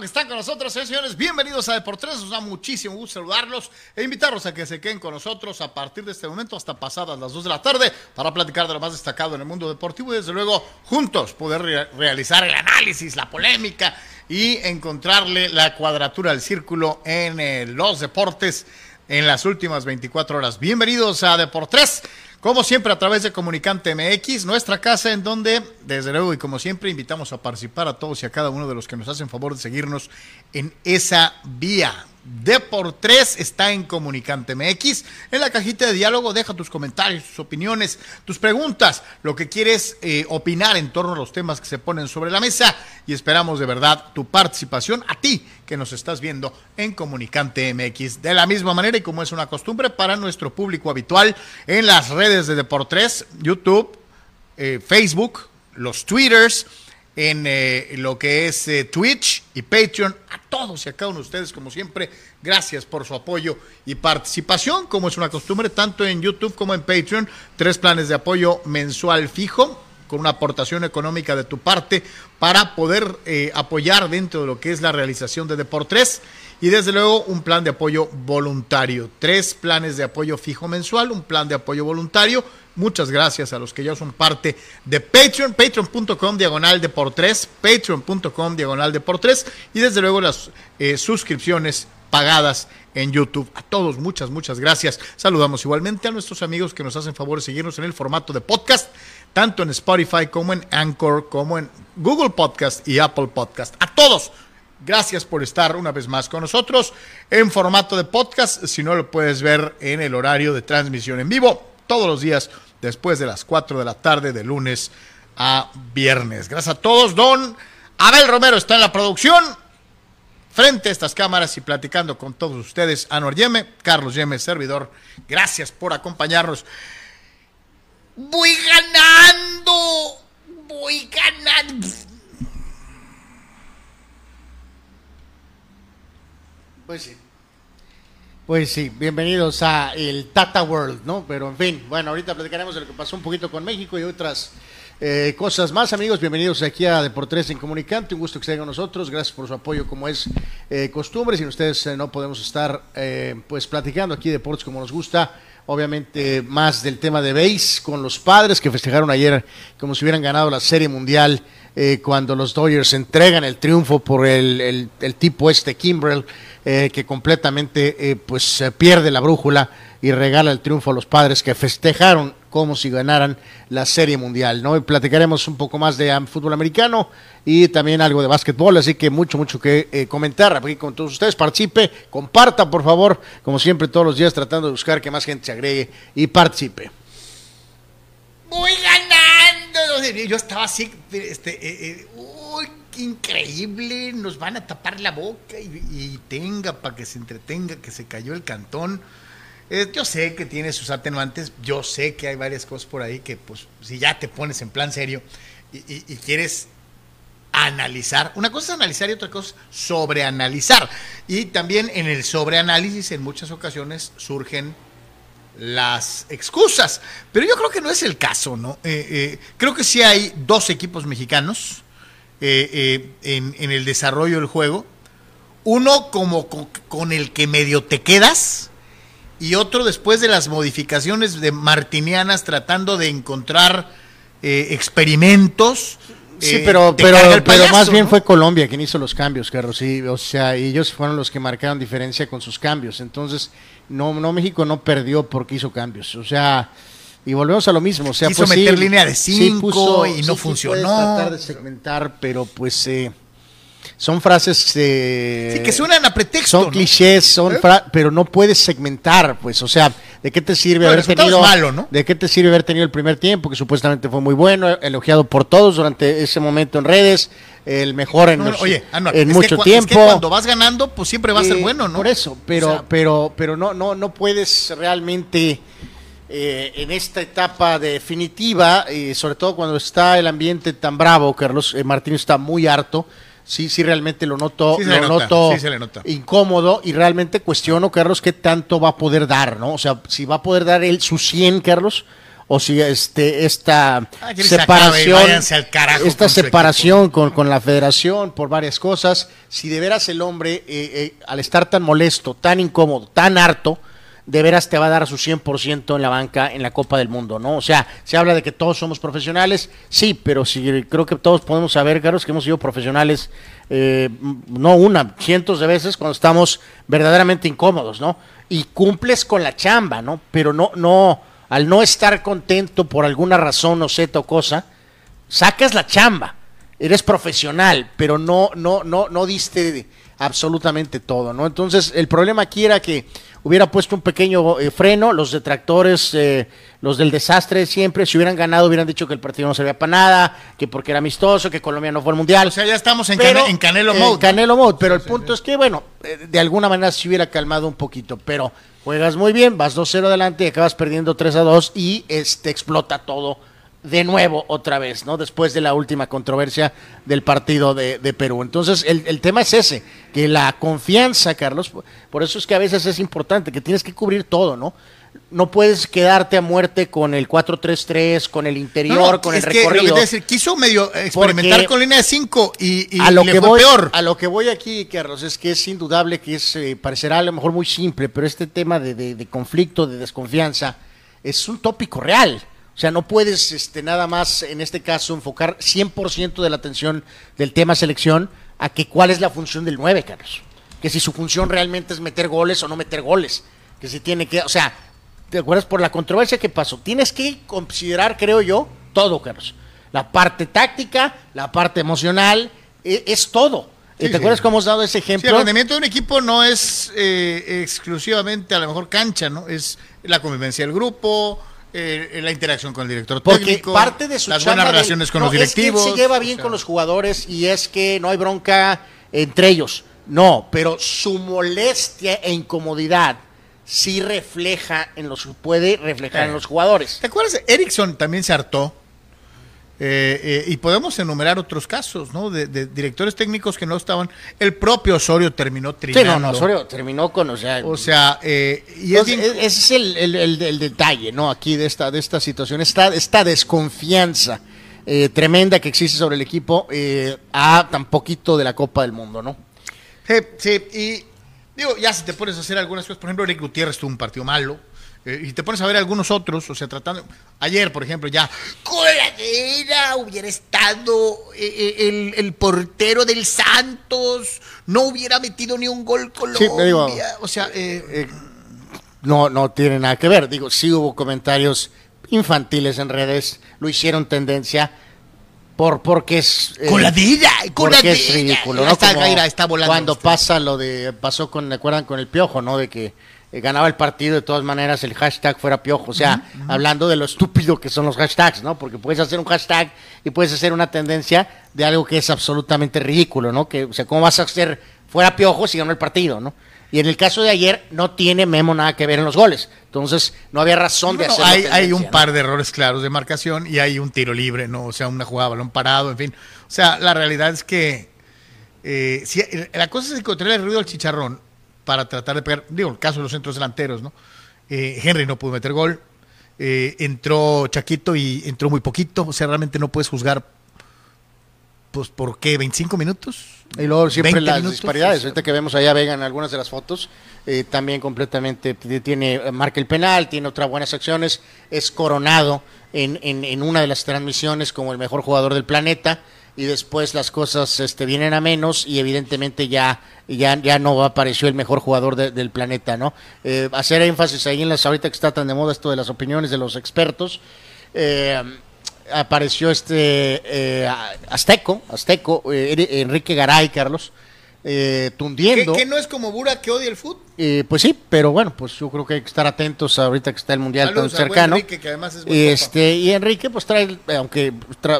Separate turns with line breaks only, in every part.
Que están con nosotros, ¿eh, señores. Bienvenidos a Deportes. Nos da muchísimo gusto saludarlos e invitarlos a que se queden con nosotros a partir de este momento hasta pasadas las 2 de la tarde para platicar de lo más destacado en el mundo deportivo y desde luego juntos poder realizar el análisis, la polémica y encontrarle la cuadratura del círculo en eh, los deportes en las últimas 24 horas. Bienvenidos a Deportes. Como siempre, a través de Comunicante MX, nuestra casa en donde, desde luego y como siempre, invitamos a participar a todos y a cada uno de los que nos hacen favor de seguirnos en esa vía. De por tres está en Comunicante MX. En la cajita de diálogo deja tus comentarios, tus opiniones, tus preguntas, lo que quieres eh, opinar en torno a los temas que se ponen sobre la mesa y esperamos de verdad tu participación a ti que nos estás viendo en Comunicante MX. De la misma manera y como es una costumbre para nuestro público habitual en las redes de Deportes, YouTube, eh, Facebook, los Twitters en eh, lo que es eh, Twitch y Patreon. A todos y a cada uno de ustedes, como siempre, gracias por su apoyo y participación, como es una costumbre, tanto en YouTube como en Patreon. Tres planes de apoyo mensual fijo, con una aportación económica de tu parte para poder eh, apoyar dentro de lo que es la realización de Deportes y desde luego un plan de apoyo voluntario. Tres planes de apoyo fijo mensual, un plan de apoyo voluntario Muchas gracias a los que ya son parte de Patreon, patreon.com diagonal de por tres, patreon.com diagonal de por tres y desde luego las eh, suscripciones pagadas en YouTube. A todos, muchas, muchas gracias. Saludamos igualmente a nuestros amigos que nos hacen favor de seguirnos en el formato de podcast, tanto en Spotify como en Anchor, como en Google Podcast y Apple Podcast. A todos. Gracias por estar una vez más con nosotros en formato de podcast. Si no lo puedes ver en el horario de transmisión en vivo, todos los días después de las 4 de la tarde de lunes a viernes. Gracias a todos. Don Abel Romero está en la producción. Frente a estas cámaras y platicando con todos ustedes, Anor Yeme, Carlos Yeme, servidor. Gracias por acompañarnos. Voy ganando. Voy ganando.
Pues sí. Pues sí, bienvenidos a el Tata World, ¿no? Pero en fin, bueno, ahorita platicaremos de lo que pasó un poquito con México y otras eh, cosas más, amigos. Bienvenidos aquí a Deportes en Comunicante. Un gusto que estén con nosotros. Gracias por su apoyo, como es eh, costumbre. Sin ustedes eh, no podemos estar, pues, platicando aquí deportes como nos gusta. Obviamente, más del tema de base con los padres que festejaron ayer como si hubieran ganado la Serie Mundial. Cuando los Dodgers entregan el triunfo por el, el tipo este Kimbrell eh, que completamente eh, pues pierde la brújula y regala el triunfo a los padres que festejaron como si ganaran la Serie Mundial. ¿no? platicaremos un poco más de fútbol americano y también algo de básquetbol, así que mucho, mucho que eh, comentar aquí con todos ustedes. Participe, comparta, por favor, como siempre, todos los días tratando de buscar que más gente se agregue y participe.
Yo estaba así, este, increíble, nos van a tapar la boca y, tenga para que se entretenga, que se cayó el cantón. Eh, yo sé que tiene sus atenuantes, yo sé que hay varias cosas por ahí que, pues, si ya te pones en plan serio y, quieres analizar, una cosa es analizar y otra cosa es sobreanalizar. Y también en el sobreanálisis, en muchas ocasiones surgen las excusas, pero yo creo que no es el caso, ¿no? Eh, eh, creo que sí hay dos equipos mexicanos eh, eh, en, en, el desarrollo del juego. Uno como con, el que medio te quedas y otro después de las modificaciones de martinianas tratando de encontrar eh, experimentos.
Sí, pero, pero, pero más bien fue Colombia quien hizo los cambios, Carlos. Sí, o sea, ellos fueron los que marcaron diferencia con sus cambios. Entonces, no, no México no perdió porque hizo cambios. O sea, y volvemos a lo mismo. O sea,
Quiso meter línea de 5 y no funcionó.
tratar de segmentar, pero pues eh, son frases eh,
sí, que suenan a pretexto.
Son
¿no?
clichés, son
¿Eh?
fra- pero no puedes segmentar, pues, o sea, ¿de qué te sirve
No,
haber tenido
es malo, ¿no?
¿De qué te sirve haber tenido el primer tiempo que supuestamente fue muy bueno, elogiado por todos durante ese momento en redes, el mejor en,
No,
los-
oye, Anuar,
en mucho
que,
tiempo?
Es que cuando vas ganando, pues siempre va a ser
Eh,
bueno, ¿no?
Por eso, pero,
O sea,
pero, pero no, no, no puedes realmente eh, en esta etapa definitiva, eh, sobre todo cuando está el ambiente tan bravo, Carlos eh, Martínez está muy harto. Sí, sí, realmente lo noto,
Sí
lo
nota,
noto
sí se le nota.
incómodo y realmente cuestiono, Carlos, qué tanto va a poder dar, ¿no? O sea, si va a poder dar él su 100, Carlos, o si este esta
se
separación,
al
esta
con
separación con, con la federación por varias cosas, si de veras el hombre, eh, eh, al estar tan molesto, tan incómodo, tan harto, de veras te va a dar su 100% en la banca en la Copa del Mundo, ¿no? O sea, se habla de que todos somos profesionales, sí, pero sí, creo que todos podemos saber, Carlos, que hemos sido profesionales, eh, no una, cientos de veces cuando estamos verdaderamente incómodos, ¿no? Y cumples con la chamba, ¿no? Pero no, no, al no estar contento por alguna razón o zeta o cosa, sacas la chamba, eres profesional, pero no, no, no, no diste absolutamente todo, ¿no? Entonces, el problema aquí era que hubiera puesto un pequeño eh, freno, los detractores, eh, los del desastre de siempre, si hubieran ganado hubieran dicho que el partido no servía para nada, que porque era amistoso, que Colombia no fue al Mundial.
O sea, ya estamos en,
Pero,
en Canelo
en
Mode. ¿no?
Canelo Mode, pero el punto es que, bueno, eh, de alguna manera se hubiera calmado un poquito, pero juegas muy bien, vas 2-0 adelante y acabas perdiendo 3-2 y este explota todo de nuevo otra vez, ¿no? Después de la última controversia del partido de, de Perú. Entonces, el, el tema es ese, que la confianza, Carlos, por- eso es que a veces es importante, que tienes que cubrir todo, ¿no? No puedes quedarte a muerte con el 4-3-3, con el interior,
No, no,
con el
es que lo que te
recorrido.
decir, quiso medio experimentar con línea de 5 y, y
a lo
le
que
fue
voy
peor.
a lo que voy aquí Carlos es que es indudable que es eh, parecerá a lo mejor muy simple pero este tema de, de- de conflicto de desconfianza es un tópico real o sea no puedes este nada más en este caso enfocar 100% de la atención del tema selección a que cuál es la función del 9 Carlos que si su función realmente es meter goles o no meter goles que si tiene que o sea ¿Te acuerdas por la controversia que pasó? Tienes que considerar, creo yo, todo, Carlos. La parte táctica, la parte emocional, e- es, todo.
Sí,
¿Te
sí.
acuerdas cómo hemos dado ese
Sí,
ejemplo?
el rendimiento de un equipo no es eh, exclusivamente a lo mejor cancha, ¿no? Es la convivencia del grupo, eh, la interacción con el director
Porque
técnico,
parte de su
las buenas
del-
relaciones con
No,
los
es que él
directivos.
se lleva bien
o sea,
con los jugadores y es que no hay bronca entre ellos. No, pero su molestia e incomodidad sí refleja en los puede reflejar
Eh.
en los jugadores.
¿Te acuerdas? Erickson también se hartó. Eh, eh, y podemos enumerar otros casos, ¿no? De, de directores técnicos que no estaban. El propio Osorio terminó
Sí,
trinando.
no, no, Osorio terminó con, o sea,
O sea, eh, y
Entonces, e- ese es el, el- el- el detalle, ¿no? Aquí de esta, de esta situación, esta, esta desconfianza eh, tremenda que existe sobre el equipo eh, a tan poquito de la Copa del Mundo, ¿no?
Sí, sí, y digo, ya si te pones a hacer algunas cosas, por ejemplo, Eric Gutiérrez tuvo un partido malo, eh, y te pones a ver algunos otros, o sea, tratando, ayer, por ejemplo, ya, coladera, hubiera estado eh, eh, el, el portero del Santos, no hubiera metido ni un gol Colombia,
te digo,
o sea, eh,
no, no tiene nada que ver. Digo, sí hubo comentarios infantiles en redes, lo hicieron tendencia por porque es eh, porque
coladera,
es ridículo, ¿no?
está,
Como
mira, está volando.
Cuando
usted.
pasa lo de pasó con, ¿me acuerdan con el piojo, no? De que eh, ganaba el partido de todas maneras el hashtag fuera piojo, o sea, hablando de lo estúpido que son los hashtags, ¿no? Porque puedes hacer un hashtag y puedes hacer una tendencia de algo que es absolutamente ridículo, ¿no? Que o sea, ¿cómo vas a hacer fuera piojo si ganó el partido, ¿no? Y en el caso de ayer no tiene Memo nada que ver en los goles. Entonces, no había razón de hacerlo
hay, hay un
¿no?
par de errores claros de marcación y hay un tiro libre, ¿no? O sea, una jugada balón parado, en fin. O sea, la realidad es que eh, si- la cosa es encontrar el ruido al chicharrón para tratar de pegar, digo, el caso de los centros delanteros, ¿no? Eh, Henry no pudo meter gol, eh, entró Chaquito y entró muy poquito, o sea, realmente no puedes juzgar, pues, ¿por qué? ¿25 minutos?
Y luego siempre
20
las
minutos,
disparidades. Ahorita que vemos allá Vega en algunas de las fotos, eh, también completamente tiene, eh, marca el penal, tiene otras buenas acciones, es coronado en, en, en una de las transmisiones como el mejor jugador del planeta y después las cosas este, vienen a menos y evidentemente ya, ya, ya no apareció el mejor jugador de- del planeta, ¿no? Eh, hacer énfasis ahí en las, ahorita que está tan de moda esto de las opiniones de los expertos, eh, apareció este eh, Azteco, Azteco, eh, Enrique Garay, Carlos, eh, tundiendo.
¿Que, no es como Bura que odia el fútbol?
Eh, pues sí, pero bueno, pues yo creo que hay que estar atentos ahorita que está el Mundial tan cercano.
Enrique, que además es
este, y Enrique pues trae, aunque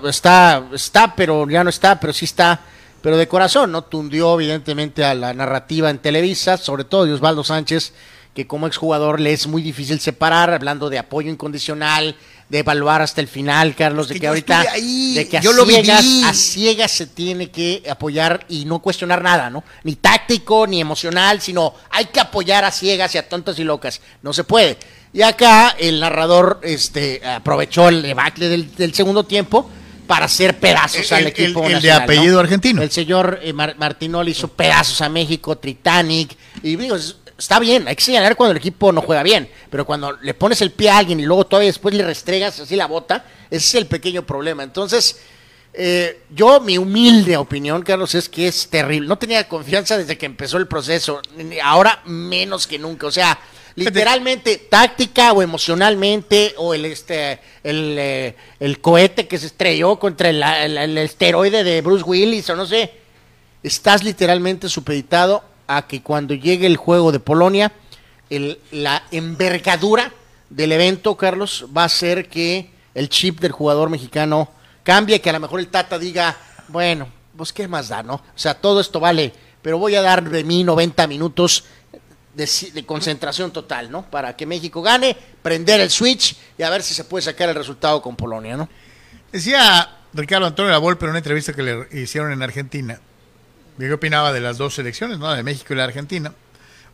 está, está, pero ya no está, pero sí está, pero de corazón, ¿no? Tundió evidentemente a la narrativa en Televisa, sobre todo de Osvaldo Sánchez, que como exjugador le es muy difícil separar, hablando de apoyo incondicional, de evaluar hasta el final, Carlos, de que, ahorita de que a, yo ciegas, a ciegas se tiene que apoyar y no cuestionar nada, ¿no? Ni táctico, ni emocional, sino hay que apoyar a ciegas y a tontas y locas. No se puede. Y acá el narrador este, aprovechó el debacle del, segundo tiempo para hacer pedazos al equipo
el, el de apellido argentino.
El señor eh, Martinoli hizo pedazos a México, Titanic, y digo, está bien, hay que señalar cuando el equipo no juega bien, pero cuando le pones el pie a alguien y luego todavía después le restregas así la bota, ese es el pequeño problema. Entonces, eh, yo, mi humilde opinión, Carlos, es que es terrible. No tenía confianza desde que empezó el proceso, ahora menos que nunca. O sea, literalmente táctica o emocionalmente o el este el, eh, el cohete que se estrelló contra el, el, esteroide de Bruce Willis o no sé estás literalmente supeditado a que cuando llegue el juego de Polonia, la envergadura del evento, Carlos, va a ser que el chip del jugador mexicano cambie, que a lo mejor el Tata diga, bueno, pues qué más da, ¿no? O sea, todo esto vale, pero voy a dar de mí 90 minutos de, de, concentración total, ¿no? Para que México gane, prender el switch y a ver si se puede sacar el resultado con Polonia, ¿no?
Decía Ricardo Antonio Lavolpe en una entrevista que le hicieron en Argentina ¿Qué opinaba de las dos selecciones, ¿no? de México y la Argentina?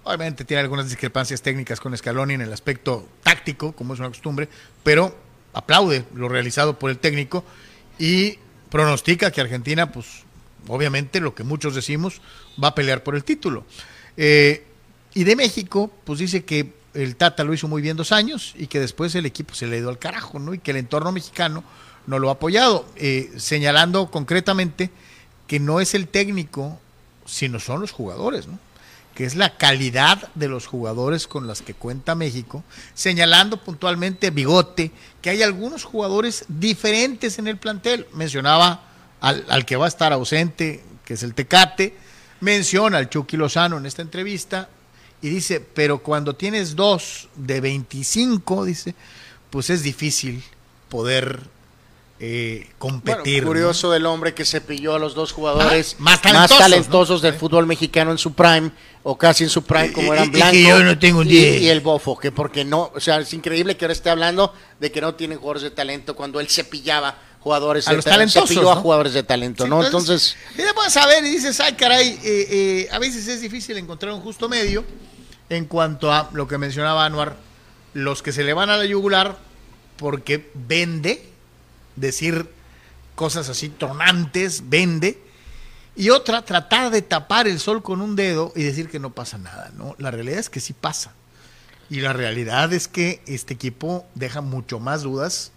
Obviamente tiene algunas discrepancias técnicas con Scaloni en el aspecto táctico, como es una costumbre, pero aplaude lo realizado por el técnico y pronostica que Argentina, pues obviamente lo que muchos decimos, va a pelear por el título. Eh, y de México, pues dice que el Tata lo hizo muy bien dos años y que después el equipo se le dio al carajo, ¿no? Y que el entorno mexicano no lo ha apoyado, eh, señalando concretamente que no es el técnico, sino son los jugadores, ¿no? que es la calidad de los jugadores con las que cuenta México, señalando puntualmente Bigote, que hay algunos jugadores diferentes en el plantel. Mencionaba al, al que va a estar ausente, que es el Tecate, menciona al Chucky Lozano en esta entrevista y dice, pero cuando tienes dos de 25, dice, pues es difícil poder eh, competir.
curioso el hombre que se pilló a los dos jugadores más, talentosos, del fútbol mexicano en su prime, o casi en su prime, como eran Blanco y, el Bofo, que porque no, o sea, es increíble que ahora esté hablando de que no tienen jugadores de talento cuando él se pillaba jugadores
a de los talentosos,
se pilló a jugadores de talento, ¿no? Entonces,
entonces a ver y dices, ay caray, eh, eh, a veces es difícil encontrar un justo medio en cuanto a lo que mencionaba Anuar, los que se le van a la yugular porque vende decir cosas así tronantes, vende. Y otra, tratar de tapar el sol con un dedo y decir que no pasa nada, ¿no? La realidad es que sí pasa. Y la realidad es que este equipo deja mucho más dudas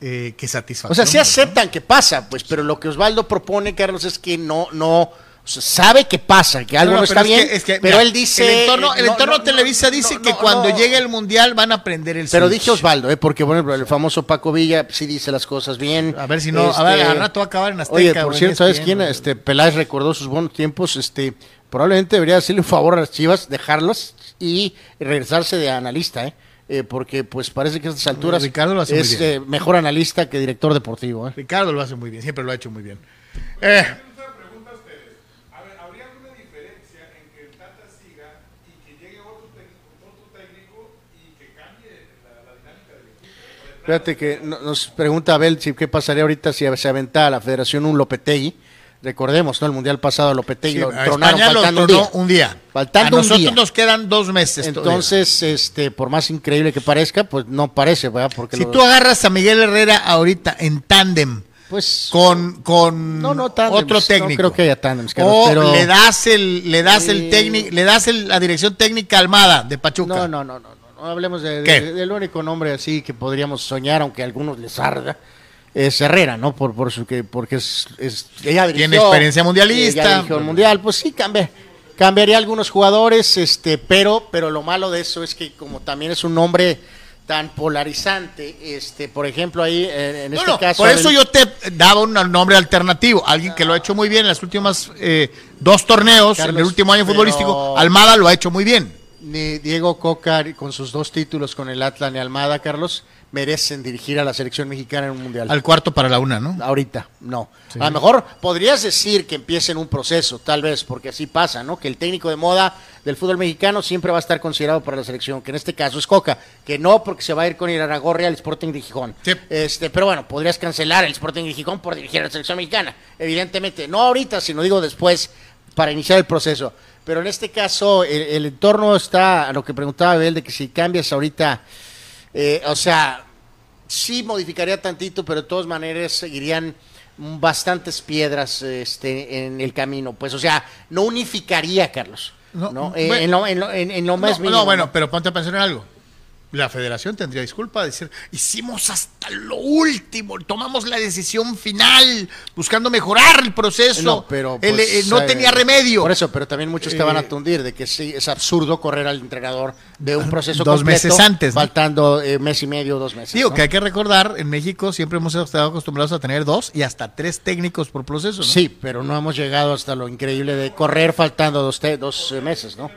eh, que satisfacción.
O sea, sí aceptan que pasa, pues, pero lo que Osvaldo propone, Carlos, es que no, no, sabe que pasa, que algo no, está bien, pero él dice...
El entorno, el entorno Televisa dice que cuando llegue el Mundial van a aprender el
Pero dije Osvaldo, ¿eh? porque bueno, el famoso Paco Villa sí dice las cosas bien.
A ver si no, a ver, este, al rato va a acabar en Azteca.
Oye, por cierto, ¿sabes quién? Este, Peláez recordó sus buenos tiempos, este, probablemente debería hacerle un favor a las chivas, dejarlas y regresarse de analista, ¿eh? Eh, porque pues parece que a estas alturas es eh, mejor analista que director deportivo. ¿eh?
Ricardo lo hace muy bien, siempre lo ha hecho muy bien. Eh,
Fíjate que nos pregunta Abel si qué pasaría ahorita si se aventara a la federación un Lopetegui. Recordemos, ¿no? El mundial pasado Lopetegui
lo tronaron faltando un día. un día.
Faltando
a nosotros nos quedan dos meses.
Entonces, este, por más increíble que parezca, pues no parece, ¿verdad? Porque
si tú agarras a Miguel Herrera ahorita en tándem, pues con, con otro técnico. No
creo que haya tándem.
O le das el, le das el técnico, le das la dirección técnica Almada de Pachuca.
No, no, no, no hablemos de, del único nombre así que podríamos soñar, aunque a algunos les arda, es Herrera, ¿no? Por, por su que, porque es, ella
tiene experiencia mundialista.
Ella mundial, pues sí, cambia, cambiaría algunos jugadores, este, pero, pero lo malo de eso es que como también es un nombre tan polarizante, este, por ejemplo, ahí en
No,
este
no,
caso.
por eso yo te daba un nombre alternativo. Alguien que lo ha hecho muy bien en las últimas eh, dos torneos, en el último año
pero-
futbolístico. Almada lo ha hecho muy bien.
Ni Diego Coca con sus dos títulos con el Atlas ni Almada, Carlos, merecen dirigir a la selección mexicana en un mundial.
Al cuarto para la una, ¿no?
Ahorita, no. A lo mejor podrías decir que empiecen un proceso, tal vez, porque así pasa, ¿no? Que el técnico de moda del fútbol mexicano siempre va a estar considerado para la selección, que en este caso es Coca, que no porque se va a ir con Iraragorri al Sporting de Gijón.
Sí.
Este, pero bueno, podrías cancelar el Sporting de Gijón por dirigir a la selección mexicana. Evidentemente, no ahorita, sino digo después, para iniciar el proceso. Pero en este caso, el, el entorno está, a lo que preguntaba Abel, de que si cambias ahorita, eh, o sea, sí modificaría tantito, pero de todas maneras seguirían bastantes piedras este, en el camino. Pues, o sea, no unificaría, Carlos.
No,
No, Eh,
bueno.
en, lo, en, lo, en- lo más
no,
mínimo,
no, bueno,
¿no?
pero ponte a pensar en algo. La federación tendría disculpa de decir, hicimos hasta lo último, tomamos la decisión final, buscando mejorar el proceso.
No, pero
Él,
pues,
eh, no
eh,
tenía remedio.
Por eso, pero también muchos te van a
Eh,
tundir de que sí, es absurdo correr al entrenador de un proceso
Dos
completo,
meses antes,
faltando eh, mes y medio, dos meses.
Digo
¿no?
que hay que recordar, en México siempre hemos estado acostumbrados a tener dos y hasta tres técnicos por proceso, ¿no?
Sí, pero no hemos llegado hasta lo increíble de correr faltando dos, dos eh, meses, ¿no?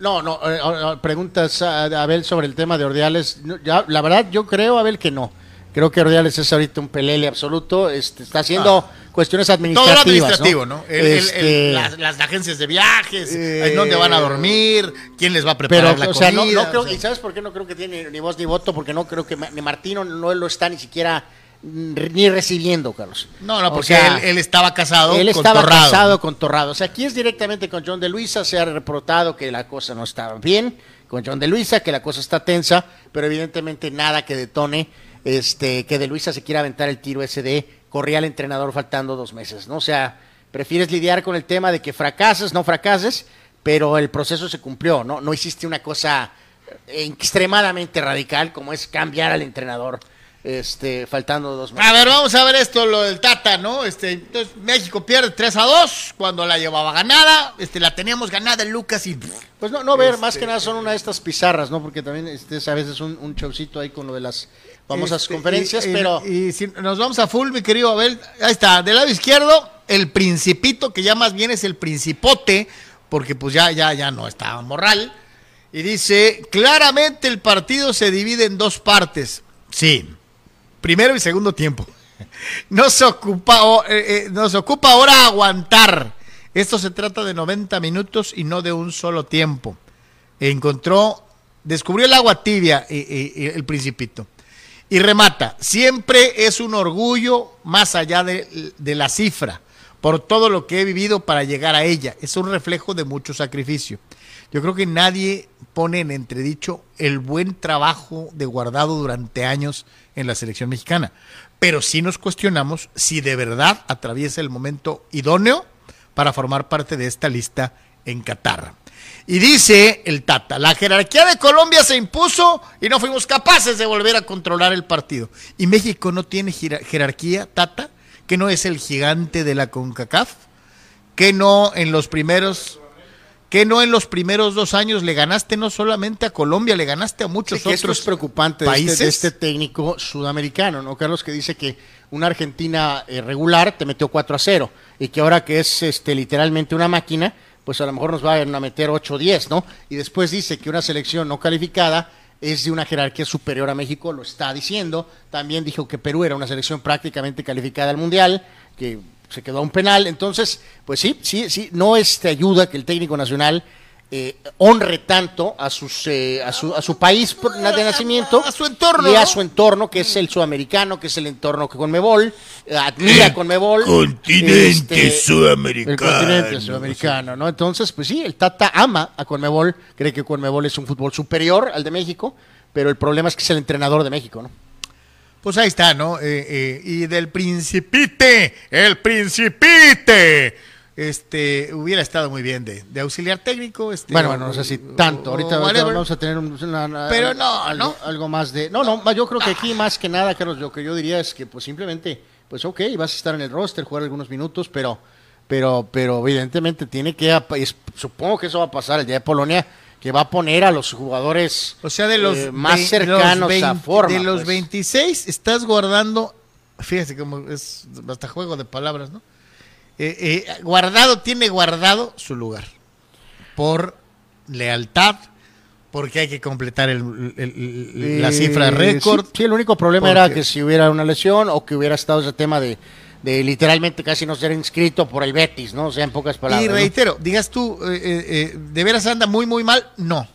No, no, eh, eh, preguntas a a Abel sobre el tema de Ordiales. No, ya, la verdad, yo creo, Abel, que no. Creo que Ordiales es ahorita un pelele absoluto. Este, está haciendo cuestiones
Todo
administrativas.
lo administrativo, ¿no? El- el- el-
Este,
las, las agencias de viajes,
Eh,
en dónde van a dormir, quién les va a
Pero,
preparar la
o sea, no,
comida.
no creo,
o sea.
¿y sabes por qué no creo que tiene ni voz ni voto? Porque no creo que ni Martino no lo está ni siquiera ni recibiendo, Carlos.
No, no,
O
porque
sea,
él, él estaba casado
Él
con
estaba
Torrado.
casado con Torrado. O sea, aquí es directamente con John de Luisa. Se ha reportado que la cosa no estaba bien con John de Luisa, que la cosa está tensa, pero evidentemente nada que detone este, que de Luisa se quiera aventar el tiro ese de corría al entrenador faltando dos meses, ¿no? O sea, prefieres lidiar con el tema de que fracases, no fracases, pero el proceso se cumplió, ¿no? No hiciste una cosa extremadamente radical como es cambiar al entrenador este, faltando dos meses.
A ver, vamos a ver esto, lo del Tata, ¿no? Este, entonces, México pierde 3 a 2 cuando la llevaba ganada. Este, la teníamos ganada Lucas y.
Pues no, no ver,
Este-
más que nada son una de estas pizarras, ¿no? Porque también este, es a veces un, un showcito ahí con lo de las famosas
Este,
conferencias,
y-
pero
Y, si nos vamos a full, mi querido Abel. Ahí está, del lado izquierdo, el Principito, que ya más bien es el Principote, porque pues ya, ya, ya no está Morral. Y dice: claramente el partido se divide en dos partes. Sí, primero y segundo tiempo. Nos ocupa, eh, eh, nos ocupa ahora aguantar. Esto se trata de 90 minutos y no de un solo tiempo. Encontró, descubrió el agua tibia eh, eh, el principito. Y remata, siempre es un orgullo más allá de la cifra, por todo lo que he vivido para llegar a ella. Es un reflejo de mucho sacrificio. Yo creo que nadie pone en entredicho el buen trabajo de guardado durante años en la selección mexicana. Pero sí nos cuestionamos si de verdad atraviesa el momento idóneo para formar parte de esta lista en Qatar. Y dice el Tata, la jerarquía de Colombia se impuso y no fuimos capaces de volver a controlar el partido. ¿Y México no tiene jera- jerarquía, Tata? ¿Que no es el gigante de la CONCACAF? ¿Que no en los primeros... Que no en los primeros dos años le ganaste no solamente a Colombia, le ganaste a muchos
Sí, que esto
otros
es preocupante de este,
países.
de este técnico sudamericano, ¿no? Carlos, que dice que una Argentina eh, regular te metió 4 a 0 y que ahora que es este literalmente una máquina, pues a lo mejor nos van a meter 8 o 10, ¿no? Y después dice que una selección no calificada es de una jerarquía superior a México, lo está diciendo. También dijo que Perú era una selección prácticamente calificada al Mundial, que se quedó a un penal. Entonces, pues sí, sí, sí, no este, ayuda que el técnico nacional eh, honre tanto a, sus, eh, a, su, a su país de nacimiento
A su entorno,
y a su entorno, que es el sudamericano, que es el entorno que Conmebol, eh, admira a Conmebol.
Continente
Este,
sudamericano.
el continente sudamericano, ¿no? Entonces, pues sí, el Tata ama a Conmebol, cree que Conmebol es un fútbol superior al de México, pero el problema es que es el entrenador de México, ¿no?
Pues ahí está, ¿no? Eh, eh, y del principite, el principite, este, hubiera estado muy bien de, de auxiliar técnico. Este,
Bueno, bueno, no sé si tanto.
o
Ahorita, vamos a tener un- una- una-
Pero no,
algo,
¿no?
algo más de... No, no, yo creo que aquí más que nada, Carlos, lo que yo diría es que pues simplemente, pues ok, vas a estar en el roster, jugar algunos minutos, pero, pero, pero evidentemente tiene que, supongo que eso va a pasar el día de Polonia, que va a poner a los jugadores
O sea, de los
eh, más cercanos
de los
a
20
forma.
De los
pues.
26 estás guardando, fíjese cómo es hasta juego de palabras, ¿no? Eh, eh, guardado tiene guardado su lugar por lealtad, porque hay que completar el- el- el- la cifra récord.
Sí, sí, el único problema era que si hubiera una lesión o que hubiera estado ese tema de, de literalmente casi no ser inscrito por el Betis, ¿no? O sea, en pocas palabras.
Y
¿no?
reitero, digas tú, eh, eh, eh, ¿de veras anda muy, muy mal? No.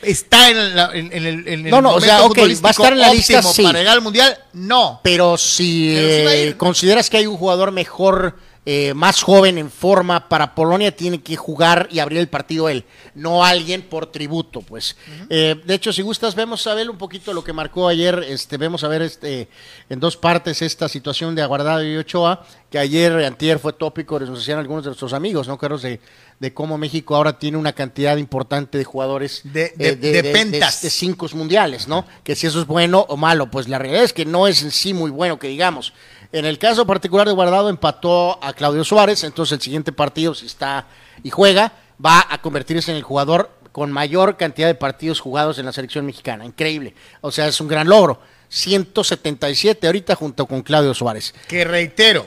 Está en, la- en- en el, en el
No, no, o sea,
momento
ok, va a estar en la lista, sí.
para llegar al Mundial? No.
Pero si
Pero
eh, consideras que hay un jugador mejor, eh, más joven en forma para Polonia, tiene que jugar y abrir el partido él, no alguien por tributo, pues. Eh, de hecho, si gustas, vemos a ver un poquito lo que marcó ayer, este, vemos a ver este, en dos partes esta situación de Aguardado y Ochoa, que ayer, antier, fue tópico, nos decían algunos de nuestros amigos, ¿no, Carlos? De, de cómo México ahora tiene una cantidad importante de jugadores
De- de-
eh,
de pentas.
de cinco mundiales, ¿no? Que si eso es bueno o malo, pues la realidad es que no es en sí muy bueno que digamos. En el caso particular de Guardado empató a Claudio Suárez, entonces el siguiente partido si está y juega va a convertirse en el jugador con mayor cantidad de partidos jugados en la selección mexicana, increíble. O sea, es un gran logro. 177 ahorita junto con Claudio Suárez.
que reitero,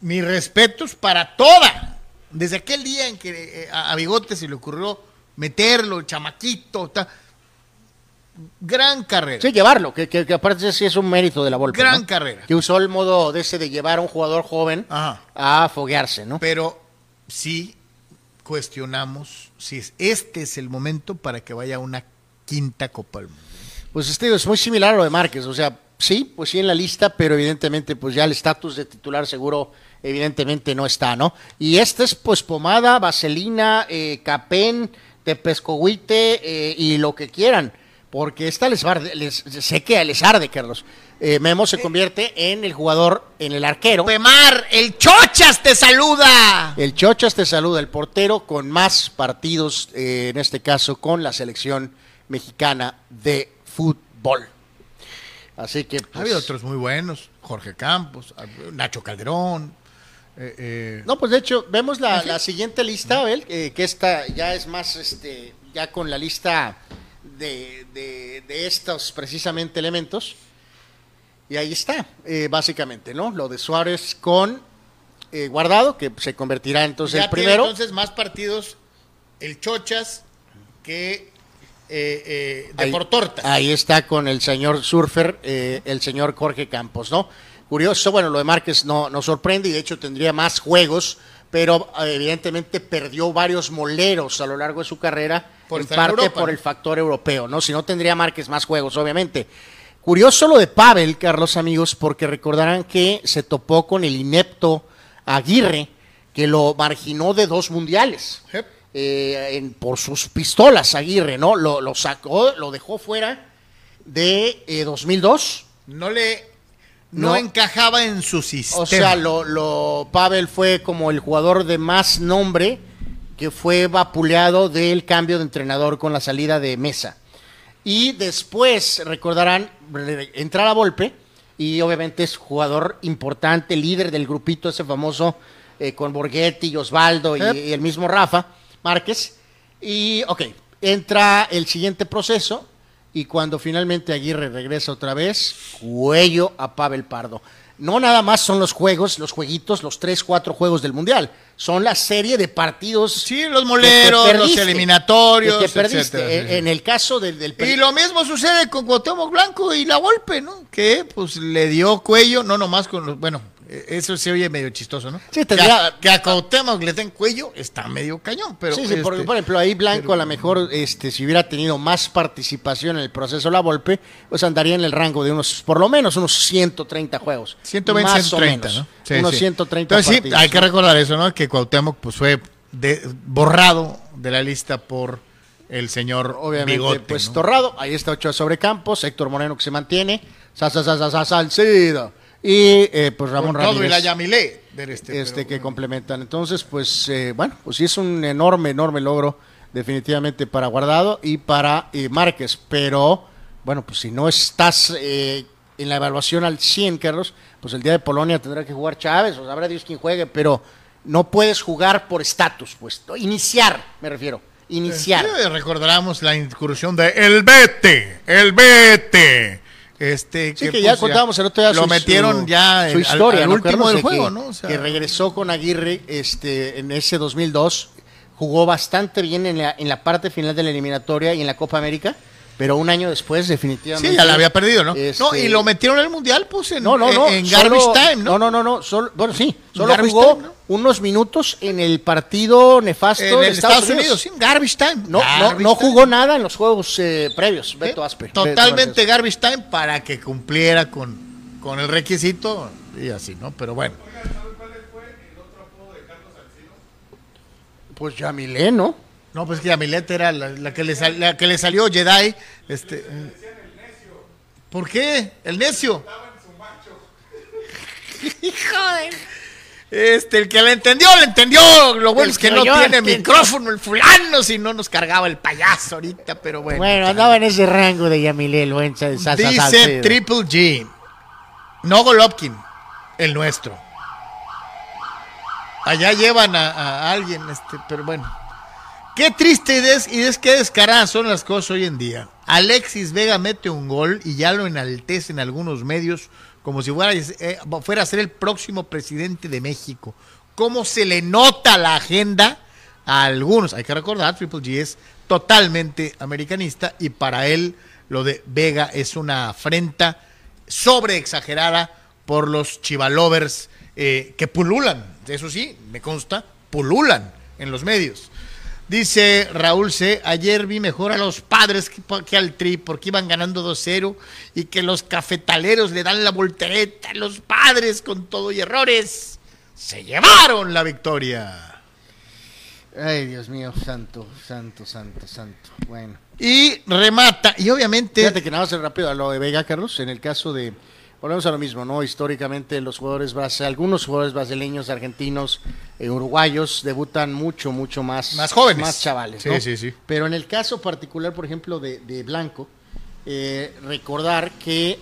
mis respetos para toda. Desde aquel día en que eh, a, Bigote se le ocurrió meterlo, el chamaquito, ta- gran carrera.
Sí, llevarlo, que, que, que aparte sí es un mérito de la Volpe.
Gran
¿no?
carrera.
Que usó el modo de ese de llevar a un jugador joven
Ajá.
a foguearse, ¿no?
Pero sí cuestionamos si es- este es el momento para que vaya a una quinta Copa del Mundo.
Pues este es muy similar a lo de Márquez, o sea, sí, pues sí en la lista, pero evidentemente pues ya el estatus de titular seguro evidentemente no está, ¿no? Y este es pues pomada, vaselina, eh, capén, tepescohuite eh, y lo que quieran, porque esta les, arde- les sé que les arde, Carlos. Eh, Memo se convierte en el jugador, en el arquero.
Pemar, el Chochas te saluda.
El Chochas te saluda, el portero con más partidos, eh, en este caso con la selección mexicana de fútbol. Así que
Ha
pues,
habido otros muy buenos, Jorge Campos, Nacho Calderón. eh, eh,
No, pues de hecho, vemos la, la siguiente lista, Abel, eh, que esta ya es más, este, ya con la lista de, de- de estos precisamente elementos. Y ahí está, eh, básicamente, ¿no? Lo de Suárez con eh, Guardado, que se convertirá entonces
ya
el
tiene,
primero.
entonces más partidos el Chochas que eh, eh, de
Ahí-
por tortas.
Ahí está con el señor Surfer, eh, el señor Jorge Campos, ¿no? Curioso, bueno, lo de Márquez no nos sorprende y de hecho tendría más juegos, pero eh, evidentemente perdió varios moleros a lo largo de su carrera,
Por
en parte por el factor europeo, ¿no? Si no tendría Márquez más juegos, obviamente. Curioso lo de Pavel, Carlos amigos, porque recordarán que se topó con el inepto Aguirre, que lo marginó de dos mundiales eh, en- por sus pistolas, Aguirre, ¿no? Lo, lo sacó, lo dejó fuera de eh, 2002.
No le no,
No.
encajaba en su sistema.
O sea, lo, lo, Pavel fue como el jugador de más nombre que fue vapuleado del cambio de entrenador con la salida de Mesa. Y después, recordarán, re- entra a Volpe y obviamente es jugador importante, líder del grupito ese famoso eh, con Borghetti y Osvaldo y,
Yep.
y el mismo Rafa Márquez. Y, ok, entra el siguiente proceso y cuando finalmente Aguirre regresa otra vez, cuello a Pavel Pardo. No nada más son los juegos, los jueguitos, los tres, cuatro juegos del Mundial. Son la serie de partidos.
Sí, los
que te
moleros, los eliminatorios,
que te perdiste.
etcétera, sí,
En-
sí.
El caso del, del
Y lo mismo sucede con Cuauhtémoc Blanco y la Volpe, ¿no? Que pues le dio cuello, no nomás con los, bueno, eso se oye medio chistoso, ¿no?
Sí,
que,
tendría-
a, que a Cuauhtémoc le den cuello está medio cañón, pero
sí, sí, por,
este,
por ejemplo, ahí Blanco
pero-
a lo mejor, este, si hubiera tenido más participación en el proceso La Volpe, pues andaría en el rango de unos, por lo menos unos 130 juegos.
120,
más
130,
o menos.
¿no? Sí,
unos
sí.
130
Entonces sí, hay que recordar eso, ¿no? Que Cuauhtémoc pues fue de- borrado de la lista por el señor
Obviamente,
Bigote,
pues
¿no?
Torrado, ahí está Ochoa sobre Campos, Héctor Moreno que se mantiene, sa, y eh, pues Ramón
Con todo y
Ramírez.
la Yamilé del este,
este
pero-
que complementan. Entonces, pues eh, bueno, pues sí es un enorme, enorme logro definitivamente para Guardado y para eh, Márquez, pero bueno, pues si no estás eh, en la evaluación al 100, Carlos, pues el día de Polonia tendrá que jugar Chávez, o sabrá Dios quién juegue, pero no puedes jugar por estatus, pues, iniciar, me refiero, iniciar.
Sí, recordaremos la incursión de El Vete, El Vete. Este,
Sí, que, ya
pues,
contábamos el otro día
Lo
su-
metieron
su-
ya
su historia,
al,
¿no,
último del
De
juego,
que,
¿no? O sea,
que regresó con Aguirre este, en ese 2002, jugó bastante bien en la, en la parte final de la eliminatoria y en la Copa América, pero un año después definitivamente...
sí, ya la había perdido, ¿no?
Este,
No, y lo metieron al Mundial, pues, en,
No, no, no.
en, en
solo-
garbage time, ¿no?
No, no, no, no, solo, bueno, sí, solo jugó
time, ¿no?
Unos minutos en el partido nefasto
En
de
el
Estados, Unidos.
sí, garbage time.
No, no,
Garbage
no jugó nada en los juegos eh, previos,
¿Eh?
Beto Aspe.
Totalmente
Beto
garbage time para que cumpliera con, con el requisito y así, ¿no? Pero bueno.
Pues Yamilé, ¿no?
No, pues que Yamilet era la, la que le sal- la que le salió Jedi. Este, eh, ¿Por qué? El necio. Hijo de- Este, el que le entendió, le entendió. Lo bueno
El
es que
que
no tiene
entendió.
micrófono el fulano, si no nos cargaba el payaso ahorita, pero bueno.
Bueno, andaba en ese rango de Yamilé, el buen
Dice
Salcedo.
Triple G. No Golovkin, el nuestro. Allá llevan a, a alguien, este, pero bueno. Qué triste y, des, y des- qué descaradas son las cosas hoy en día. Alexis Vega mete un gol y ya lo enaltecen algunos medios como si fuera, eh, fuera a ser el próximo presidente de México. ¿Cómo se le nota la agenda a algunos? Hay que recordar, Triple G es totalmente americanista y para él lo de Vega es una afrenta sobre exagerada por los chivalovers eh, que pululan, eso sí, me consta, pululan en los medios. Dice Raúl C. Ayer vi mejor a los padres que, que al Tri porque iban ganando 2-0 y que los cafetaleros le dan la voltereta a los padres con todo y errores. Se llevaron la victoria.
Ay, Dios mío, santo, santo, santo, santo. Bueno.
Y remata. Y obviamente.
Fíjate que nada más rápido a lo de Vega, Carlos, en el caso de, volvemos a lo mismo, ¿no? Históricamente los jugadores brasileños, algunos jugadores brasileños, argentinos, eh, uruguayos, debutan mucho, mucho más.
Más jóvenes.
Más chavales,
Sí,
¿no?
sí, sí.
Pero en el caso particular, por ejemplo, de, de Blanco, eh, recordar que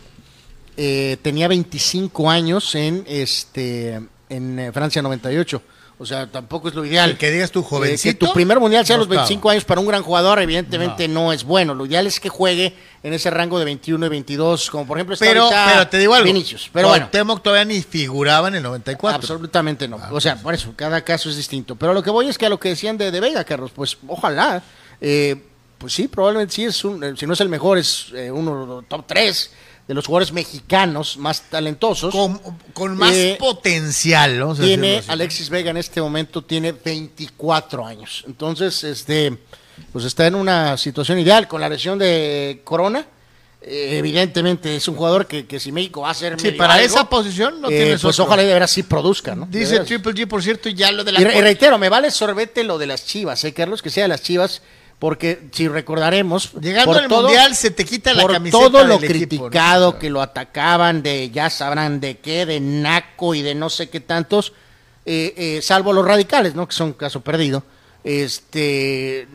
eh, tenía 25 años en, este, en eh, Francia 98. O sea, tampoco es lo ideal.
El que digas tú,
Eh, que
jovencito.
tu primer mundial sea a
no
los 25 años para un gran jugador, evidentemente no. es bueno. Lo ideal es que juegue en ese rango de 21 y 22, como por ejemplo está
Pero, te digo algo.
Vinicius. Pero bueno,
todavía ni figuraba en el 94.
absolutamente no.
Ah,
o sea, por eso, cada caso es distinto. Pero lo que voy es que a lo que decían de, de Vega, Carlos, pues ojalá. eh, pues sí, probablemente sí es un, eh, si no es el mejor, es eh, uno de los top 3 de los jugadores mexicanos más talentosos.
Con, con más
Eh,
potencial,
tiene. Alexis Vega en este momento tiene 24 años. Entonces, este pues está en una situación ideal con la lesión de Corona. eh, evidentemente es un jugador que, que si México va a ser
Sí, para
algo,
esa posición no
eh,
tienes
pues
otro.
ojalá y de veras sí produzca, ¿no?
Dice. Triple G, por cierto, ya lo de la.
Y, re- y reitero, me vale sorbete lo de las Chivas, ¿eh, Carlos? Que sea de las Chivas, porque si recordaremos,
Llegando
por
al
todo-
mundial se te quita la
por
camiseta.
todo lo
del equipo, ¿no?
criticado que lo atacaban de ya sabrán de qué, de naco y de no sé qué tantos, eh, eh, salvo los radicales, ¿no? Que son caso perdido. Este,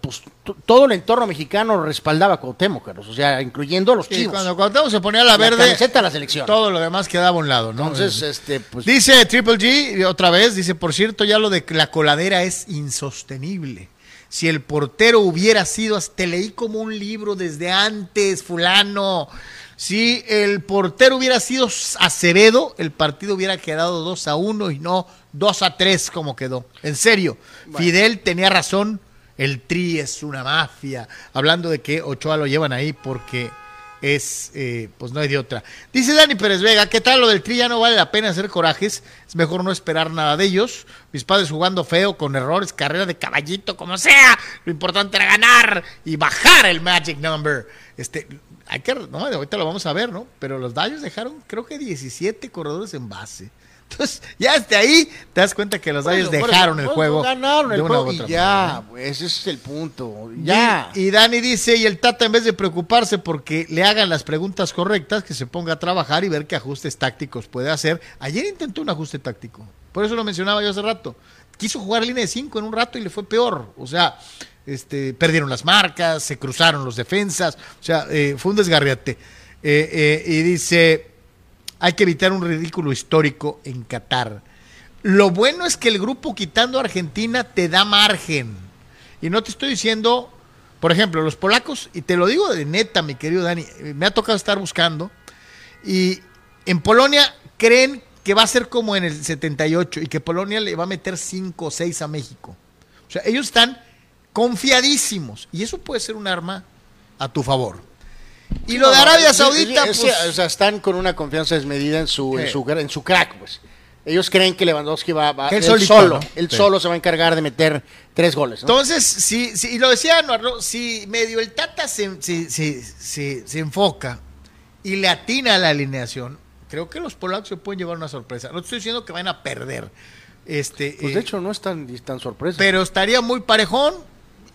pues todo el entorno mexicano respaldaba a Cuauhtémoc, Carlos, o sea, incluyendo a los chivos.
cuando Cuauhtémoc se ponía la verde,
camiseta de la selección.
todo lo demás quedaba a un lado, ¿no?
Entonces, este, pues
Dice Triple G, otra vez, dice, por cierto, ya lo de que la coladera es insostenible. Si el portero hubiera sido, hasta leí como un libro desde antes, fulano. Si el portero hubiera sido Acevedo, el partido hubiera quedado 2 a 1 y no 2 a 3 como quedó. En serio, Fidel tenía razón, el Tri es una mafia. Hablando de que Ochoa lo llevan ahí porque es, eh, pues no hay de otra. Dice Dani Pérez Vega, ¿qué tal lo del Tri? Ya no vale la pena hacer corajes, es mejor no esperar nada de ellos. Mis padres jugando feo, con errores, carrera de caballito, como sea. Lo importante era ganar y bajar el magic number. Este, hay que, no, ahorita lo vamos a ver, ¿no? Pero los Dodgers dejaron, creo que 17 corredores en base. Entonces, ya desde ahí te das cuenta que los Dodgers
Bueno,
dejaron
bueno,
el
bueno,
juego.
Ganaron
de
el
una
juego
u
y ya, pues, ese es el punto. Ya.
Y, y Dani dice, y el Tata en vez de preocuparse porque le hagan las preguntas correctas, que se ponga a trabajar y ver qué ajustes tácticos puede hacer. Ayer intentó un ajuste táctico, por eso lo mencionaba yo hace rato. Quiso jugar línea de 5 en un rato y le fue peor. O sea, este, perdieron las marcas, se cruzaron los defensas, o sea, eh, fue un desgarriate. Eh, eh, y dice, hay que evitar un ridículo histórico en Qatar. Lo bueno es que el grupo quitando a Argentina te da margen. Y no te estoy diciendo, por ejemplo, los polacos, y te lo digo de neta, mi querido Dani, me ha tocado estar buscando, y en Polonia creen que va a ser como en el 78 y que Polonia le va a meter 5 o 6 a México. O sea, ellos están confiadísimos y eso puede ser un arma a tu favor. Y lo de Arabia Saudita,
pues, o sea, están con una confianza desmedida en su, en su, en su crack, pues. Ellos creen que Lewandowski va, va él
solito,
solo,
¿no?
él
Sí.
solo se va a encargar de meter tres goles, ¿no?
Entonces, si, si- y lo decía Anuar, si medio el Tata se, se- se- se- enfoca y le atina a la alineación, creo que los polacos se pueden llevar una sorpresa. No estoy diciendo que van a perder. Este,
Pues
eh,
de hecho no es tan, tan sorpresa.
pero estaría muy parejón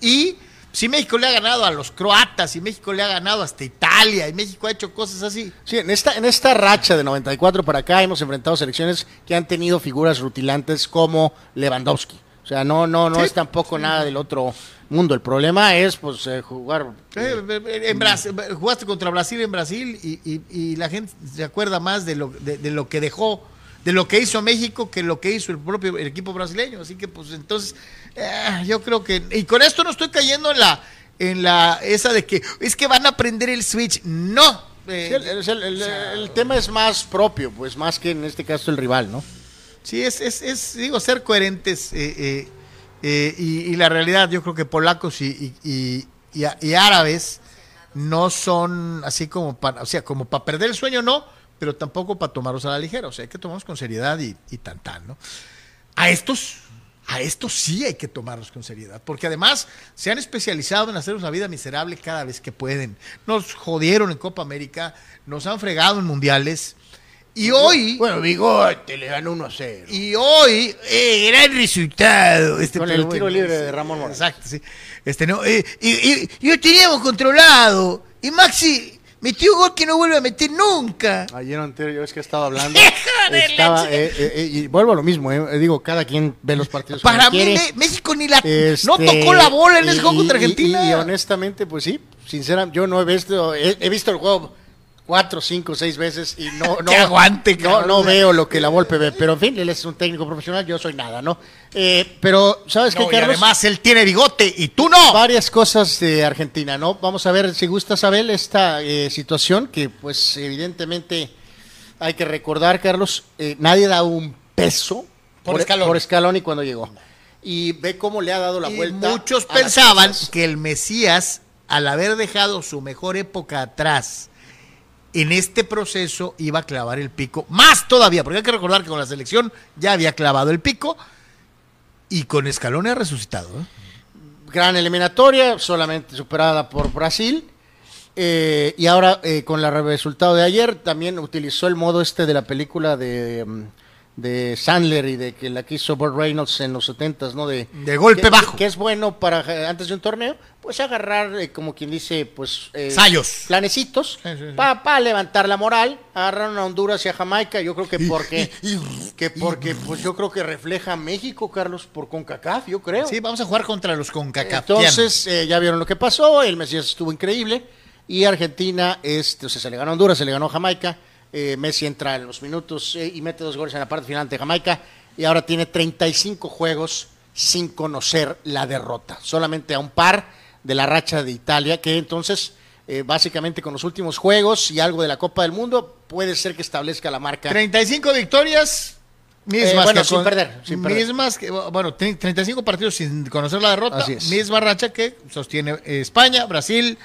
y si México le ha ganado a los croatas y México le ha ganado hasta Italia y México ha hecho cosas así.
Sí, en esta, en esta racha de 94 para acá hemos enfrentado selecciones que han tenido figuras rutilantes como Lewandowski. O sea, no, no, no
Sí.
es tampoco nada del otro mundo. El problema es pues eh, jugar.
Eh, en Brasil, jugaste contra Brasil en Brasil y, y- y la gente se acuerda más de lo, de, de lo que dejó, de lo que hizo México que lo que hizo el propio el equipo brasileño. Así que pues entonces eh, yo creo que y con esto no estoy cayendo en la en la esa de que es que van a aprender el switch. No. Eh,
Sí, el, el- el- el tema es más propio, pues más que en este caso el rival, ¿no?
Sí, es, es, es, digo, ser coherentes eh, y, y la realidad, yo creo que polacos y, y, y árabes no son así como para, o sea, como para perder el sueño, no, pero tampoco para tomarlos a la ligera, o sea, hay que tomarlos con seriedad y, y tan tan, ¿no? A estos, a estos sí hay que tomarlos con seriedad, porque además se han especializado en hacernos la vida miserable cada vez que pueden. Nos jodieron en Copa América, nos han fregado en mundiales. Y hoy,
Bueno, Bigote le ganó 1 a 0.
y hoy, eh, gran resultado. Este,
Con el tiro
bueno,
libre
sí,
de Ramón Morales.
Exacto, sí. Este, no, eh, y, y- y lo teníamos controlado. Y Maxi metió gol que no vuelve a meter nunca.
Ayer o anterior, yo es que estaba hablando. Estaba, eh, eh, eh, y vuelvo a lo mismo, eh, digo, cada quien ve los partidos.
Para mí,
quiere.
México ni la. no
Este,
tocó la bola en ese juego contra
y-
Argentina.
Y, honestamente, pues sí, sinceramente, yo no he visto, he, he visto el juego cuatro, cinco, seis veces y no, no,
aguante,
no, no veo lo que la Volpe ve, pero en fin, él es un técnico profesional, yo soy nada, ¿no? Eh, pero, ¿sabes
No,
qué,
y
Carlos?
además él tiene bigote y tú no.
Varias cosas de Argentina, ¿no? Vamos a ver si gusta saber esta eh, situación que, pues, evidentemente hay que recordar, Carlos, eh, nadie da un peso
Por Scaloni.
por Scaloni cuando llegó. Y ve cómo le ha dado la
Y
vuelta.
muchos pensaban que el Mesías, al haber dejado su mejor época atrás, en este proceso iba a clavar el pico, más todavía, porque hay que recordar que con la selección ya había clavado el pico y con Escalón ha resucitado. ¿eh?
gran eliminatoria, solamente superada por Brasil. Eh, y ahora, eh, con el resultado de ayer, también utilizó el modo este de la película de, mm, de Sandler y de que la quiso Burt Reynolds en los 70 ¿no? De,
De golpe
que-
bajo.
Que es bueno para eh, antes de un torneo, pues agarrar, eh, como quien dice, pues. eh,
Sayos.
Planecitos,
Sí, sí, sí.
para levantar la moral. Agarraron a Honduras y a Jamaica. Yo creo que porque. que porque, pues yo creo que refleja a México, Carlos, por CONCACAF, yo creo.
Sí, vamos a jugar contra los CONCACAF.
Entonces, eh, ya vieron lo que pasó, el Mesías estuvo increíble y Argentina, este, o sea, se le ganó a Honduras, se le ganó a Jamaica, eh, Messi entra en los minutos eh, y mete dos goles en la parte final ante Jamaica y ahora tiene 35 juegos sin conocer la derrota, solamente a un par de la racha de Italia, que entonces, eh, básicamente con los últimos juegos y algo de la Copa del Mundo, puede ser que establezca la marca.
35 victorias. Mismas
Eh, bueno,
que
sin
con-
perder, sin perder.
mismas que, bueno, tre- 35 partidos sin conocer la derrota.
Así es.
Misma racha que sostiene eh, España, Brasil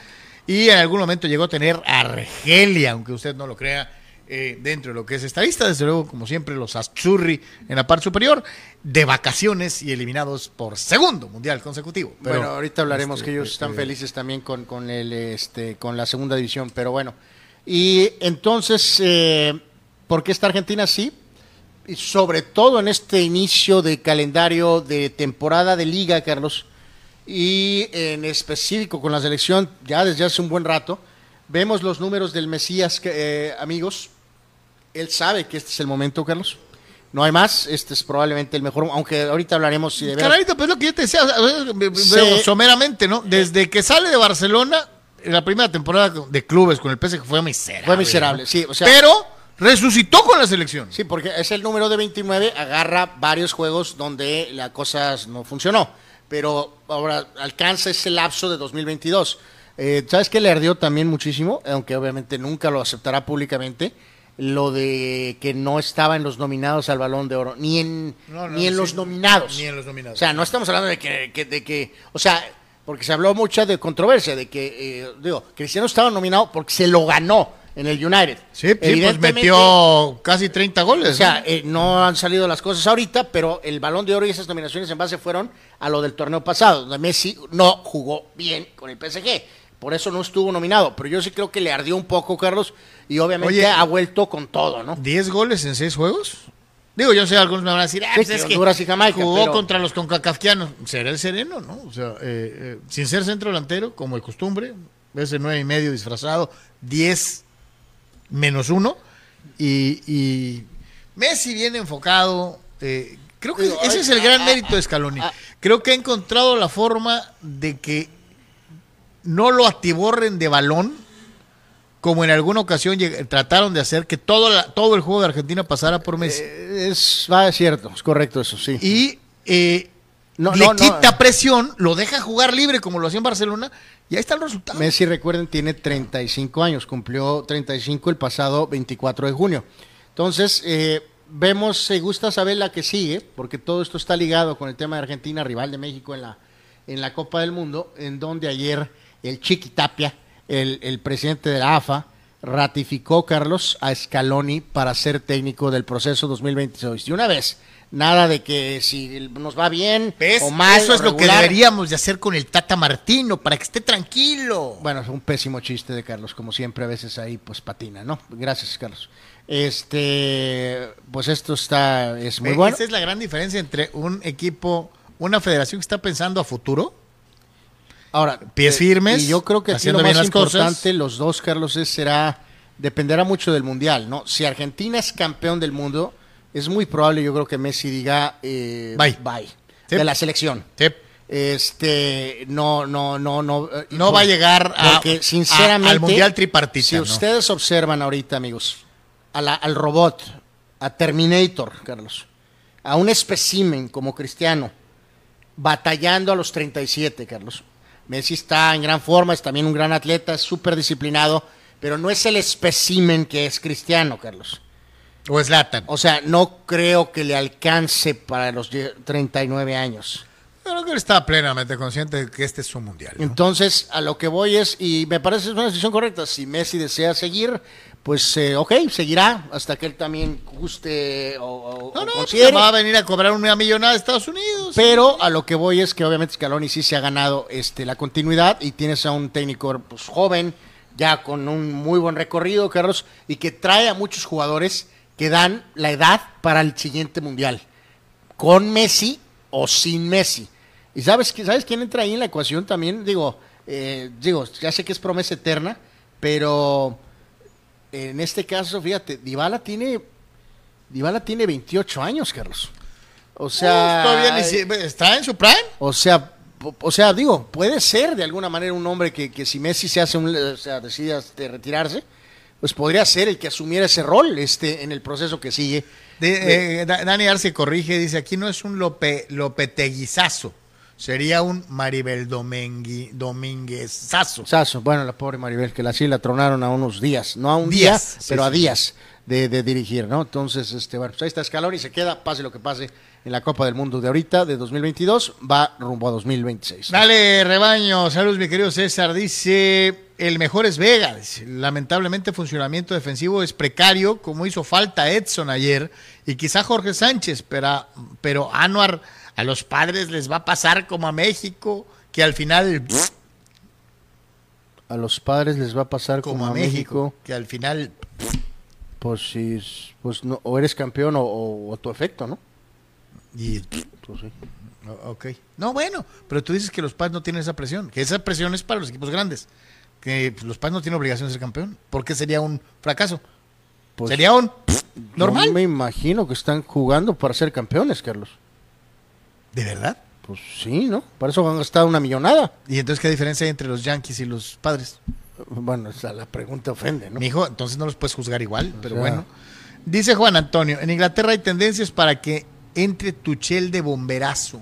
y en algún momento llegó a tener Argelia, aunque usted no lo crea, eh, dentro de lo que es esta lista. Desde luego, como siempre, los Azzurri en la parte superior, de vacaciones y eliminados por segundo mundial consecutivo. Pero,
bueno, ahorita hablaremos
este,
que ellos
eh,
están
eh,
felices también con, con el este con la segunda división, pero bueno. Y entonces, eh, ¿por qué está Argentina así? Y sobre todo en este inicio de calendario de temporada de liga, Carlos, y en específico con la selección ya desde hace un buen rato, vemos los números del Mesías, que, eh, amigos. Él sabe que este es el momento, Carlos. No hay más, este es probablemente el mejor, aunque ahorita hablaremos si de veras-
Caralito, pues lo que yo te decía, someramente, ¿no? Desde que sale de Barcelona, en la primera temporada de clubes con el PSG fue miserable.
Fue miserable,
¿no?
sí, o sea-
Pero resucitó con la selección.
Sí, porque es el número de 29, agarra varios juegos donde la cosa no funcionó. pero ahora alcanza ese lapso de 2022. Eh, ¿Sabes qué le ardió también muchísimo? Aunque obviamente nunca lo aceptará públicamente, lo de que no estaba en los nominados al Balón de Oro, ni en,
No, no,
ni en
sí,
los nominados.
ni en los nominados.
O sea, no estamos hablando de que, que- de que, o sea, porque se habló mucho de controversia, de que, eh, digo, Cristiano estaba nominado porque se lo ganó en el United.
Sí, sí, pues metió casi 30 goles.
o sea,
¿no?
eh, no han salido las cosas ahorita, pero el Balón de Oro y esas nominaciones en base fueron a lo del torneo pasado, donde Messi no jugó bien con el PSG. Por eso no estuvo nominado. Pero yo sí creo que le ardió un poco, Carlos, y obviamente
Oye,
ha vuelto con todo, ¿no?
10 goles en 6 juegos. Digo, yo sé, algunos me van a decir, ah,
Sí,
pues es que
y Jamaica,
jugó
pero-
contra los concacafquianos. Será el sereno, ¿no? O sea, eh, eh, sin ser centro delantero, como de costumbre, ese nueve y medio disfrazado, 10 menos uno. Y, y Messi viene enfocado. eh, creo que
Digo,
ese
ay,
es el
ah,
gran
ah,
mérito de Scaloni.
ah.
Creo que ha encontrado la forma de que no lo atiborren de balón, como en alguna ocasión trataron de hacer que todo, la- todo el juego de Argentina pasara por Messi.
Eh, Es, va, es cierto, es correcto eso, sí.
y eh,
No,
le
no, no.
quita presión, lo deja jugar libre como lo hacía en Barcelona, y ahí está el resultado.
Messi, recuerden, tiene 35 años, cumplió 35 el pasado 24 de junio. Entonces, eh, vemos, se gusta saber la que sigue, porque todo esto está ligado con el tema de Argentina, rival de México en la, en la Copa del Mundo, en donde ayer el Chiqui Tapia, el, el presidente de la AFA, ratificó, Carlos, a Scaloni para ser técnico del proceso 2026. Y una vez, nada de que si nos va bien
¿Ves?
o mal.
Eso es lo que deberíamos de hacer con el Tata Martino, para que esté tranquilo.
Bueno, es un pésimo chiste de Carlos, como siempre, a veces ahí pues patina, ¿no? Gracias, Carlos. Este, pues esto está, es muy
Eh,
bueno.
Esa es la gran diferencia entre un equipo, una federación que está pensando a futuro.
Ahora,
pies
eh,
firmes,
Y yo creo que aquí
haciendo
lo más
cosas.
importante, los dos, Carlos, es, será, dependerá mucho del Mundial, ¿no? Si Argentina es campeón del mundo, es muy probable, yo creo que Messi diga, eh,
Bye. Sí.
de la selección. Este, no, no, no, no. eh,
No va a llegar a-
porque,
a-
sinceramente,
al Mundial tripartita,
Si
¿no?
ustedes observan ahorita, amigos, a la- al robot, a Terminator, Carlos, a un espécimen como Cristiano, batallando a los 37, Carlos. Messi está en gran forma, es también un gran atleta, es súper disciplinado, pero no es el espécimen que es Cristiano, Carlos.
O Zlatan.
O sea, no creo que le alcance para los die- 39 años.
Creo que él está plenamente consciente de que este es su mundial. ¿no?
Entonces, a lo que voy es, y me parece que es una decisión correcta, si Messi desea seguir, pues eh, ok, seguirá hasta que él también guste o, o-
No, no, pues
considere.
va a venir a cobrar una millonada de Estados Unidos.
Pero a lo que voy es que obviamente Scaloni sí se ha ganado este, la continuidad y tienes a un técnico pues, joven, ya con un muy buen recorrido, Carlos, y que trae a muchos jugadores que dan la edad para el siguiente mundial, con Messi o sin Messi. ¿Y sabes, sabes quién entra ahí en la ecuación también? Digo, eh, digo, ya sé que es promesa eterna, pero en este caso, fíjate, Dybala tiene, Dybala tiene 28 años, Carlos. O sea,
todavía ni está en su prime.
o sea, o sea, digo, puede ser de alguna manera un hombre que, que si Messi se hace un, o sea, decide este, retirarse, pues podría ser el que asumiera ese rol este, en el proceso que sigue.
De- eh, Da- Dani Arce corrige, dice, aquí no es un Lope, Lopeteguizazo, sería un Maribel Domengui, Domínguezazo.
Sasso, bueno, la pobre Maribel, que la sí la tronaron a unos días, no a un
Días,
día,
sí,
pero a días de, de dirigir, ¿no? Entonces, este, bueno, pues ahí está Scaloni y se queda, pase lo que pase en la Copa del Mundo de ahorita, de 2022, va rumbo a 2026.
Dale, rebaño, saludos mi querido César, dice, el mejor es Vega, dice, lamentablemente el funcionamiento defensivo es precario, como hizo falta Edson ayer, y quizá Jorge Sánchez, pero, pero Anuar, a los padres les va a pasar como a México, que al final...
A los padres les va a pasar
como a México, que al final
pues si, pues no, o eres campeón o, o- o tu efecto, ¿no?
y
Pues sí.
Ok. No, bueno, pero tú dices que los padres no tienen esa presión, que esa presión es para los equipos grandes, que pues, los padres no tienen obligación de ser campeón, porque sería un fracaso.
Pues,
sería un normal.
Yo me imagino que están jugando para ser campeones, Carlos.
¿De verdad?
Pues sí, ¿no? Para eso han gastado una millonada.
¿Y entonces qué diferencia hay entre los Yankees y los padres?
Bueno, esa la pregunta ofende, ¿no?
Mi hijo, entonces no los puedes juzgar igual, pero
sea-
bueno. Dice Juan Antonio, en Inglaterra hay tendencias para que entre Tuchel de bomberazo.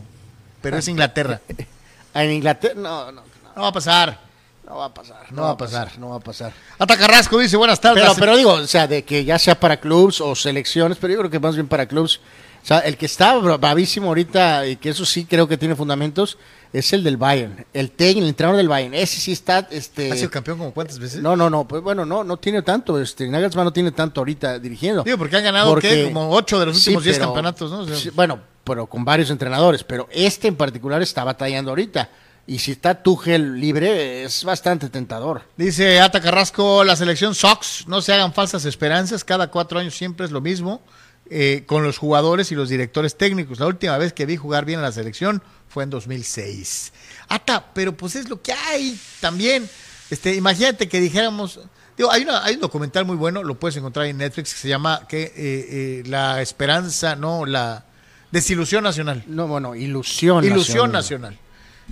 pero es Inglaterra.
En Inglaterra, no, no, no,
No va a pasar.
no va a pasar.
No va a pasar.
No va a pasar.
Ata Carrasco dice, buenas tardes.
Pero, pero digo, o sea, de que ya sea para clubs o selecciones, pero yo creo que más bien para clubs. O sea, el que está bra- bravísimo ahorita, y que eso sí creo que tiene fundamentos, es el del Bayern. El técnico, el entrenador del Bayern. Ese sí está, este...
¿Ha sido campeón como cuántas veces?
No, no, no, pues bueno, no, no tiene tanto, este, Nagelsmann no tiene tanto ahorita dirigiendo.
Digo, porque han ganado,
Porque-
¿qué? Como ocho de los
Sí,
últimos diez
pero-
campeonatos, ¿no? O sea,
sí, bueno, pero con varios entrenadores, pero este en particular está batallando ahorita. Y si está Tuchel libre, es bastante tentador.
Dice Ata Carrasco, la selección Sox, no se hagan falsas esperanzas, cada cuatro años siempre es lo mismo eh, con los jugadores y los directores técnicos. La última vez que vi jugar bien a la selección fue en 2006. Ata, pero pues es lo que hay también. Este, imagínate que dijéramos, digo, hay, una, hay un documental muy bueno, lo puedes encontrar en Netflix, que se llama que eh, eh, La Esperanza, no, la Desilusión Nacional.
No, bueno, ilusión.
Ilusión nacional.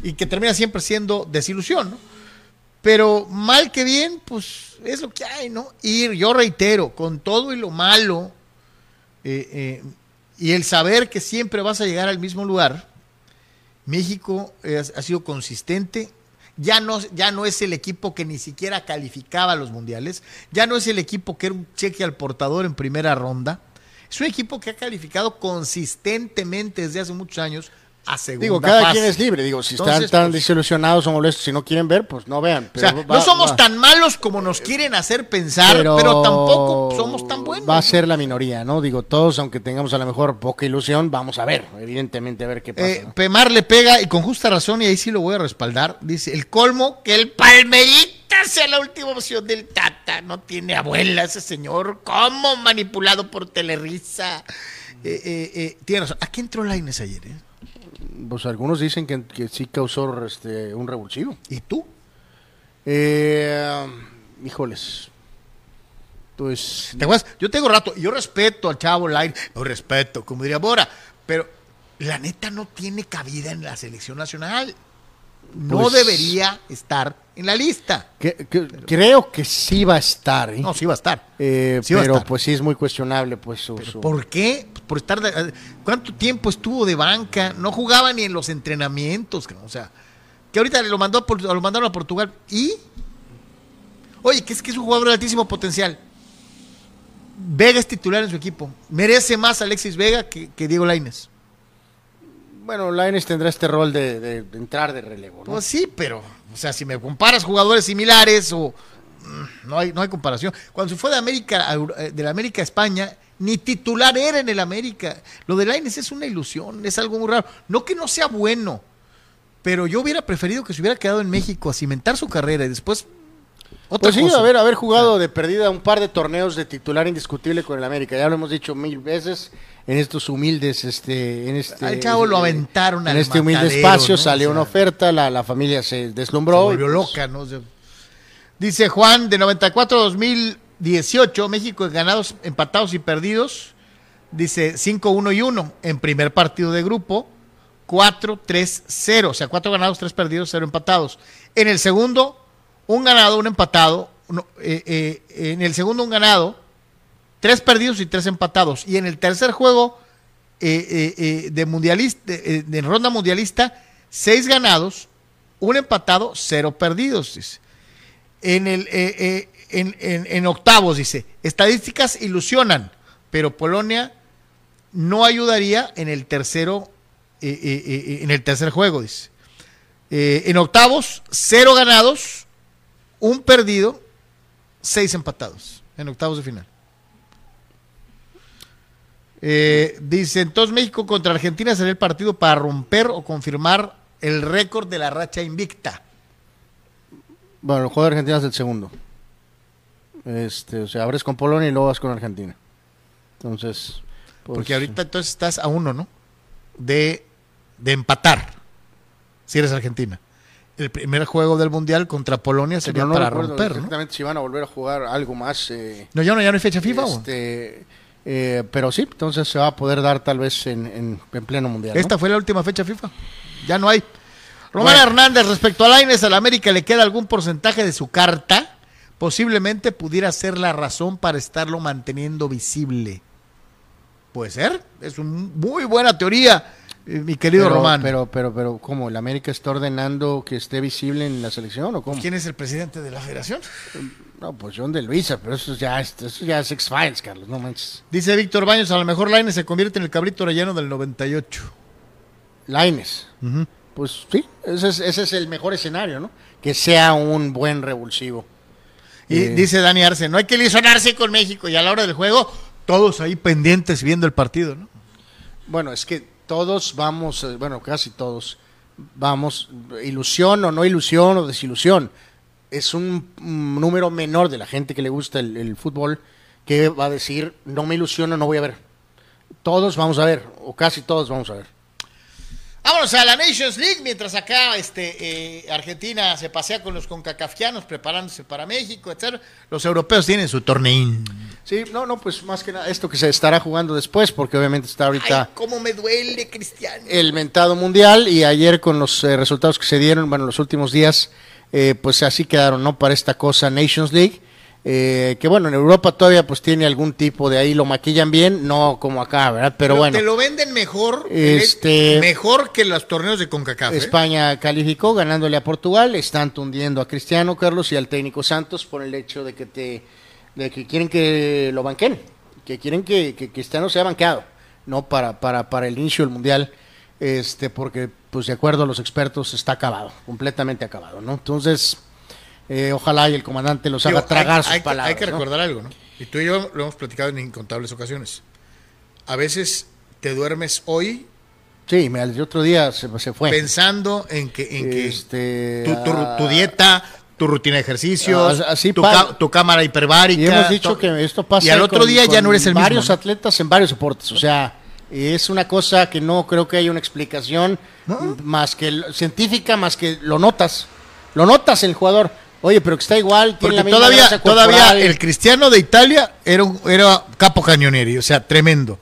Y que termina siempre siendo desilusión, ¿no? Pero mal que bien, pues es lo que hay, ¿no? Y yo reitero, con todo y lo malo, eh, eh, y el saber que siempre vas a llegar al mismo lugar, México ha sido consistente. Ya no, ya no es el equipo que ni siquiera calificaba a los mundiales. Ya no es el equipo que era un cheque al portador en primera ronda. Es un equipo que ha calificado consistentemente desde hace muchos años a segunda
Digo, cada
fase.
quien es libre. Digo, si
Entonces,
están tan
pues,
desilusionados o molestos, si no quieren ver, pues no vean.
O
Pero
sea,
va-
no somos
va-
tan malos como nos quieren hacer pensar, pero, tampoco somos tan buenos.
Va a ser la minoría, ¿no? Digo, todos, aunque tengamos a lo mejor poca ilusión, vamos a ver, evidentemente, a ver qué pasa.
Eh,
¿no?
Pemar le pega y con justa razón, y ahí sí lo voy a respaldar. Dice: el colmo que el Palmerita sea la última opción del Tata. No tiene abuela ese señor. ¿Cómo manipulado por Telerisa? Eh, eh, eh, tiene razón. ¿A qué entró Laines ayer? eh?
Pues algunos dicen que, que sí causó este, un revulsivo.
¿Y tú?
Eh, híjoles. Pues
¿Te acuerdas? Yo tengo rato, yo respeto al chavo Laines, lo respeto, como diría Bora, pero la neta no tiene cabida en la selección nacional. No
Pues-
debería estar en la lista.
que- que- creo que sí va a estar. ¿eh?
No, sí va a estar.
Eh,
sí va a
pero
estar.
pues sí es muy cuestionable pues su, su-
¿Por qué? Por estar. de- ¿Cuánto tiempo estuvo de banca? No jugaba ni en los entrenamientos. O sea, que ahorita lo, mandó a lo mandaron a Portugal. ¿Y? Oye, que es que es un jugador de altísimo potencial. Vega es titular en su equipo. Merece más Alexis Vega que, que Diego Lainez.
Bueno, Lainez tendrá este rol de, entrar de relevo, ¿no?
Pues sí, pero, o sea, si me comparas jugadores similares o mm, no hay, no hay comparación. Cuando se fue de América, eh, de la América a España, ni titular era en el América. Lo de Lainez es una ilusión, es algo muy raro. No que no sea bueno, pero yo hubiera preferido que se hubiera quedado en México a cimentar su carrera y después otra
Pues sí,
cosa.
haber, haber jugado de perdida un par de torneos de titular indiscutible con el América. Ya lo hemos dicho mil veces en estos humildes, este, en este.
Al chavo lo aventaron
En
al
este humilde
matadero,
espacio
¿no?
salió
O sea,
una oferta, la, la familia se
se
deslumbró. y,
volvió
pues,
loca, ¿no? O sea, dice Juan, de 94 a 2018, México ganados, empatados y perdidos. Dice 5-1 y 1 en primer partido de grupo. 4-3-0. O sea, 4 ganados, 3 perdidos, 0 empatados. En el segundo, un ganado, un empatado. eh, eh, en el segundo, un ganado, 3 perdidos y 3 empatados. Y en el tercer juego eh, eh, de mundialista, de, ronda mundialista, 6 ganados, un empatado, cero perdidos. En, el, en, en- en octavos, dice, estadísticas ilusionan, pero Polonia no ayudaría en el tercero, en el tercer juego, dice. En octavos, cero ganados, un perdido, seis empatados en octavos de final. Eh, dice, entonces México contra Argentina sería el partido para romper o confirmar el récord de la racha invicta.
Bueno, el juego de Argentina es el segundo. Este, o sea, abres con Polonia y luego vas con Argentina. Entonces. pues,
Porque ahorita entonces estás a uno, ¿no? De, de empatar, si eres Argentina. El primer juego del Mundial contra Polonia sería
no, no
para romper, ¿no?
exactamente si van a volver a jugar algo más. eh,
No, ya no, ya no hay fecha FIFA.
este, eh, pero sí, entonces se va a poder dar tal vez en, en- en pleno mundial. ¿no?
Esta fue la última fecha FIFA. Ya no hay. Román
Bueno.
Hernández, respecto a Laines, al América le queda algún porcentaje de su carta. Posiblemente pudiera ser la razón para estarlo manteniendo visible. Puede ser, es una muy buena teoría, eh, mi querido
pero,
Román.
Pero, pero, pero, ¿cómo? ¿La América está ordenando que esté visible en la selección o cómo?
¿Quién es el presidente de la federación?
No, pues John de Luisa, pero eso ya, es- eso ya es X-Files, Carlos, no manches.
Dice Víctor Baños, a lo mejor Lainez se convierte en el cabrito relleno del 98.
Laines. Pues sí, ese es, ese es el mejor escenario, ¿no? Que sea un buen revulsivo.
Y
Eh.
dice Dani Arce, no hay que ilusionarse con México. Y a la hora del juego, todos ahí pendientes viendo el partido, ¿no?
Bueno, es que todos vamos, eh, bueno, casi todos vamos, ilusión o no ilusión o desilusión. Es un mm, número menor de la gente que le gusta el, el fútbol que va a decir, no me ilusiono, no voy a ver. Todos vamos a ver, o casi todos vamos a ver.
Vámonos a la Nations League, mientras acá este, eh, Argentina se pasea con los concacafianos preparándose para México, etc. Los europeos tienen su torneín.
Sí, no, no, pues más que nada esto que se estará jugando después, porque obviamente está ahorita...
Ay, cómo me duele, Cristiano.
el mentado mundial y ayer con los eh, resultados que se dieron, bueno, los últimos días, eh, pues así quedaron, ¿no? Para esta cosa Nations League, eh, que bueno, en Europa todavía pues tiene algún tipo de ahí, lo maquillan bien, no como acá, ¿verdad? Pero, bueno,
te lo venden mejor,
Este-
mejor que los torneos de CONCACAF. ¿eh?
España calificó ganándole a Portugal, están tundiendo a Cristiano Carlos y al técnico Santos por el hecho de que te de que quieren que lo banquen, que quieren que, que Cristiano sea banqueado, no para, para, para el inicio del mundial, este, porque pues de acuerdo a los expertos está acabado, completamente acabado, ¿no? Entonces, eh, ojalá y el comandante los
Digo,
haga tragar
hay,
sus
hay que-
palabras.
Hay que
¿no?
recordar algo, ¿no? Y tú y yo lo hemos platicado en incontables ocasiones. A veces te duermes hoy
Sí, me- el otro día se, se fue.
pensando en que, en que
Este,
tu, tu-
ah,
tu dieta, tu rutina de ejercicios,
así
tu, tu cámara hiperbárica.
Y hemos dicho que esto pasa
Y al otro
con-
día ya no eres el
varios
mismo. ¿no?
atletas en varios deportes. O sea, es una cosa que no creo que haya una explicación más que científica, más que lo notas. Lo notas el jugador. Oye, pero que está igual. tiene
Porque
la
todavía, todavía el cristiano de Italia era, un- era capo cañoneri, o sea, tremendo.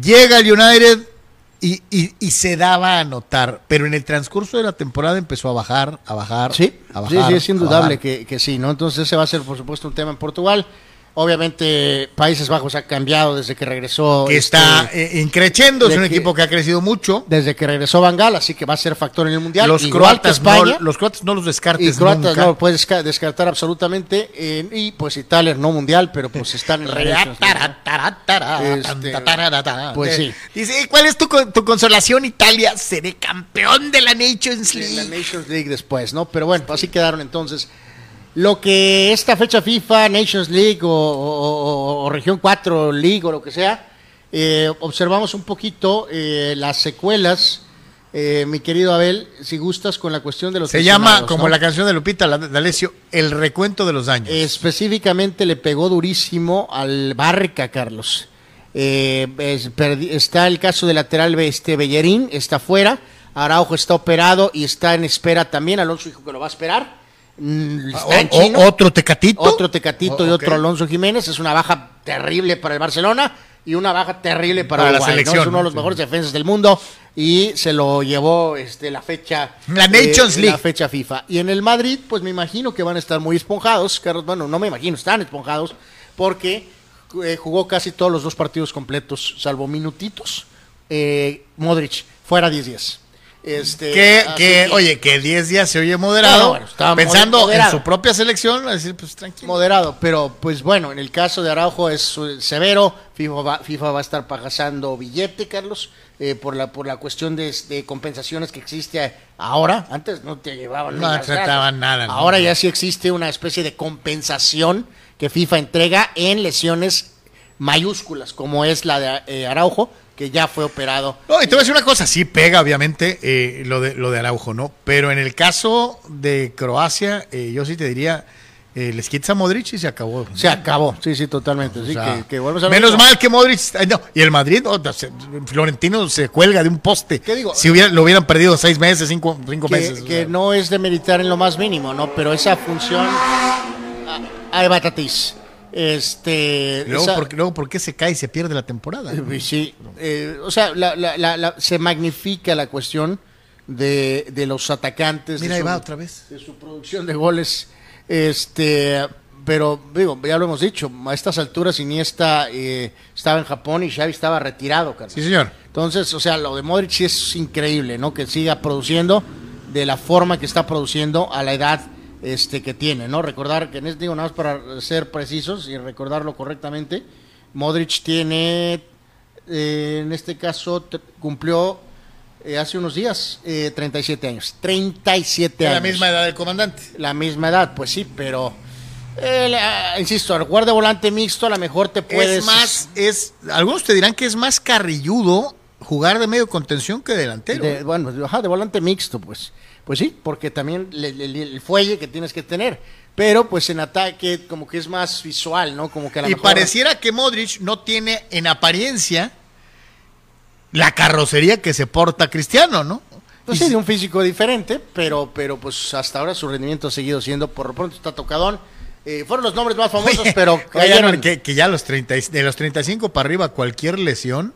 Llega al United y, y- y se daba a notar, pero en el transcurso de la temporada empezó a bajar, a bajar,
Sí,
a
sí,
bajar.
sí, es indudable que, que sí, ¿no? Entonces ese va a ser, por supuesto, un tema en Portugal. Obviamente, Países Bajos ha cambiado desde que regresó.
Que
este,
está eh, increciendo, es
de
un
que-
equipo que ha crecido mucho.
Desde que regresó Van Gaal, así que va a ser factor en el Mundial.
Los croatas,
España.
no, los croatas no los
Y
descartes
croatas
nunca.
no lo puedes desca- descartar absolutamente. eh, y pues Italia no mundial, pero pues están en la League, Este, pues sí.
Dice, "¿Y ¿cuál es tu, tu consolación, Italia? Seré campeón de la Nations
En la
League.
Nations League después, ¿no? Pero bueno, así quedaron entonces. Lo que esta fecha FIFA, Nations League o, o- o- o Región 4 League o lo que sea, eh, observamos un poquito eh, las secuelas, eh, mi querido Abel, si gustas, con la cuestión de los
Se llama, como
¿no?
la canción de Lupita D'Alessio, El recuento de los daños.
Específicamente le pegó durísimo al Barca, Carlos. Eh, es- está el caso de lateral este Bellerín, está fuera. Araujo está operado y está en espera también. Alonso dijo que lo va a esperar. Mm,
Ah, o-
chino.
otro tecatito.
Otro Tecatito y
Oh,
otro Alonso Jiménez. Es una baja terrible para el Barcelona y una baja terrible para,
Para
Es uno de los mejores defensas del mundo y se lo llevó este, la fecha.
La Nations
eh,
League.
La fecha FIFA. Y en el Madrid, pues me imagino que van a estar muy esponjados. Carlos, bueno, no me imagino, están esponjados porque eh, jugó casi todos los dos partidos completos, salvo minutitos. Eh, Modric, fuera 10 días. Este,
Que, que, oye, que 10 días se oye moderado.
No, no, bueno, estaba
pensando
moderado.
en su propia selección, a decir, pues tranquilo.
moderado, pero pues bueno, en el caso de Araujo es eh, severo, FIFA va, FIFA va a estar pagando billete, Carlos, eh, por la por la cuestión de, de compensaciones que existe ahora, antes no te llevaban
No trataban nada, no.
Ahora ya sí existe una especie de compensación que FIFA entrega en lesiones mayúsculas, como es la de eh, Araujo, que ya fue operado.
No, y te voy a decir una cosa, sí pega obviamente eh, lo, de, lo de Araujo, ¿no? Pero en el caso de Croacia, eh, yo sí te diría, eh, les quitas a Modric y se acabó.
Se acabó, sí, sí, totalmente.
O
sí,
sea,
que, que vuelves a lo
menos
mismo.
mal que Modric, ay, no, y el Madrid, se- Florentino se cuelga de un poste.
¿Qué digo?
Si hubiera, lo hubieran perdido seis meses, cinco, cinco
que,
meses. o
que
sea.
no es de meditar en lo más mínimo, ¿no? Pero esa función. ah, Ahí va Tatis. Este.
Luego,
esa-
¿por, luego, ¿por qué se cae y se pierde la temporada?
eh, Sí. eh, o sea, la- la- la- la- se magnifica la cuestión de, de los atacantes.
Mira,
de
ahí
su-
va otra vez.
de su producción de goles. Este, pero digo, ya lo hemos dicho, a estas alturas Iniesta eh, estaba en Japón y Xavi estaba retirado, Carlos.
Sí, señor.
Entonces, o sea, lo de Modric sí es increíble, ¿no? Que siga produciendo de la forma que está produciendo a la edad este que tiene, ¿no? Recordar que en este digo nada más para ser precisos y recordarlo correctamente, Modric tiene eh, en este caso cumplió eh, hace unos días eh, 37 años, 37
De
años.
la misma edad del comandante.
La misma edad, pues sí, pero eh, la- insisto, el guardia volante mixto a lo mejor te puedes
Es más, es, algunos te dirán que es más carrilludo jugar de medio contención que delantero.
de, bueno, ajá, de volante mixto, pues. Pues sí, porque también le- le- le- el fuelle que tienes que tener. Pero pues en ataque como que es más visual, ¿no? Como que a lo
y
mejor-
pareciera que Modric no tiene en apariencia la carrocería que se porta Cristiano, ¿no?
Pues sí, de un físico diferente, pero, pero pues hasta ahora su rendimiento ha seguido siendo, por lo pronto está tocadón. Eh, fueron los nombres más famosos,
Oye,
pero
oye,
cayeron.
que, que ya los 30, y- de los 35 para arriba cualquier lesión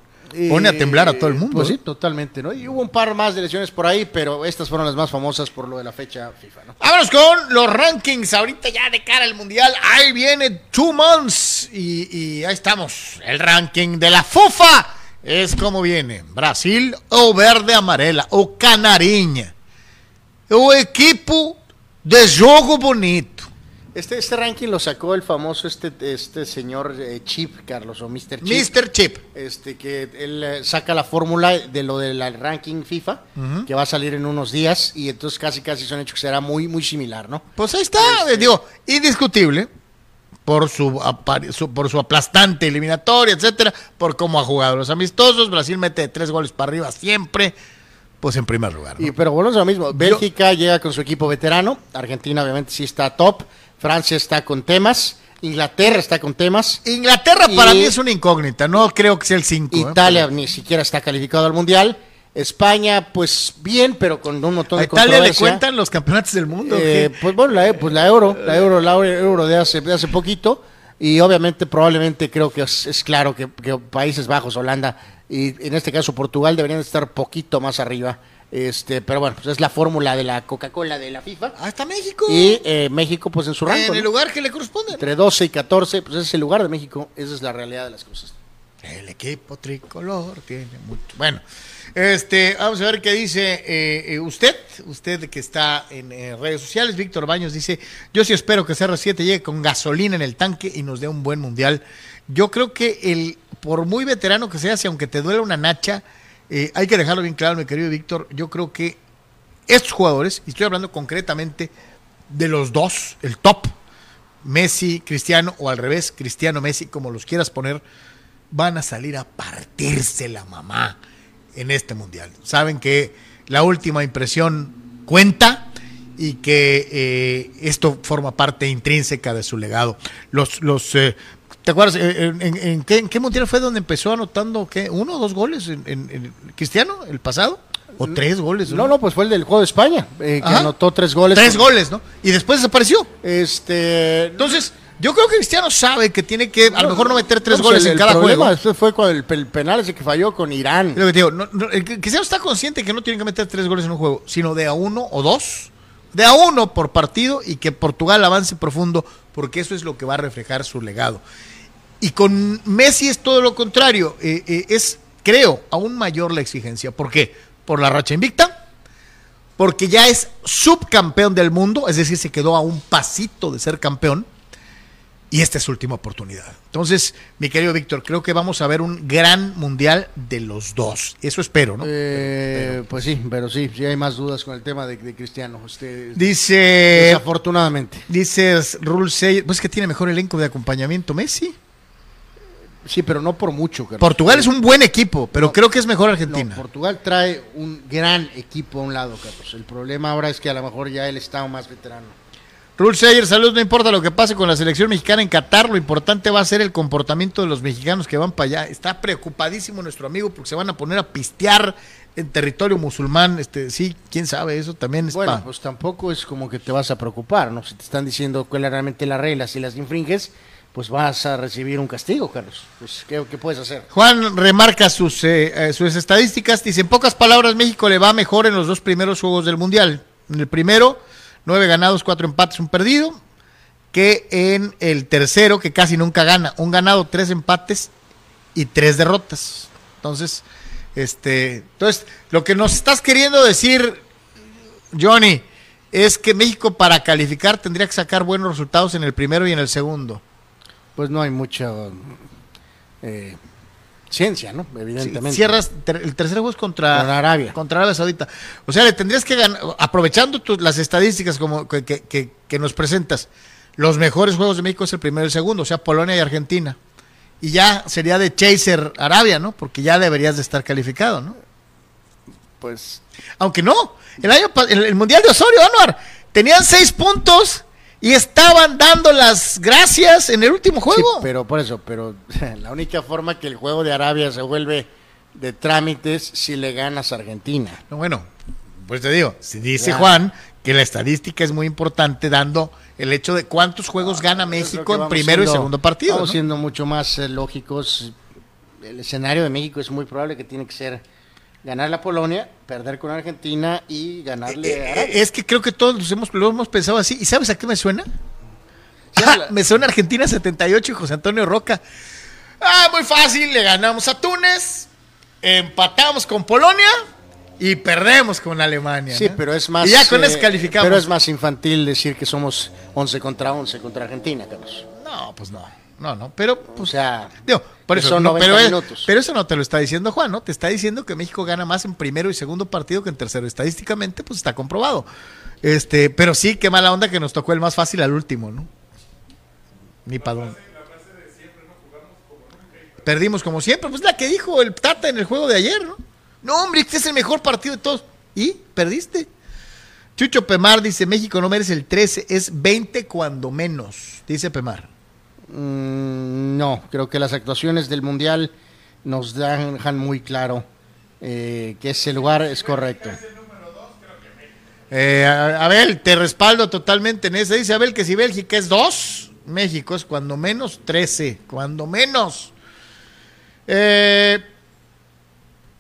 pone a temblar a todo el mundo.
Pues
¿eh?
sí, totalmente, ¿no? Y hubo un par más de lesiones por ahí, pero estas fueron las más famosas por lo de la fecha FIFA, ¿no?
Vámonos con los rankings. Ahorita ya de cara al mundial. Ahí viene Two Months. Y, y ahí estamos. El ranking de la FUFA es como viene: Brasil o verde amarela o canarinha. O equipo de jogo bonito.
Este, este ranking lo sacó el famoso este, este señor eh, Chip, Carlos, o Mr. Chip.
Mr. Chip.
Este, que él eh, saca la fórmula de lo del ranking FIFA, que va a salir en unos días, y entonces casi casi son hechos que será muy, muy similar, ¿no?
Pues ahí está, eh, digo, indiscutible por su, su- por su aplastante eliminatoria, etcétera, por cómo ha jugado los amistosos. Brasil mete tres goles para arriba siempre, pues en primer lugar. ¿no?
Y, pero volvemos a lo mismo. Bélgica llega con su equipo veterano. Argentina, obviamente, sí está top. Francia está con temas. Inglaterra está con temas.
Inglaterra para mí es una incógnita, no creo que sea el 5.
Italia ni siquiera está calificado al mundial. España, pues bien, pero con un montón
a
de
Italia le cuentan los campeonatos del mundo. ¿o
Eh, pues bueno, la, pues la euro, la euro, la euro de hace, de hace poquito. Y obviamente, probablemente creo que es, es claro que, que Países Bajos, Holanda y en este caso Portugal deberían estar poquito más arriba. Este, pero bueno, pues es la fórmula de la Coca-Cola de la FIFA.
Ah, está México.
Y eh, México, pues en su rango.
en el
¿no?
lugar que le corresponde.
Entre 12 y 14, pues ese es el lugar de México. Esa es la realidad de las cosas.
El equipo tricolor tiene mucho. Bueno, este, vamos a ver qué dice eh, eh, usted, usted que está en eh, redes sociales. Víctor Baños dice: Yo sí espero que CR7 llegue con gasolina en el tanque y nos dé un buen mundial. Yo creo que el, por muy veterano que sea, si aunque te duele una nacha, eh, hay que dejarlo bien claro, mi querido Víctor. Yo creo que estos jugadores, y estoy hablando concretamente de los dos, el top, Messi, Cristiano, o al revés, Cristiano, Messi, como los quieras poner, van a salir a partirse la mamá en este mundial. Saben que la última impresión cuenta y que eh, esto forma parte intrínseca de su legado. Los, los, eh, ¿te acuerdas eh, en, en- en qué, en qué mundial fue donde empezó anotando qué, uno o dos goles en, Cristiano el pasado? ¿O tres goles?
No, no, pues fue el del juego de España, eh, que anotó tres goles.
Tres goles, ¿no? Y después desapareció.
Este,
Entonces, yo creo que Cristiano sabe que tiene que a lo mejor no meter tres
No,
goles
pues el-
en
el
cada
problema
juego.
Este fue con el, el penal ese que falló con Irán.
Es lo que te digo, no, no, el que- Cristiano está consciente que no tiene que meter tres goles en un juego, sino de a uno o dos, de a uno por partido y que Portugal avance profundo, porque eso es lo que va a reflejar su legado. Y con Messi es todo lo contrario, eh, eh, es, creo, aún mayor la exigencia. ¿Por qué? Por la racha invicta, porque ya es subcampeón del mundo, es decir, se quedó a un pasito de ser campeón. Y esta es su última oportunidad. Entonces, mi querido Víctor, creo que vamos a ver un gran mundial de los dos. Eso espero, ¿no?
Eh, Pues sí, pero sí, sí hay más dudas con el tema de, de Cristiano. Este,
Dice,
desafortunadamente.
dice Rule 6, pues que tiene mejor elenco de acompañamiento Messi.
Sí, pero no por mucho. Carlos.
Portugal es un buen equipo, pero
No,
creo que es mejor
No,
Argentina.
Portugal trae un gran equipo a un lado, Carlos. El problema ahora es que a lo mejor ya él está más veterano.
Rule Sayer, salud, no importa lo que pase con la selección mexicana en Qatar, lo importante va a ser el comportamiento de los mexicanos que van para allá. Está preocupadísimo nuestro amigo porque se van a poner a pistear en territorio musulmán. Este, sí, quién sabe, eso también es
Bueno,
pa-
pues tampoco es como que te vas a preocupar, ¿no? Si te están diciendo claramente las reglas y las infringes, pues vas a recibir un castigo, Carlos. Pues, ¿qué, puedes hacer?
Juan remarca sus, eh, eh, sus estadísticas. Dice, en pocas palabras, México le va mejor en los dos primeros juegos del Mundial. En el primero, nueve ganados, cuatro empates, un perdido. que en el tercero, que casi nunca gana. Un ganado, tres empates y tres derrotas. Entonces, este, entonces, lo que nos estás queriendo decir, Johnny, es que México para calificar tendría que sacar buenos resultados en el primero y en el segundo.
Pues no hay mucha eh, ciencia, ¿no? Evidentemente.
cierras, el tercer juego es contra,
Arabia.
Contra Arabia Saudita. O sea, le tendrías que ganar, aprovechando las estadísticas como que, que, que, nos presentas, los mejores juegos de México es el primero y el segundo, o sea, Polonia y Argentina. Y ya sería de chaser Arabia, ¿no? Porque ya deberías de estar calificado, ¿no?
Pues.
Aunque no, el año el, el Mundial de Osorio, Anuar, tenían seis puntos y estaban dando las gracias en el último juego.
Sí, pero por eso, pero la única forma que el juego de Arabia se vuelve de trámites si le ganas a Argentina.
No, bueno, pues te digo, si dice Juan que la estadística es muy importante dando el hecho de cuántos juegos gana México en primero y segundo partido.
Estamos siendo mucho más eh, lógicos. El escenario de México es muy probable que tiene que ser ganar la Polonia, perder con Argentina y ganarle
eh, a eh, Es que creo que todos hemos, lo hemos pensado así. ¿Y sabes a qué me suena? me suena Argentina 78 y José Antonio Roca. Ah, muy fácil, le ganamos a Túnez, empatamos con Polonia y perdemos con Alemania.
Sí, pero es más.
Y ya con eso eh, calificamos.
Pero es más infantil decir que somos 11 contra 11 contra Argentina, Carlos.
No, pues no. No, no, pero,
pues, o sea,
digo, por eso, no, pero, pero, eso no te lo está diciendo Juan, ¿no? Te está diciendo que México gana más en primero y segundo partido que en tercero. Estadísticamente, pues está comprobado. Este, pero sí, qué mala onda que nos tocó el más fácil al último, ¿no? Ni para dónde. Perdimos como siempre, pues la que dijo el Tata en el juego de ayer, ¿no? No, hombre, este es el mejor partido de todos. ¿Y? ¿Perdiste? Chucho Pemar dice, México no merece el 13, es 20 cuando menos, dice Pemar.
Mm, no, creo que las actuaciones del Mundial nos dejan muy claro eh, que ese lugar es correcto.
Eh, Abel, te respaldo totalmente en ese. Dice Abel que si Bélgica es 2, México es cuando menos 13, cuando menos. Eh,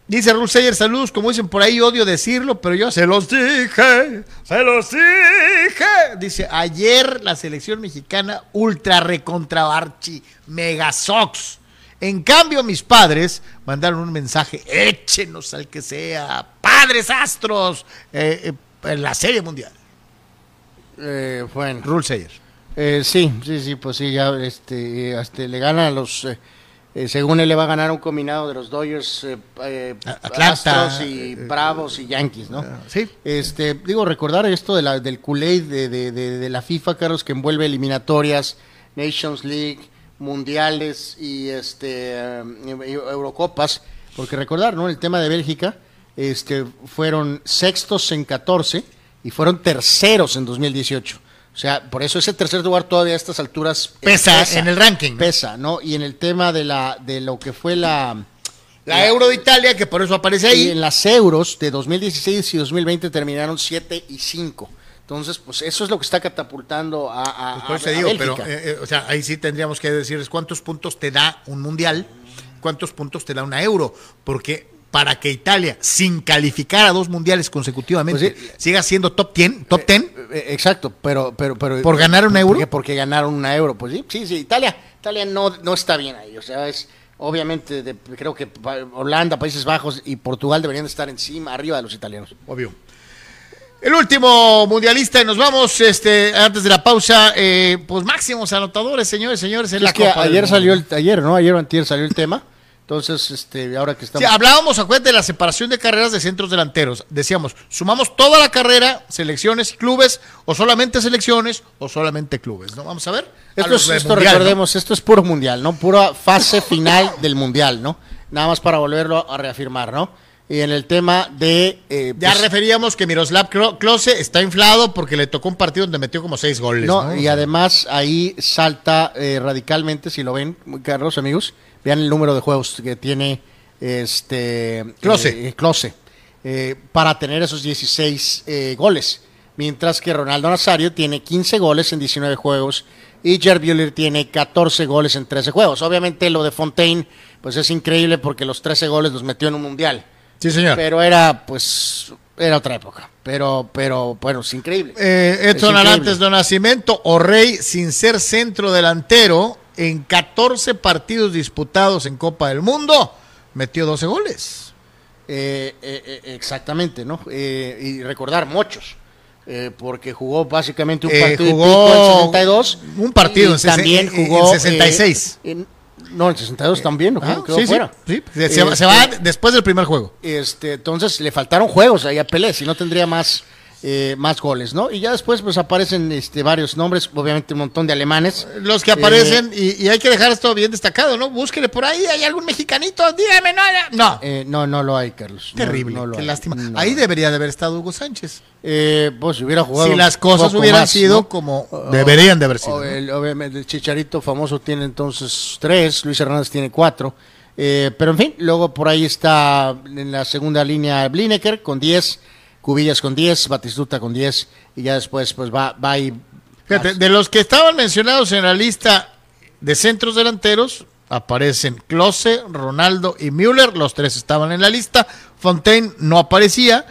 Dice Ruseyer, saludos, como dicen por ahí, odio decirlo, pero yo se los dije, se los dije. Dice, ayer la selección mexicana ultra recontra archi mega sox. En cambio, mis padres mandaron un mensaje, échenos al que sea, padres astros, eh, eh, en la serie mundial.
Eh, bueno.
Rulseyer.
Eh, sí, sí, sí, pues sí, ya este, este le gana a los eh, según él le va a ganar un combinado de los Dodgers, eh, eh Astros y Bravos y Yankees, ¿no?
Sí.
Este, digo, recordar esto de la, del Kool-Aid de, de, la FIFA, Carlos, que envuelve eliminatorias, Nations League, mundiales y este Eurocopas, porque recordar, ¿no? El tema de Bélgica, este, fueron sextos en 14 y fueron terceros en 2018. O sea, por eso ese tercer lugar todavía a estas alturas
pesa, en el ranking.
Pesa, ¿no? Y en el tema de la de lo que fue la
la, Euro de Italia, que por eso aparece ahí.
Y en las Euros de 2016 y 2020 terminaron 7 y 5. Entonces, pues eso es lo que está catapultando a, a,
pues digo, pero, eh, eh, o sea, ahí sí tendríamos que decirles cuántos puntos te da un mundial, cuántos puntos te da una euro, porque para que Italia, sin calificar a dos mundiales consecutivamente, pues siga siendo top 10, top 10. Eh,
eh, exacto, pero, pero, pero.
¿Por ganar un euro?
Porque, ganaron una euro, pues sí, sí, sí. Italia, Italia no, no está bien ahí, o sea, es. Obviamente, creo que Holanda, Países Bajos y Portugal deberían estar encima, arriba de los italianos.
Obvio. El último mundialista, y nos vamos este, antes de la pausa. Eh, pues máximos anotadores, señores, señores. En la
ayer salió el, ayer, ¿no? Ayer o antier salió el tema entonces, este, ahora que estamos.
Sí, hablábamos, acuérdate, de la separación de carreras de centros delanteros. Decíamos, sumamos toda la carrera, selecciones y clubes, o solamente selecciones, o solamente clubes, ¿no? Vamos a ver.
Esto, es, esto recordemos, esto es puro mundial, ¿no? Pura fase final del mundial, ¿no? Nada más para volverlo a reafirmar, ¿no? Y en el tema de...
Eh, ya pues referíamos que Miroslav Klose está inflado porque le tocó un partido donde metió como seis goles.
No, y además ahí salta eh, radicalmente, si lo ven, Carlos, amigos, Vean el número de juegos que tiene este
Close,
eh, Close eh, para tener esos 16 eh, goles. Mientras que Ronaldo Nazario tiene 15 goles en 19 juegos y Jer tiene 14 goles en 13 juegos. Obviamente lo de Fontaine pues es increíble porque los 13 goles los metió en un mundial.
Sí, señor.
Pero era, pues, era otra época. Pero, pero, bueno, es increíble.
Eh,
Es
Edson. Arantes de Nacimiento o Rey sin ser centro delantero en 14 partidos disputados en Copa del Mundo metió 12 goles.
Eh, eh, eh, exactamente, ¿no? Eh, y recordar muchos. eh, porque jugó básicamente un
Eh,
partido
jugó
pico en 62.
un partido
y también
en- en
jugó.
66.
eh, en- no, en 62 también, ¿no?
Ah, sí, sí,
fuera.
sí. Se, se va- se va después del primer juego.
Este, entonces le faltaron juegos ahí a Pelé, si no tendría más, eh, más goles, ¿no? Y ya después pues aparecen este, varios nombres, obviamente un montón de alemanes.
Los que aparecen, y, y hay que dejar esto bien destacado, ¿no? Búsquele por ahí, hay algún mexicanito, dígame, no, no. No,
Eh, no, no lo hay, Carlos.
Terrible,
no lo
qué
hay.
lástima.
No.
Ahí debería de haber estado Hugo Sánchez.
Eh, pues si hubiera jugado.
Si las cosas hubieran
más,
sido como
O-
deberían de haber sido.
el- obviamente el Chicharito famoso tiene entonces tres, Luis Hernández tiene cuatro. Eh, pero en fin, luego por ahí está en la segunda línea Blineker con 10, Cubillas con 10, Batistuta con 10 y ya después pues va, va ahí.
Fíjate, de los que estaban mencionados en la lista de centros delanteros, aparecen Klose, Ronaldo y Müller, los tres estaban en la lista. Fontaine no aparecía.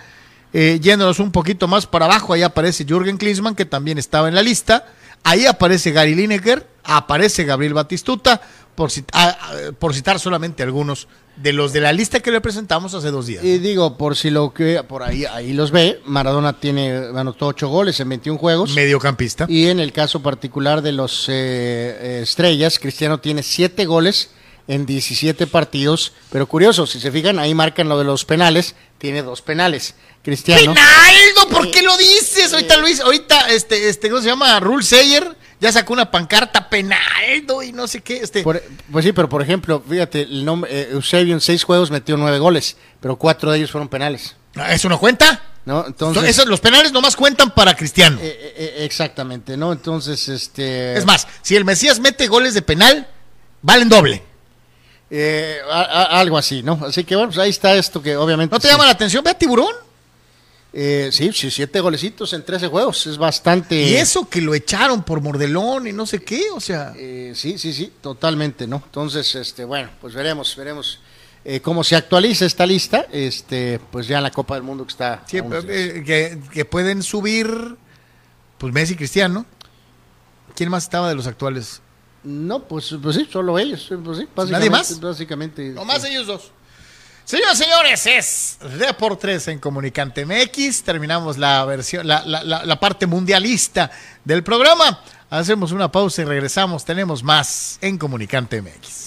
Eh, yéndonos un poquito más para abajo, ahí aparece Jürgen Klinsmann, que también estaba en la lista. Ahí aparece Gary Lineker, aparece Gabriel Batistuta, por, ah, ah, por citar solamente algunos de los de la lista que le presentamos hace dos días.
Y digo, por si lo que por ahí ahí los ve, Maradona tiene anotó 8 goles en 21 juegos.
Mediocampista.
Y en el caso particular de los eh, eh, estrellas, Cristiano tiene 7 goles en 17 partidos. Pero curioso, si se fijan, ahí marcan lo de los penales. Tiene dos penales. Cristiano.
¡Penaldo! ¿Por qué lo dices? Ahorita Luis, ahorita, este, este, ¿cómo se llama? Rule Sayer ya sacó una pancarta penaldo y no sé qué. Este,
Por- pues sí, pero por ejemplo, fíjate, el nombre, eh, Eusebio en 6 juegos metió 9 goles, pero 4 de ellos fueron penales.
¿Eso no cuenta?
¿no? Entonces,
los penales nomás cuentan para Cristiano.
eh, eh, eh, exactamente, ¿no? Entonces, este.
es más, si el Mesías mete goles de penal, valen doble.
eh, a- a- algo así, ¿no? Así que bueno, pues ahí está esto que obviamente.
¿No te
sí.
llama la atención? Ve a Tiburón.
Eh, sí, sí, siete golecitos en 13 juegos, es bastante.
Y eso que lo echaron por mordelón y no sé qué, o sea.
Eh, sí, sí, sí, totalmente, ¿no? Entonces, este, bueno, pues veremos, veremos eh, cómo se actualiza esta lista, este, pues ya en la Copa del Mundo que está.
sí, eh, que, que pueden subir, pues Messi y Cristiano. ¿Quién más estaba de los actuales?
No, pues, pues sí, solo ellos, pues sí, básicamente.
¿Nadie más?
Básicamente.
Nomás
sí.
ellos dos. Señoras y señores, es Deportes en Comunicante MX. Terminamos la versión, la, la- la- la parte mundialista del programa. Hacemos una pausa y regresamos. Tenemos más en Comunicante MX.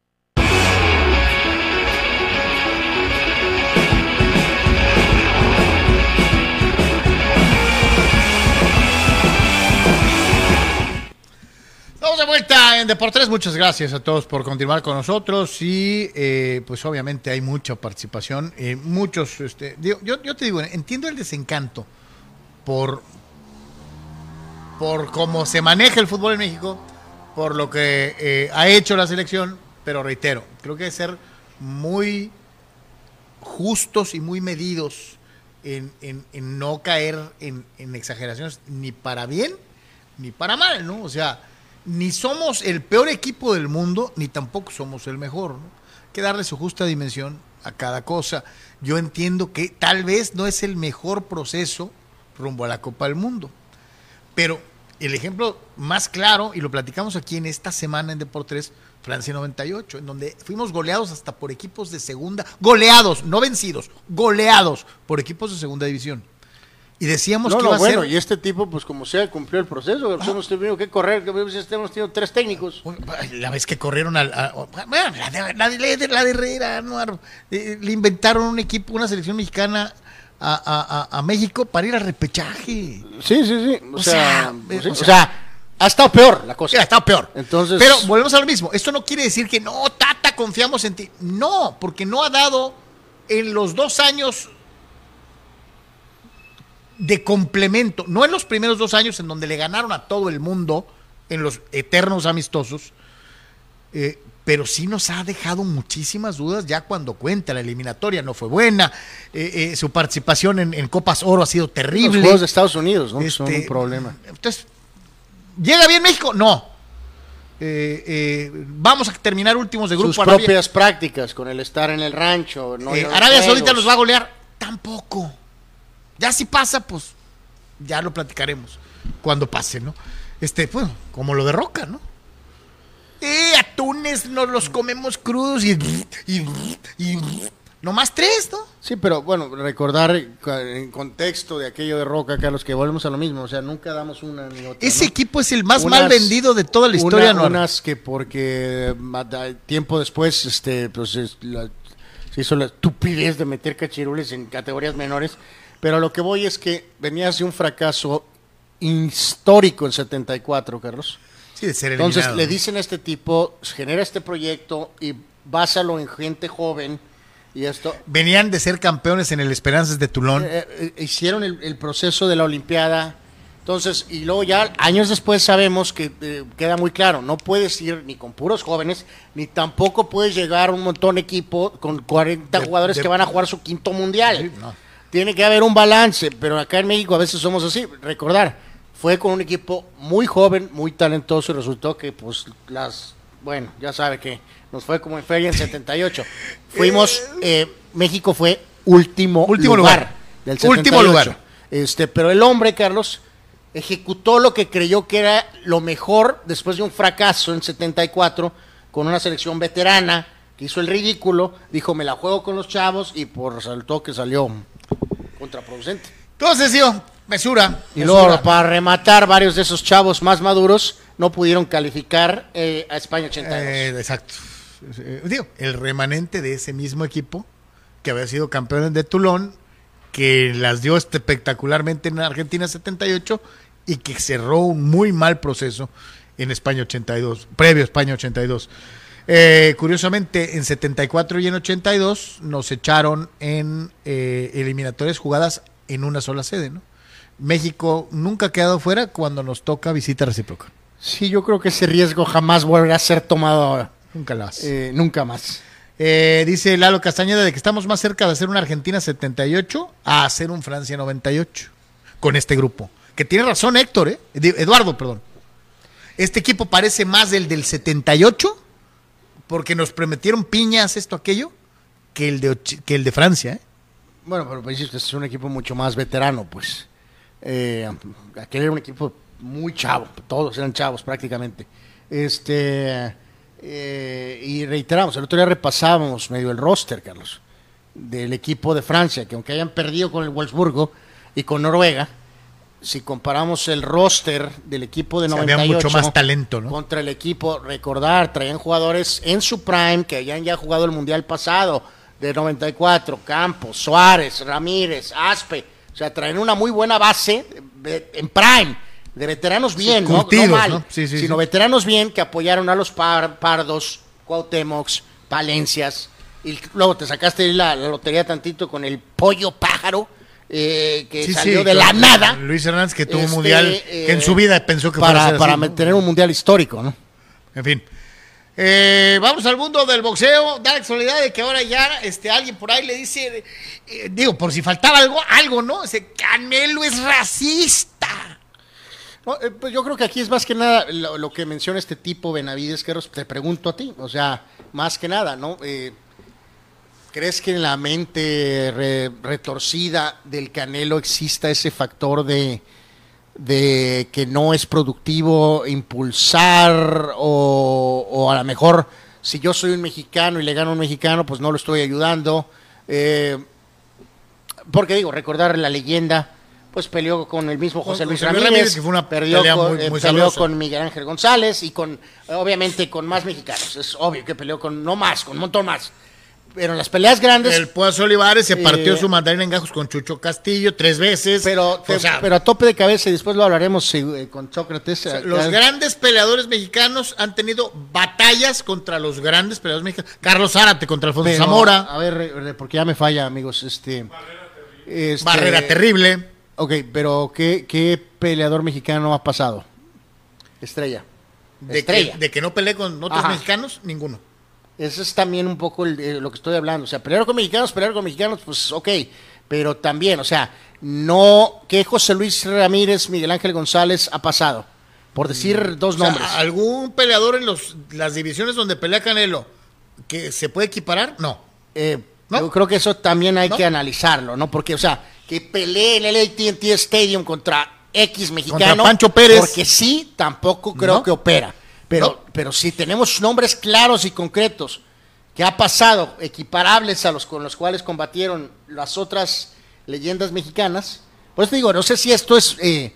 De vuelta en Deportes. Muchas gracias a todos por continuar con nosotros. Y eh, pues obviamente hay mucha participación. eh, muchos, este, yo, yo te digo, entiendo el desencanto por, por cómo se maneja el fútbol en México, por lo que eh, ha hecho la selección, pero reitero, creo que hay que ser muy justos y muy medidos en, en- en no caer en, en exageraciones ni para bien ni para mal, ¿no? O sea, ni somos el peor equipo del mundo, ni tampoco somos el mejor, ¿no? Hay que darle su justa dimensión a cada cosa. Yo entiendo que tal vez no es el mejor proceso rumbo a la Copa del Mundo, pero el ejemplo más claro, y lo platicamos aquí en esta semana en Deportes, Francia 98, en donde fuimos goleados hasta por equipos de segunda, goleados, no vencidos, goleados por equipos de segunda división. Y decíamos
No,
que
no,
iba a
bueno,
ser...
y este tipo, pues como sea, cumplió el proceso. Pues, hemos tenido que correr, que hemos tenido tres técnicos.
La vez que corrieron al. a- bueno, la de, la de- la de Herrera, Anuar, eh, le inventaron un equipo, una selección mexicana a, a- a- a México para ir al repechaje.
Sí, sí, sí. O,
O
sea,
sea,
pues,
eh,
sí,
o
o
sea-
sea, ha estado peor la cosa.
sea, estaba peor.
Entonces-
Pero volvemos a lo mismo. Esto no quiere decir que no, Tata, confiamos en ti. No, porque no ha dado en los dos años de complemento, no en los primeros dos años en donde le ganaron a todo el mundo en los eternos amistosos, eh, pero sí nos ha dejado muchísimas dudas ya cuando cuenta. La eliminatoria no fue buena, eh, eh, su participación en, en Copas Oro ha sido
Los
terrible.
juegos de Estados Unidos, ¿no? Son
Este,
un problema.
Entonces, ¿llega bien México? No. Eh, vamos a terminar últimos de grupo.
Sus
Arabia,
propias prácticas con el estar en el rancho. No los
Arabia. Saudita nos va a golear. Tampoco. Ya si pasa, pues ya lo platicaremos cuando pase, ¿no? Este, bueno, como lo de Roca, ¿no? Eh, atunes nos los comemos crudos y, y, y nomás tres, ¿no?
Sí, pero bueno, recordar en contexto de aquello de Roca, Carlos, que volvemos a lo mismo. O sea, nunca damos una ni otra.
Ese
¿no?
equipo es el más
Unas-
mal vendido de toda la historia,
una-
¿no?
Unas que porque tiempo después este, pues, es la- se hizo la estupidez de meter cachirules en categorías menores. Pero lo que voy es que venías de un fracaso histórico en 74, Carlos.
Sí, de ser
Entonces le dicen a este tipo, genera este proyecto y básalo en gente joven y esto.
Venían de ser campeones en el Esperanzas de Tulón.
Eh, eh, hicieron el, el proceso de la Olimpiada. Entonces, y luego ya años después sabemos que eh, queda muy claro, no puedes ir ni con puros jóvenes, ni tampoco puedes llegar a un montón de equipo con 40
De-
jugadores
de-
que van a jugar su quinto mundial.
No.
Tiene que haber un balance, pero acá en México a veces somos así. Recordar, fue con un equipo muy joven, muy talentoso y resultó que pues las, bueno, ya sabe que nos fue como en feria en 78. Fuimos, eh, México fue último,
Último
lugar,
lugar.
del
Último
78.
lugar.
Este, pero el hombre, Carlos, ejecutó lo que creyó que era lo mejor después de un fracaso en 74 con una selección veterana que hizo el ridículo, dijo me la juego con los chavos y por resaltó que salió contraproducente.
Entonces, tío, mesura.
Y
mesura.
luego, para rematar, varios de esos chavos más maduros no pudieron calificar eh, a España 82.
Eh, exacto. Eh, digo, el remanente de ese mismo equipo, que había sido campeón de Tulón, que las dio espectacularmente en Argentina 78 y que cerró un muy mal proceso en España 82, previo a España 82. Eh, curiosamente, en 74 y en 82 nos echaron en eh, eliminatorias jugadas en una sola sede, ¿no? México nunca ha quedado fuera cuando nos toca visita recíproca.
Sí, yo creo que ese riesgo jamás volverá a ser tomado ahora.
Nunca hace.
Eh, nunca más.
Eh, dice Lalo Castañeda de que estamos más cerca de hacer una Argentina 78 a hacer un Francia 98 con este grupo. Que tiene razón Héctor, ¿eh? Ed- Eduardo, perdón. Este equipo parece más del del 78 porque nos prometieron piñas, esto, aquello, que el de, que el de Francia, ¿eh?
Bueno, pero pues, es un equipo mucho más veterano, pues. Eh, aquel era un equipo muy chavo, todos eran chavos prácticamente. Este eh, y reiteramos, el otro día repasábamos medio el roster, Carlos, del equipo de Francia, que aunque hayan perdido con el Wolfsburgo y con Noruega, si comparamos el roster del equipo de
Sí, había
98
mucho más talento, ¿no?
contra el equipo, recordar, traían jugadores en su prime que hayan ya jugado el Mundial pasado de 94, Campos, Suárez, Ramírez, Aspe, o sea, traen una muy buena base en prime. de veteranos bien, ¿no? mal,
¿no? Sí, sí,
sino veteranos bien que apoyaron a los par- Pardos, Cuauhtémocs, Palencias, y luego te sacaste la, la lotería tantito con el pollo pájaro, eh, que
Sí,
salió
sí,
de la nada.
Luis Hernández que tuvo un
Este,
mundial
eh,
que en su vida pensó que fuera
para,
ser
para
así, ¿no?
tener un mundial histórico, ¿no?
En fin. Eh, vamos al mundo del boxeo. Da la casualidad de que ahora ya este, alguien por ahí le dice, eh, digo, por si faltaba algo, algo, ¿no? Dice, Canelo es racista.
No, eh, pues yo creo que aquí es más que nada lo, lo que menciona este tipo Benavides, que te pregunto a ti, o sea, más que nada, ¿no? ¿Crees que en la mente re- retorcida del Canelo exista ese factor de, de que no es productivo impulsar o, o a lo mejor si yo soy un mexicano y le gano a un mexicano, pues no lo estoy ayudando? Eh, porque digo, recordar la leyenda, pues peleó con el mismo José Luis Ramírez,
Ramírez, que fue una
perdió
pelea
con,
muy-
eh,
muy
peleó con Miguel Ángel González y con, obviamente, con más mexicanos. Es obvio que peleó con, no más, con un montón más. Pero en las peleas grandes,
El Puazo Olivares se partió
Eh,
su mandarín en gajos con Chucho Castillo tres veces.
pero,
O sea,
pero a tope de cabeza, y después lo hablaremos eh, con Sócrates. eh,
los grandes peleadores mexicanos han tenido batallas contra los grandes peleadores mexicanos. Carlos Zárate contra Alfonso
pero,
Zamora.
A ver, porque ya me falla, amigos. Este, este-
Barrera terrible.
Ok, pero ¿qué, ¿qué peleador mexicano ha pasado? Estrella.
De que,
Estrella.
de que no peleé con otros
Ajá.
mexicanos, ninguno.
Eso es también un poco el- eh, lo que estoy hablando. O sea, pelear con mexicanos, pelear con mexicanos, pues ok. Pero también, o sea, no que José Luis Ramírez, Miguel Ángel González ha pasado. Por decir dos
O sea,
nombres.
¿Algún peleador en los, las divisiones donde pelea Canelo que se puede equiparar? No.
Eh,
¿No?
Yo creo que eso también hay
¿No?
que analizarlo, ¿no? Porque, o sea, que pelee en el AT&T Stadium contra X mexicano.
Contra Pancho Pérez.
Porque sí, tampoco creo
¿No?
que opera. Pero, pero si tenemos nombres claros y concretos que ha pasado, equiparables a los con los cuales combatieron las otras leyendas mexicanas, pues te digo, no sé si esto es... eh,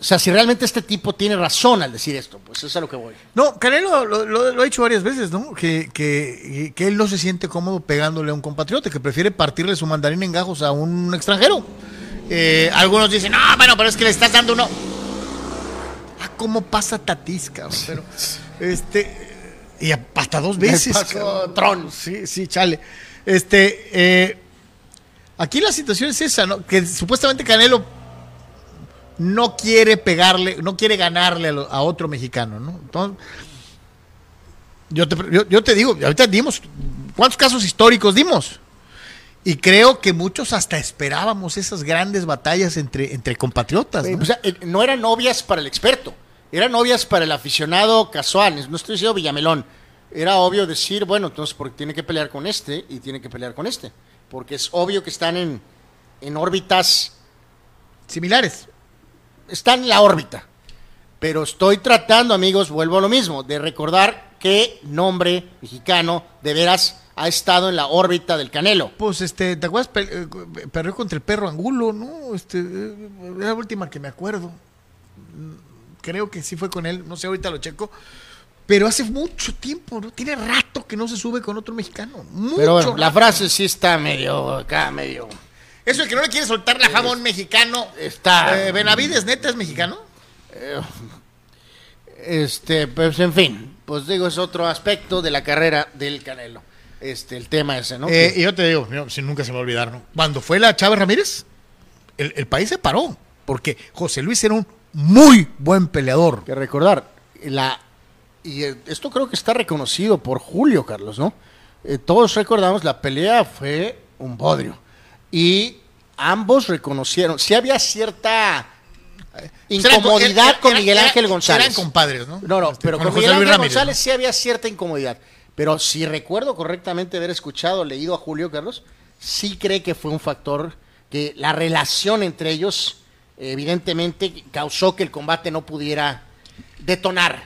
o sea, si realmente este tipo tiene razón al decir esto, pues eso es a lo que voy.
No, Canelo lo, lo- lo ha dicho varias veces, ¿no? Que, que, que él no se siente cómodo pegándole a un compatriota, que prefiere partirle su mandarín en gajos a un extranjero. Eh, algunos dicen, no, bueno, pero es que le estás dando uno. Cómo pasa Tatis, cabrón. Pero, este, y hasta dos veces.
pasó. Tron.
Sí, sí, chale. Este, eh, aquí la situación es esa, ¿no? Que supuestamente Canelo no quiere pegarle, no quiere ganarle a, lo- a otro mexicano, ¿no? Entonces, yo te, yo, yo te digo, ahorita dimos, ¿cuántos casos históricos dimos? Y creo que muchos hasta esperábamos esas grandes batallas entre, entre compatriotas, ¿no?
O sea, eh, no eran novias para el experto, eran novias para el aficionado casual. No estoy diciendo Villamelón. Era obvio decir, bueno, entonces porque tiene que pelear con este y tiene que pelear con este. Porque es obvio que están en, en órbitas,
Similares.
están en la órbita. Pero estoy tratando, amigos, vuelvo a lo mismo, de recordar qué nombre mexicano de veras ha estado en la órbita del Canelo.
Pues, este, ¿te acuerdas? Pe- eh, perdió contra el perro Angulo, ¿no? Este, eh, es la última que me acuerdo. Creo que sí fue con él, no sé, ahorita lo checo. Pero hace mucho tiempo, ¿no? Tiene rato que no se sube con otro mexicano. Mucho
Pero bueno, la
rato.
frase sí está medio acá, medio...
Eso de que no le quiere soltar la jabón mexicano.
Está-
Eh, Benavides, neta, es mexicano.
Este, pues en fin, pues digo, es otro aspecto de la carrera del Canelo. Este, el tema ese, ¿no?
Eh, y yo te digo, si nunca se me va a olvidar, ¿no? Cuando fue la Chávez Ramírez, el, el país se paró. Porque José Luis era un muy buen peleador.
que recordar, la y eh, esto creo que está reconocido por Julio, Carlos, ¿no? Eh, todos recordamos, la pelea fue un bodrio. Y ambos reconocieron, sí había cierta incomodidad
Eran-
con Miguel Ángel González.
Eran compadres, ¿no?
No, no,
Este,
pero con, Miguel Ángel
Ramírez,
González
¿no?
sí había cierta incomodidad. Pero si recuerdo correctamente haber escuchado, leído a Julio Carlos, sí cree que fue un factor que la relación entre ellos, evidentemente, causó que el combate no pudiera detonar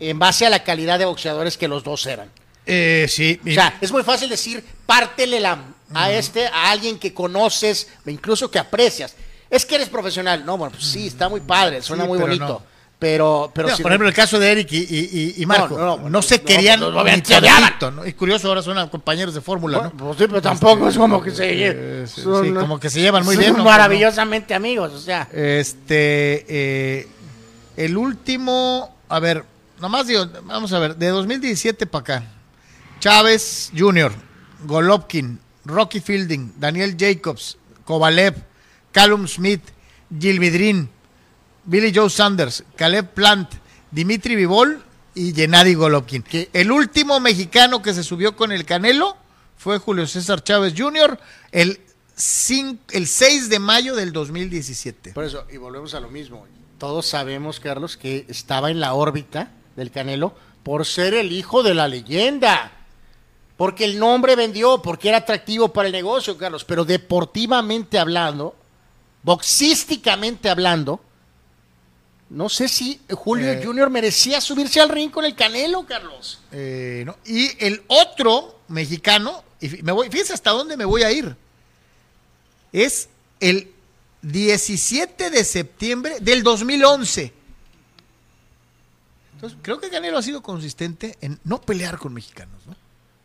en base a la calidad de boxeadores que los dos eran.
Eh, sí.
O sea, es muy fácil decir, pártele la, a este, a alguien que conoces, incluso que aprecias. Es que eres profesional. No, bueno, pues sí, está muy padre, suena
Sí,
muy bonito.
no.
Pero, pero si
por ejemplo, el caso de Eric y, y- Marco.
No,
No,
no,
se querían ni
no.
Y curioso, ahora son compañeros de fórmula, ¿no?
pues sí, pero tampoco es como que se
Eh, sí,
son-
sí, como que se llevan muy
son
bien,
maravillosamente amigos, o sea.
Este, eh, el último, a ver, nomás digo, vamos a ver, de 2017 para acá. Chávez Jr., Golovkin, Rocky Fielding, Daniel Jacobs, Kovalev, Callum Smith, Gilvidrin, Billy Joe Sanders, Caleb Plant, Dimitri Vivol y Gennady Golovkin.
¿Qué?
El último mexicano que se subió con el Canelo fue Julio César Chávez Jr. el, el 6 de mayo del 2017.
Por eso, y volvemos a lo mismo. Todos sabemos, Carlos, que estaba en la órbita del Canelo por ser el hijo de la leyenda. Porque el nombre vendió, porque era atractivo para el negocio, Carlos. Pero deportivamente hablando, boxísticamente hablando, no sé si Julio
Eh.
Junior merecía subirse al ring con el Canelo, Carlos.
Eh, ¿no? Y el otro mexicano, y me voy, fíjense hasta dónde me voy a ir, es el 17 de septiembre del 2011. Entonces, creo que Canelo ha sido consistente en no pelear con mexicanos, ¿no?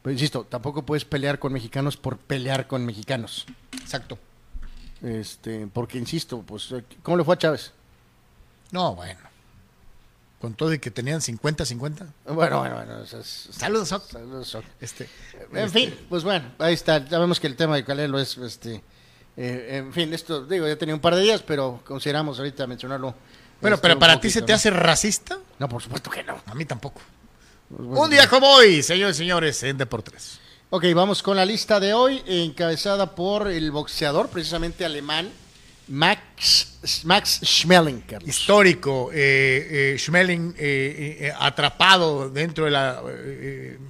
Pero insisto, tampoco puedes pelear con mexicanos por pelear con mexicanos.
Exacto.
Este, porque insisto, pues, ¿cómo le fue a Chávez?
No, bueno. Con todo y que tenían 50-50.
Bueno, bueno, bueno. eso es-
Saludos, Soc.
Saludos, Soc.
Este,
En fin, pues bueno, ahí está. Ya vemos que el tema de Canelo es, este, eh, en fin, esto, digo, ya tenía un par de días, pero consideramos ahorita mencionarlo.
bueno,
este,
pero
un
para ti
poquito,
se te
¿no?
hace racista?
No, por supuesto que no.
A mí tampoco.
Pues bueno.
Un día como hoy, señores y señores, en Deportes.
Ok, vamos con la lista de hoy, encabezada por el boxeador, precisamente alemán, Max, Max
histórico, eh, eh, Schmeling eh, eh, atrapado dentro del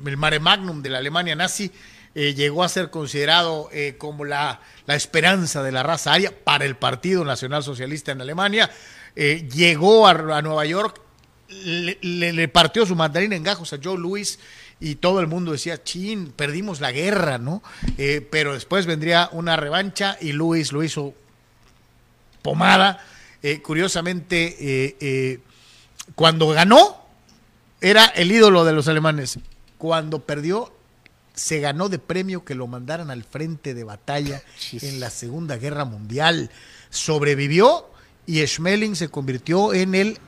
el mare magnum de la Alemania nazi, llegó a ser considerado como la, la esperanza de la raza aria para el Partido Nacional Socialista en Alemania. Llegó a, a Nueva York, le, partió su mandarín en gajos a Joe Louis y todo el mundo decía, chin, perdimos la guerra, ¿no? Pero después vendría una revancha y Louis lo hizo pomada. Eh, curiosamente, eh, eh, cuando ganó, era el ídolo de los alemanes. Cuando perdió, se ganó de premio que lo mandaran al frente de batalla en la Segunda Guerra Mundial. Sobrevivió y Schmeling se convirtió en el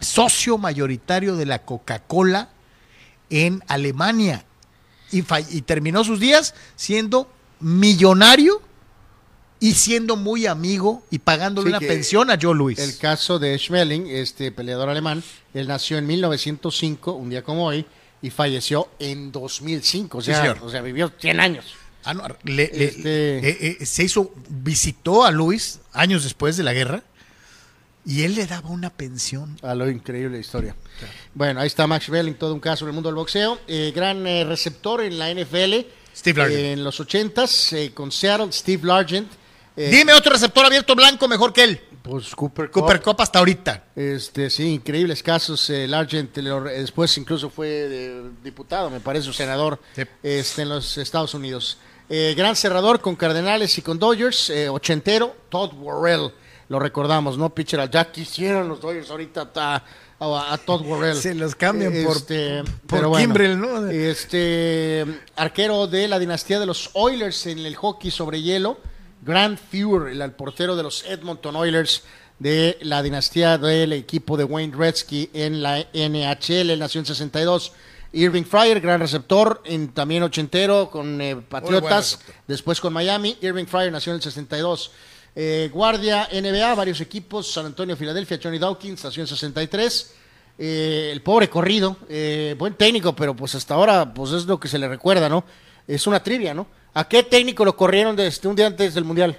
socio mayoritario de la Coca-Cola en Alemania. Y, terminó sus días siendo millonario y siendo muy amigo y pagándole
Sí,
una pensión a Joe Louis.
El caso de Schmeling, este peleador alemán, él nació en 1905, un día como hoy, y falleció en 2005. O sea, o sea vivió 100 años.
Ah, no, le-
Este-
eh, eh, se hizo, visitó a Luis años después de la guerra y él le daba una pensión.
A lo increíble historia. Bueno, ahí está Max Schmeling, todo un caso en el mundo del boxeo. Eh, gran eh, receptor en la NFL.
Steve Largent.
En los 80s, eh, con Seattle, Steve Largent. Eh,
Dime otro receptor abierto blanco mejor que él.
Pues Cooper Cup.
Cooper Cup hasta ahorita.
Este, sí, increíbles casos. El Argent después incluso fue de- diputado, me parece, o senador
Sí.
este, en los Estados Unidos. Eh, gran cerrador con Cardenales y con Dodgers, eh, ochentero, Todd Worrell, lo recordamos, ¿no? Pitcher al Jack quisieron los Dodgers ahorita a, a, a Todd Worrell.
Se los cambian por-
Este,
por
pero bueno,
Kimbrel, ¿no?
Este, arquero de la dinastía de los Oilers en el hockey sobre hielo. Grant Fuhr, el, portero de los Edmonton Oilers de la dinastía del equipo de Wayne Gretzky en la NHL, él nació en 62. Irving Fryer, gran receptor, en, también ochentero con eh, Patriotas, después con Miami. Irving Fryer nació en el 62. Eh, guardia NBA, varios equipos, San Antonio, Filadelfia, Johnny Dawkins, nació en 63. Eh, el pobre corrido, buen técnico, pero pues hasta ahora pues es lo que se le recuerda, ¿no? Es una trivia, ¿no? ¿A qué técnico lo corrieron desde un día antes del Mundial?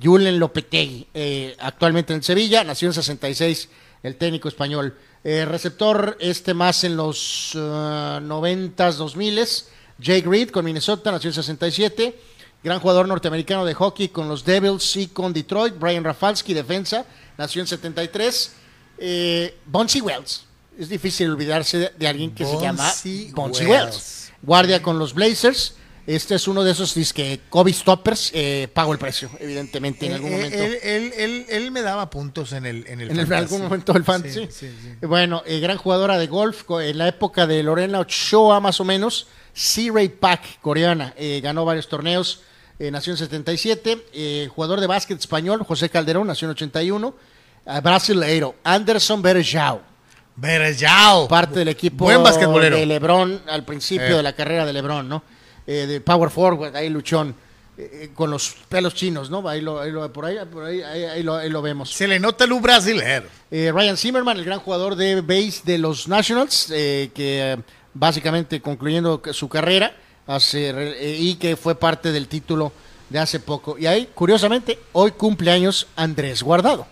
Julen Lopetegui, eh, actualmente en Sevilla, nació en 66, el técnico español. Eh, receptor este más en los uh, 90s, 2000s, Jake Reed con Minnesota, nació en 67. Gran jugador norteamericano de hockey con los Devils y con Detroit, Brian Rafalski, defensa, nació en 73. Eh, Bonzi Wells, es difícil olvidarse de, de alguien que se llama
Wells.
Wells. Guardia con los Blazers. Este es uno de esos que Kobe Stoppers eh, pago el precio, evidentemente, en
Eh,
algún
eh,
momento.
Él, él- él- él me daba puntos en el en el
en el- algún momento del fantasy.
Sí, sí, sí.
Bueno, eh, gran jugadora de golf en la época de Lorena Ochoa, más o menos. C-Ray Pak, coreana, eh, ganó varios torneos, nació en 77. Eh, jugador de básquet español, José Calderón, nació en 81. Ah, brasileiro, Anderson Berjao,
Berjao.
parte del equipo
Buen basquetbolero.
de LeBron al principio de la carrera de LeBron, ¿no? Eh, de Power Forward, ahí luchón, eh, eh, con los pelos chinos, ¿no? Ahí lo, ahí lo- por ahí, por ahí, ahí- lo, ahí lo vemos.
Se le nota el brasileño.
Eh, Ryan Zimmerman, el gran jugador de base de los Nationals, eh, que eh, básicamente concluyendo su carrera hace, y que fue parte del título de hace poco. Y ahí, curiosamente, hoy cumpleaños Andrés Guardado.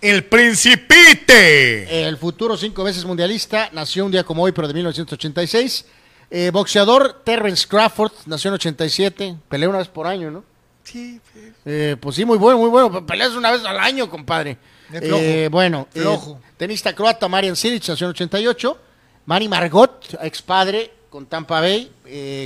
El Principite.
El futuro cinco veces mundialista nació un día como hoy, pero de 1986. Eh, boxeador Terrence Crawford nació en 87. Pelea una vez por año, ¿no?
Sí,
Eh, pues sí, muy bueno, muy bueno. Peleas una vez al año, compadre.
Flojo.
Eh, bueno, eh,
Flojo.
tenista croata Marian Silic, nació en 88. Manny Margot, ex padre con Tampa Bay,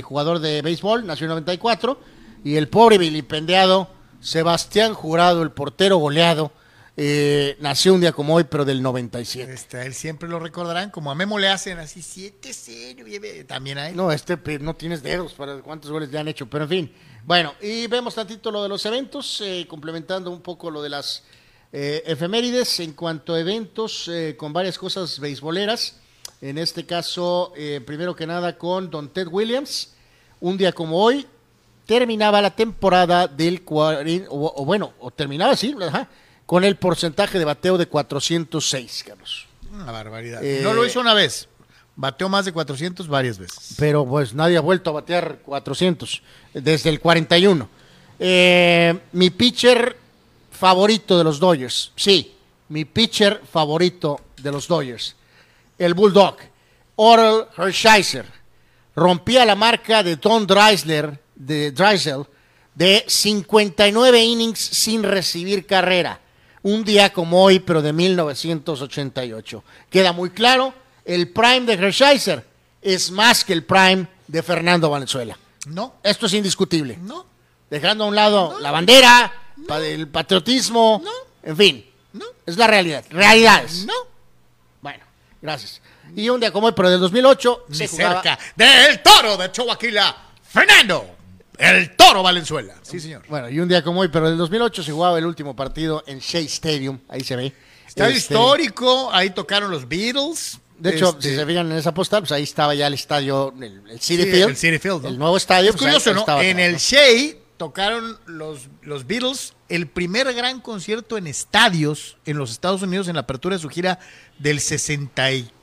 jugador de béisbol, nació en 94. Y el pobre vilipendiado Sebastián Jurado, el portero goleado, eh, nació un día como hoy, pero del 97.
Este, él siempre lo recordarán, como a Memo le hacen así 7-0, y también hay.
No, este pe- no tienes dedos para cuántos goles le han hecho, pero en fin. Bueno, y vemos tantito lo de los eventos, eh, complementando un poco lo de las eh, efemérides en cuanto a eventos eh, con varias cosas beisboleras. En este caso, eh, primero que nada con Don Ted Williams. Un día como hoy, terminaba la temporada del 40, o, o bueno, o terminaba, sí, ajá, con el porcentaje de bateo de 406, Carlos.
Una barbaridad.
Eh,
no lo hizo una vez. Bateó más de 400 varias veces.
pero pues nadie ha vuelto a batear 400 desde el 41. Eh, mi pitcher favorito de los Dodgers, sí, mi pitcher favorito de los Dodgers, el Bulldog, Oral Hershiser, rompía la marca de Don Dreisler, de Dreisel, de 59 innings sin recibir carrera. Un día como hoy, pero de 1988. Queda muy claro, el prime de Hershiser es más que el prime de Fernando Valenzuela.
No,
Esto es indiscutible.
no,
Dejando a un lado la bandera, el patriotismo,
No.
en fin.
No.
Es la realidad. Realidades.
no.
Bueno, gracias. Y un día como hoy, pero del 2008,
Ni
se jugaba-
cerca del toro de Choaquila, Fernando, el toro Valenzuela. Sí, señor.
Bueno, y un día como hoy, pero del 2008 se jugaba el último partido en Shea Stadium. Ahí se ve.
Estadio
Este,
histórico, ahí tocaron los Beatles.
De hecho,
Este,
si se fijan en esa postal, pues ahí estaba ya el estadio, el, el City
Sí,
Field.
el City Field, ¿no?
El nuevo estadio.
Es
pues,
curioso,
ahí
¿no?
estaba
En el
¿no?
Shea tocaron los, los Beatles el primer gran concierto en estadios en los Estados Unidos en la apertura de su gira del 64,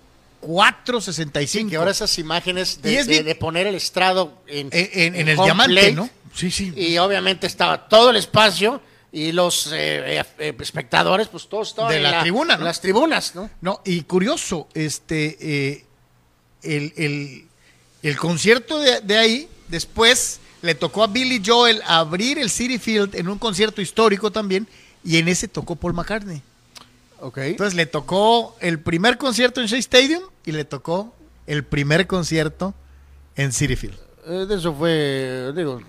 65.
Sí, que ahora esas imágenes de,
es
de-
bien-
de poner el estrado en,
en, en- en el diamante,
plate,
¿no? Sí, sí.
Y obviamente estaba todo el espacio y los eh, eh, eh, espectadores, pues todos estaban
De
en
la tribuna,
las tribunas, ¿no?
No, y curioso, este, eh, el, el- el concierto de, de ahí, después le tocó a Billy Joel abrir el City Field en un concierto histórico también, y en ese tocó Paul McCartney.
Ok.
Entonces le tocó el primer concierto en Shea Stadium y le tocó el primer concierto en City Field.
Eh, de eso fue, digo,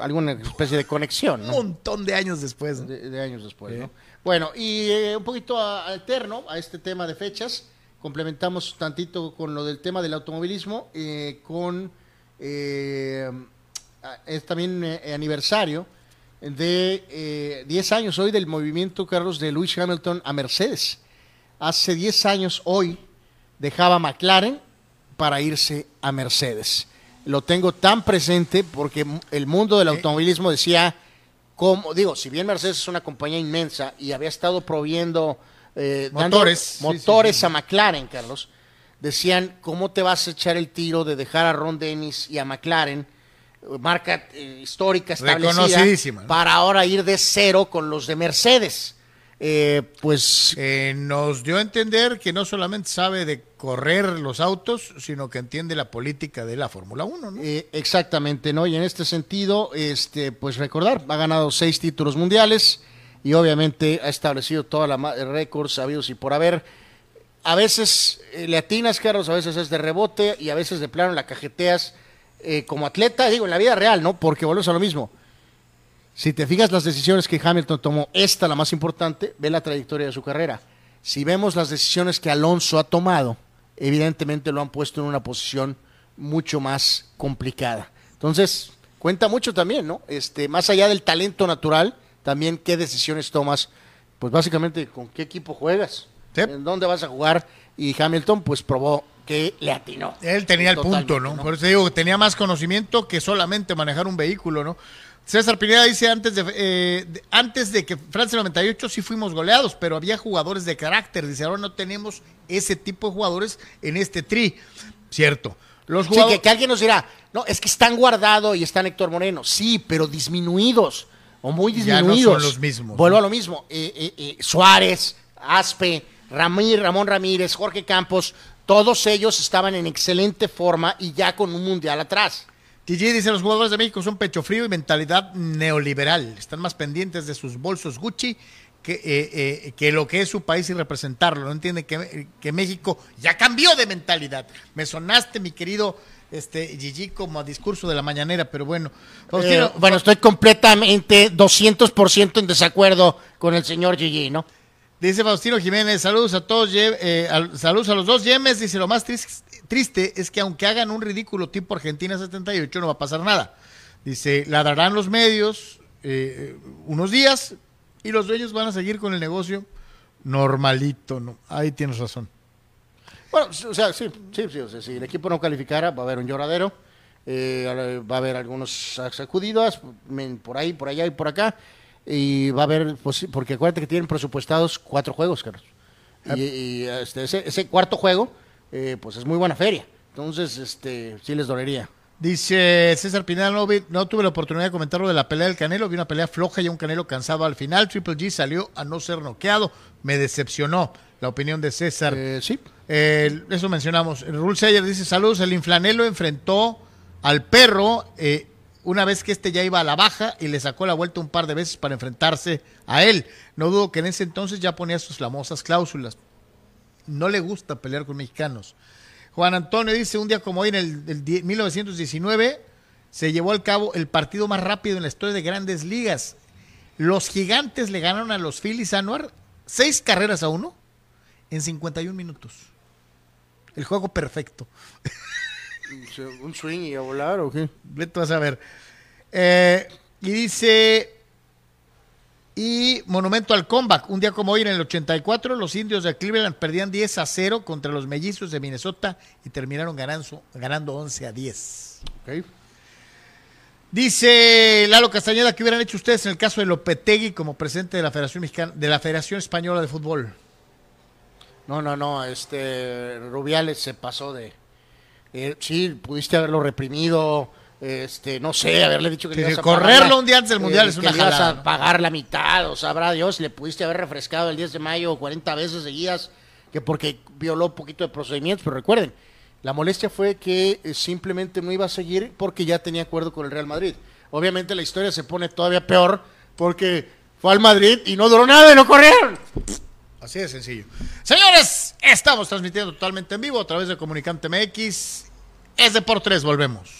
alguna especie de conexión,
Un montón de años después. ¿no?
de, de años después, ¿no? Bueno, y eh, un poquito a- alterno a este tema de fechas, complementamos tantito con lo del tema del automovilismo, eh, con eh, a- es también aniversario de eh, 10 años hoy del movimiento, Carlos, de Lewis Hamilton a Mercedes. Hace 10 años hoy dejaba McLaren para irse a Mercedes. Lo tengo tan presente porque el mundo del automovilismo decía, como digo, si bien Mercedes es una compañía inmensa y había estado proviendo eh, dando
Motores. Sí,
motores
sí, sí.
a McLaren, Carlos, decían, ¿cómo te vas a echar el tiro de dejar a Ron Dennis y a McLaren, eh, marca eh, histórica establecida, para ahora ir de cero con los de Mercedes? Eh, pues
Eh, nos dio a entender que no solamente sabe de correr los autos, sino que entiende la política de la Fórmula 1, ¿no?
Eh, exactamente, ¿no? Y en este sentido, este, pues recordar, ha ganado seis títulos mundiales y obviamente ha establecido toda la ma- récords sabidos y por haber. A veces eh, le atinas, Carlos, a veces es de rebote y a veces de plano la cajeteas eh, como atleta, digo, en la vida real, ¿no? Porque volvemos a lo mismo. Si te fijas las decisiones que Hamilton tomó, esta la más importante, ve la trayectoria de su carrera. Si vemos las decisiones que Alonso ha tomado, evidentemente lo han puesto en una posición mucho más complicada. Entonces, cuenta mucho también, ¿no? Este, más allá del talento natural, también qué decisiones tomas, pues básicamente con qué equipo juegas,
Sí.
en dónde vas a jugar, y Hamilton pues probó que le atinó.
Él tenía el
Totalmente,
punto, ¿no? Por eso digo que tenía más conocimiento que solamente manejar un vehículo, ¿no? César Pineda dice antes de, eh, de- antes de que Francia 98 sí fuimos goleados, pero había jugadores de carácter. Dice, ahora no tenemos ese tipo de jugadores en este tri. Cierto. Los
Sí,
jugadores...
que, que alguien nos dirá, no, es que están guardados y están Héctor Moreno. Sí, pero disminuidos o muy
Ya no son
disminuidos.
los mismos,
Vuelvo
¿no?
a lo mismo. Eh, eh, eh, Suárez, Aspe, Ramí- Ramón Ramírez, Jorge Campos, todos ellos estaban en excelente forma y ya con un mundial atrás.
TG dice, los jugadores de México son pecho frío y mentalidad neoliberal. Están más pendientes de sus bolsos Gucci que, eh, eh, que lo que es su país y representarlo. No entienden que, que México ya cambió de mentalidad. Me sonaste, mi querido este, Gigi, como a discurso de la mañanera, pero bueno.
Eh, bueno, estoy completamente 200% en desacuerdo con el señor Gigi, ¿no?
Dice Faustino Jiménez, saludos a todos, eh, al- saludos a los dos Yemes. Dice, lo más tris- triste es que aunque hagan un ridículo tipo Argentina 78, no va a pasar nada. Dice, ladrarán los medios eh, unos días y los dueños van a seguir con el negocio normalito, ¿no? Ahí tienes razón.
Bueno, o sea, sí, sí, sí, o sea, si el equipo no calificara, va a haber un lloradero, eh, va a haber algunos sacudidas por ahí, por allá y por acá, y va a haber, pues, porque acuérdate que tienen presupuestados cuatro juegos, Carlos. Y, y, este, ese, ese cuarto juego, eh, pues es muy buena feria. Entonces, este, sí les dolería.
Dice César Pinal, no, vi- no tuve la oportunidad de comentar lo de la pelea del Canelo, vi una pelea floja y un Canelo cansado al final. Triple G salió a no ser noqueado, me decepcionó la opinión de César.
Eh, sí.
Eh, eso mencionamos. Rule Sayer dice: Saludos. El Inflanelo enfrentó al perro eh, una vez que este ya iba a la baja y le sacó la vuelta un par de veces para enfrentarse a él. No dudo que en ese entonces ya ponía sus famosas cláusulas. No le gusta pelear con mexicanos. Juan Antonio dice: Un día como hoy, en el, el die- 1919, se llevó al cabo el partido más rápido en la historia de grandes ligas. Los gigantes le ganaron a los Phillies Anuar seis carreras a uno en 51 minutos. El juego perfecto.
¿Un swing y a volar o qué?
Vete vas a ver. Eh, y dice. Y monumento al comeback. Un día como hoy, en el 84, los indios de Cleveland perdían 10 a 0 contra los mellizos de Minnesota y terminaron ganando, ganando 11 a 10.
Ok.
Dice Lalo Castañeda, ¿qué hubieran hecho ustedes en el caso de Lopetegui como presidente de la Federación Mexicana, de la Federación Española de Fútbol?
No, no, no, este Rubiales se pasó de eh, sí, pudiste haberlo reprimido, este, no sé, haberle dicho que
Sí,
le ibas a
correrlo
pagar
un día antes del Mundial es
que
una
le ibas
jalada,
a pagar la mitad, o sabrá Dios, le pudiste haber refrescado el 10 de mayo 40 veces seguidas, que porque violó un poquito de procedimientos, pero recuerden, la molestia fue que eh, simplemente no iba a seguir porque ya tenía acuerdo con el Real Madrid. Obviamente la historia se pone todavía peor porque fue al Madrid y no duró nada y no corrieron.
Así de sencillo. Señores, estamos transmitiendo totalmente en vivo a través de Comunicante MX. Es de por tres, volvemos.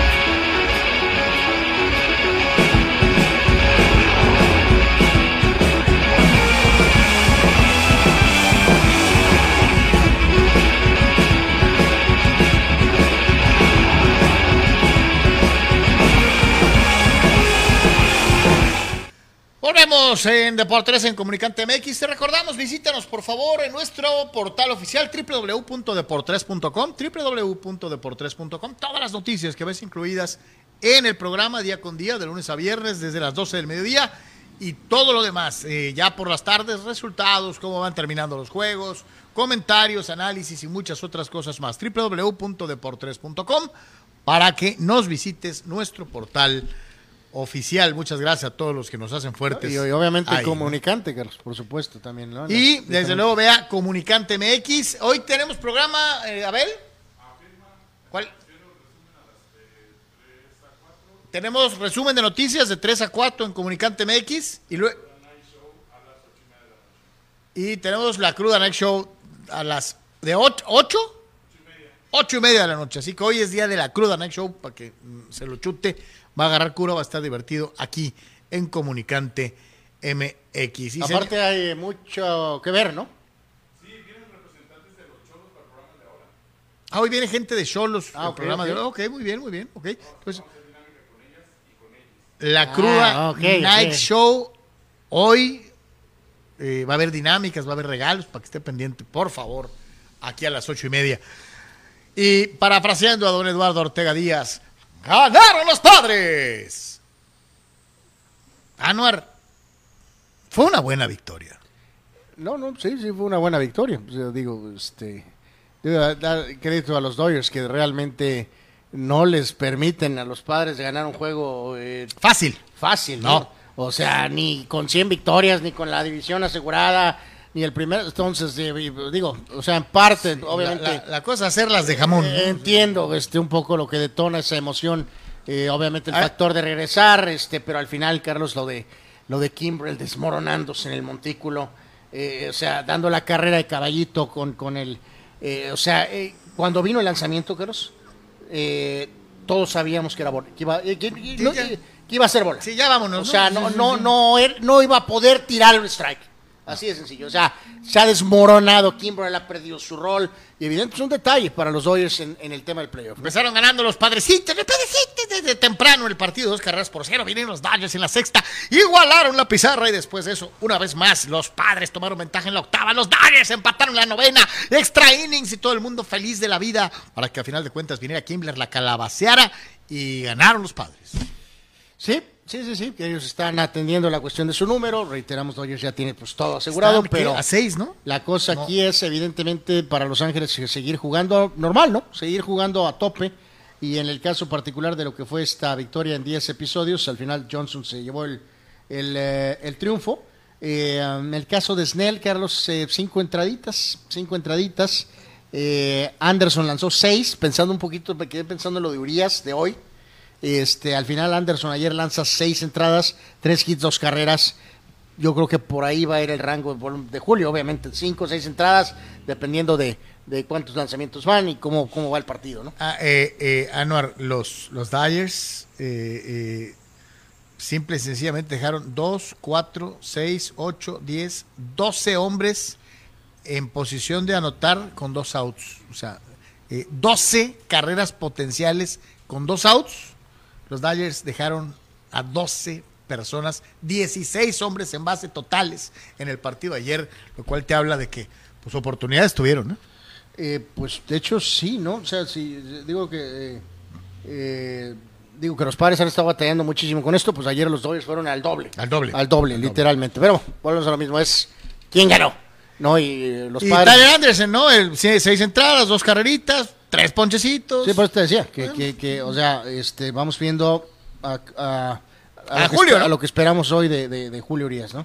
Volvemos en Deportes en Comunicante MX. Te recordamos, visítanos por favor en nuestro portal oficial www.deportres.com, www.deportres.com. Todas las noticias que ves incluidas en el programa día con día, de lunes a viernes, desde las 12 del mediodía y todo lo demás. eh, ya por las tardes, resultados, cómo van terminando los juegos, comentarios, análisis y muchas otras cosas más. www.deportres.com para que nos visites nuestro portal oficial. Muchas gracias a todos los que nos hacen fuertes.
Y, obviamente
ahí, ¿no?
comunicante, Carlos, por supuesto, también. ¿no?
Y desde luego vea Comunicante MX. Hoy tenemos programa, eh, Abel. ¿Cuál? Tenemos resumen de noticias de 3 a 4 en Comunicante MX. Y luego. Y tenemos la Cruda Night Show a las. ¿De 8? ¿8? y media de la noche. Así que hoy es día de la Cruda Night Show para que mm, se lo chute. Va a agarrar cura, va a estar divertido aquí en Comunicante MX. Y
Aparte hay mucho que ver, ¿no?
Ah, hoy viene gente de Cholos,
Ah,
el programa
ok.
de Ok, muy bien, muy bien. Ok. Entonces, la cruda
Ah, ok,
Night. Show hoy eh, va a haber dinámicas, va a haber regalos para que esté pendiente, por favor, aquí a las ocho y media. Y parafraseando a don Eduardo Ortega Díaz, ¡ganaron los padres! Anuar, fue una buena victoria.
No, no, sí, sí, fue una buena victoria. O sea, digo, este, debo dar crédito a los Dodgers que realmente no les permiten a los padres ganar un juego eh,
Fácil.
fácil,
No.
¿no? O sea, ni con 100 victorias, ni con la división asegurada, ni el primer, entonces, eh, digo, o sea, en parte, obviamente,
La, la- la cosa es hacerlas de jamón.
eh, entiendo este un poco lo que detona esa emoción, eh, obviamente el
Ah.
factor de regresar, este, pero al final, Carlos, lo de lo de Kimbrel desmoronándose en el montículo, eh, o sea, dando la carrera de caballito con, con el, eh, o sea, eh, cuando vino el lanzamiento, Carlos, eh, todos sabíamos que era bola, que iba, eh, que- que- no,
ya.
que iba a ser bola.
Sí, ya vámonos.
O sea,
¿no?
no, no, er- no iba a poder tirar el strike. Así de sencillo. O sea, se ha desmoronado. Kimbrel ha perdido su rol. Y evidentemente es un detalle para los Dodgers en, en el tema del playoff.
Empezaron ganando los padrecitos, los padrecitos desde temprano el partido, dos carreras por cero. Vienen los Dodgers en la sexta, igualaron la pizarra y después de eso, una vez más, los padres tomaron ventaja en la octava. Los Dodgers empataron la novena, extra innings y todo el mundo feliz de la vida para que a final de cuentas viniera Kimbler, la calabaceara y ganaron los padres.
Sí, sí, sí, sí. Que ellos están atendiendo la cuestión de su número. Reiteramos, Dodgers ya tiene pues todo asegurado. Pero
a seis, ¿no?
La cosa
No.
aquí es, evidentemente, para Los Ángeles eh, seguir jugando normal, ¿no? Seguir jugando a tope. Y en el caso particular de lo que fue esta victoria en 10 episodios, al final Johnson se llevó el, el, eh, el triunfo. Eh, en el caso de Snell, Carlos, eh, cinco entraditas, cinco entraditas. Eh, Anderson lanzó seis, pensando un poquito, me quedé pensando en lo de Urias de hoy. Este, al final Anderson ayer lanza seis entradas, tres hits, dos carreras. Yo creo que por ahí va a ir el rango de julio, obviamente, cinco o seis entradas, dependiendo de, de cuántos lanzamientos van y cómo, cómo va el partido, ¿no?
Ah, eh, eh, Anuar, los, los Dyers eh, simple y sencillamente dejaron 2, 4, 6, 8, 10, 12 hombres en posición de anotar con dos outs. O sea, 12 carreras potenciales con dos outs. Los Dyers dejaron a 12 personas, 16 hombres en base totales en el partido ayer, lo cual te habla de que pues oportunidades tuvieron, ¿no?
Eh, pues de hecho sí, ¿no? O sea, si digo que eh, eh, digo que los padres han estado batallando muchísimo con esto, pues ayer los Dodgers fueron al doble.
Al doble.
Al doble, literalmente. Pero volvemos a lo mismo, es quién ganó. No, y eh, los
Y
padres.
Tyler Anderson, ¿no? El, seis entradas, dos carreritas, tres ponchecitos.
Sí, por eso te decía, que, que, que, o sea, este, vamos viendo a, a-
Julio,
a lo que esperamos hoy de, de- de Julio Urias, ¿no?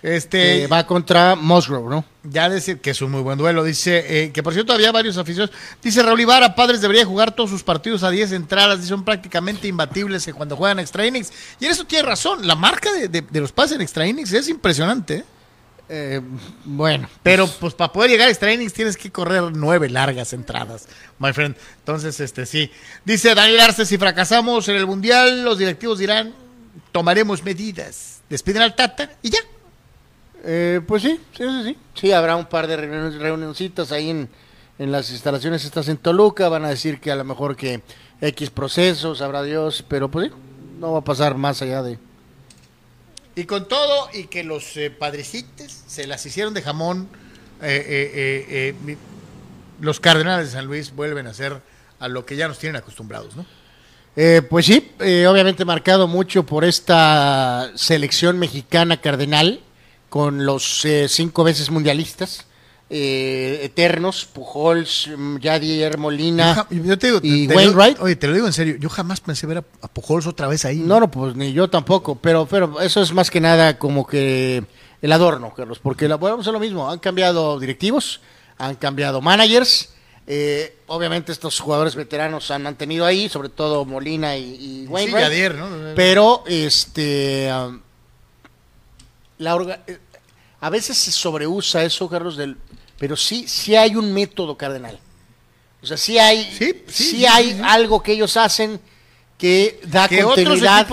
Este,
va contra Musgrove, ¿no?
Ya decir que es un muy buen duelo. Dice eh, que por cierto había varios aficionados. Dice Raúl Ibarra, Padres debería jugar todos sus partidos a 10 entradas. Dice, son prácticamente imbatibles cuando juegan extra innings. Y en eso tiene razón. La marca de, de- de los pases en extra innings es impresionante. ¿eh?
Eh, bueno,
Pero pues para poder llegar a extra innings tienes que correr nueve largas entradas, my friend. Entonces, este sí. Dice Daniel Arce, si fracasamos en el Mundial, los directivos dirán, tomaremos medidas. Despiden al Tata y ya.
Eh, pues sí, sí, sí, sí. Sí, habrá un par de reunioncitas ahí en, en las instalaciones estas en Toluca. Van a decir que a lo mejor que X procesos, habrá Dios, pero pues sí, no va a pasar más allá de...
Y con todo, y que los eh, padrecitos se las hicieron de jamón, eh, eh, eh, eh, los Cardenales de San Luis vuelven a ser a lo que ya nos tienen acostumbrados, ¿no?
Pues sí, obviamente marcado mucho por esta selección mexicana cardenal, con los cinco veces mundialistas, eh, eternos, Pujols, mm, Yadier Molina.
Yo ja- yo te digo,
y
te-
Wainwright.
oye, te lo digo en serio, yo jamás pensé ver a, a Pujols otra vez ahí.
No, no, pues ni yo tampoco, pero, pero eso es más que nada como que el adorno, Carlos, porque la, a lo mismo, han cambiado directivos, han cambiado managers, eh, obviamente estos jugadores veteranos han mantenido ahí, sobre todo Molina y, y
Sí,
Wainwright,
Yadier, ¿no?
pero este um, la orga- eh, a veces se sobreusa eso, Carlos, del, pero sí, sí hay un método cardenal. O sea, sí hay,
Sí, sí,
sí
sí,
hay algo que ellos hacen que da
Que
continuidad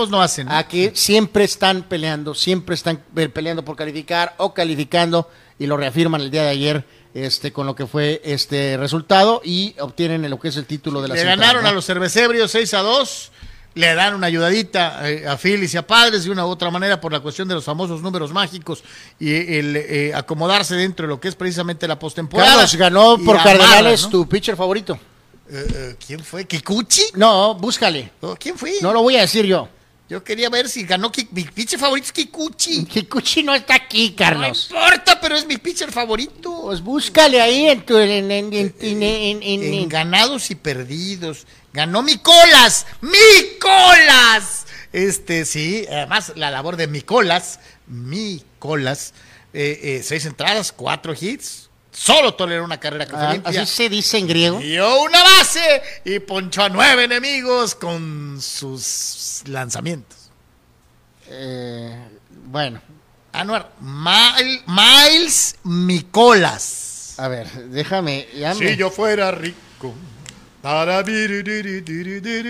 a que siempre están peleando, siempre están eh, peleando por calificar o calificando y lo reafirman el día de ayer este con lo que fue este resultado y obtienen lo que es el título de la
Le
central,
ganaron
¿no?
a los cervecebrios 6 a 2. Le dan una ayudadita eh, a Phillies y a Padres de una u otra manera por la cuestión de los famosos números mágicos y el eh, acomodarse dentro de lo que es precisamente la postemporada.
Carlos ganó por Cardenales
¿no?
tu pitcher favorito.
Eh, eh, ¿Quién fue? ¿Kikuchi?
No, búscale.
¿Quién fue?
No lo voy a decir yo.
Yo quería ver si ganó mi pitcher favorito es Kikuchi.
Kikuchi no está aquí, Carlos.
No importa, pero es mi pitcher favorito.
Pues búscale ahí en tu en, en-
ganados y perdidos. Ganó Micolas. ¡Micolas! Este, sí, además la labor de Micolas, Micolas, eh, eh, seis entradas, cuatro hits, solo toleró una carrera que
Ah,
limpia.
así se dice en griego.
Dio una base y ponchó a nueve enemigos con sus lanzamientos.
Eh, bueno,
Anuar, Mil- Miles Micolas.
a ver, déjame. ya me-
Si yo fuera rico.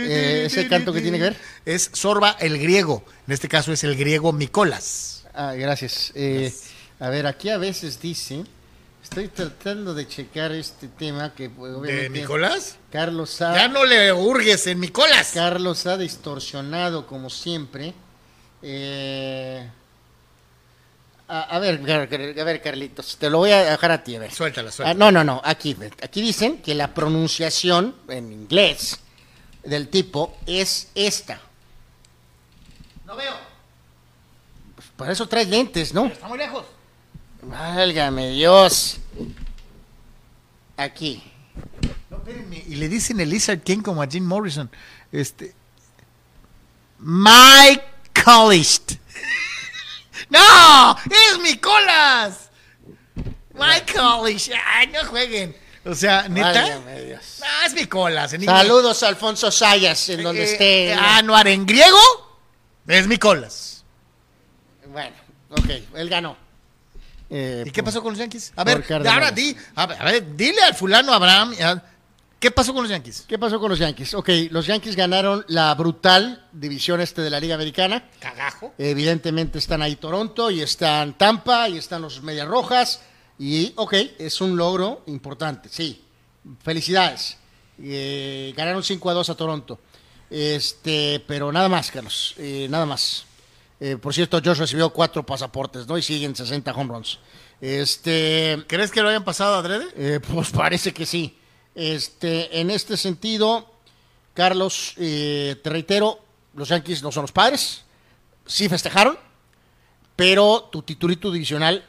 Eh, ¿ese canto qué tiene que ver?
Es Sorba el griego. En este caso es el griego Micolas.
Ah, gracias. Eh, a ver, aquí a veces dice. Estoy tratando de checar este tema que pues,
¿De Nicolás?
Carlos ha,
Ya no le hurgues en Micolas.
Carlos ha distorsionado como siempre. Eh, a, a ver, a ver, Carlitos, te lo voy a dejar a ti, a ver.
Suéltala,
Ah,
suéltala.
no, no, no, aquí, aquí dicen que la pronunciación en inglés del tipo es esta.
No veo.
Pues para eso traes lentes, ¿no?
Está muy lejos.
Válgame Dios. Aquí.
No, espérenme. Y le dicen el Lizard King como a Jim Morrison. Este. Mike Collist. ¡No! ¡Es Micolas! Mike Collist. ¡Ay, no jueguen! O sea, ¿neta?
Dios.
No, es. En inglés.
Saludos a Alfonso Sayas, en donde
Eh,
esté.
eh, Anuar en griego es Micolas.
Bueno, ok, él ganó. Eh,
¿Y qué
por-
pasó con los Yankees? A ver, ahora di, a ver, a ver, dile al fulano Abraham, a- ¿qué pasó con los Yankees?
¿Qué pasó con los Yankees? Ok, los Yankees ganaron la brutal división este de la Liga Americana.
Cagajo.
Evidentemente están ahí Toronto y están Tampa y están los Medias Rojas. Y, ok, es un logro importante, sí. Felicidades. Eh, ganaron 5 a 2 a Toronto. Este, pero nada más, Carlos. eh, nada más. Eh, por cierto, Josh recibió cuatro pasaportes, ¿no? Y siguen 60 home runs. Este,
¿Crees que lo hayan pasado adrede?
pues parece que sí. Este, en este sentido, Carlos, eh, te reitero, los Yankees no son los padres. Sí festejaron, pero tu titulito divisional,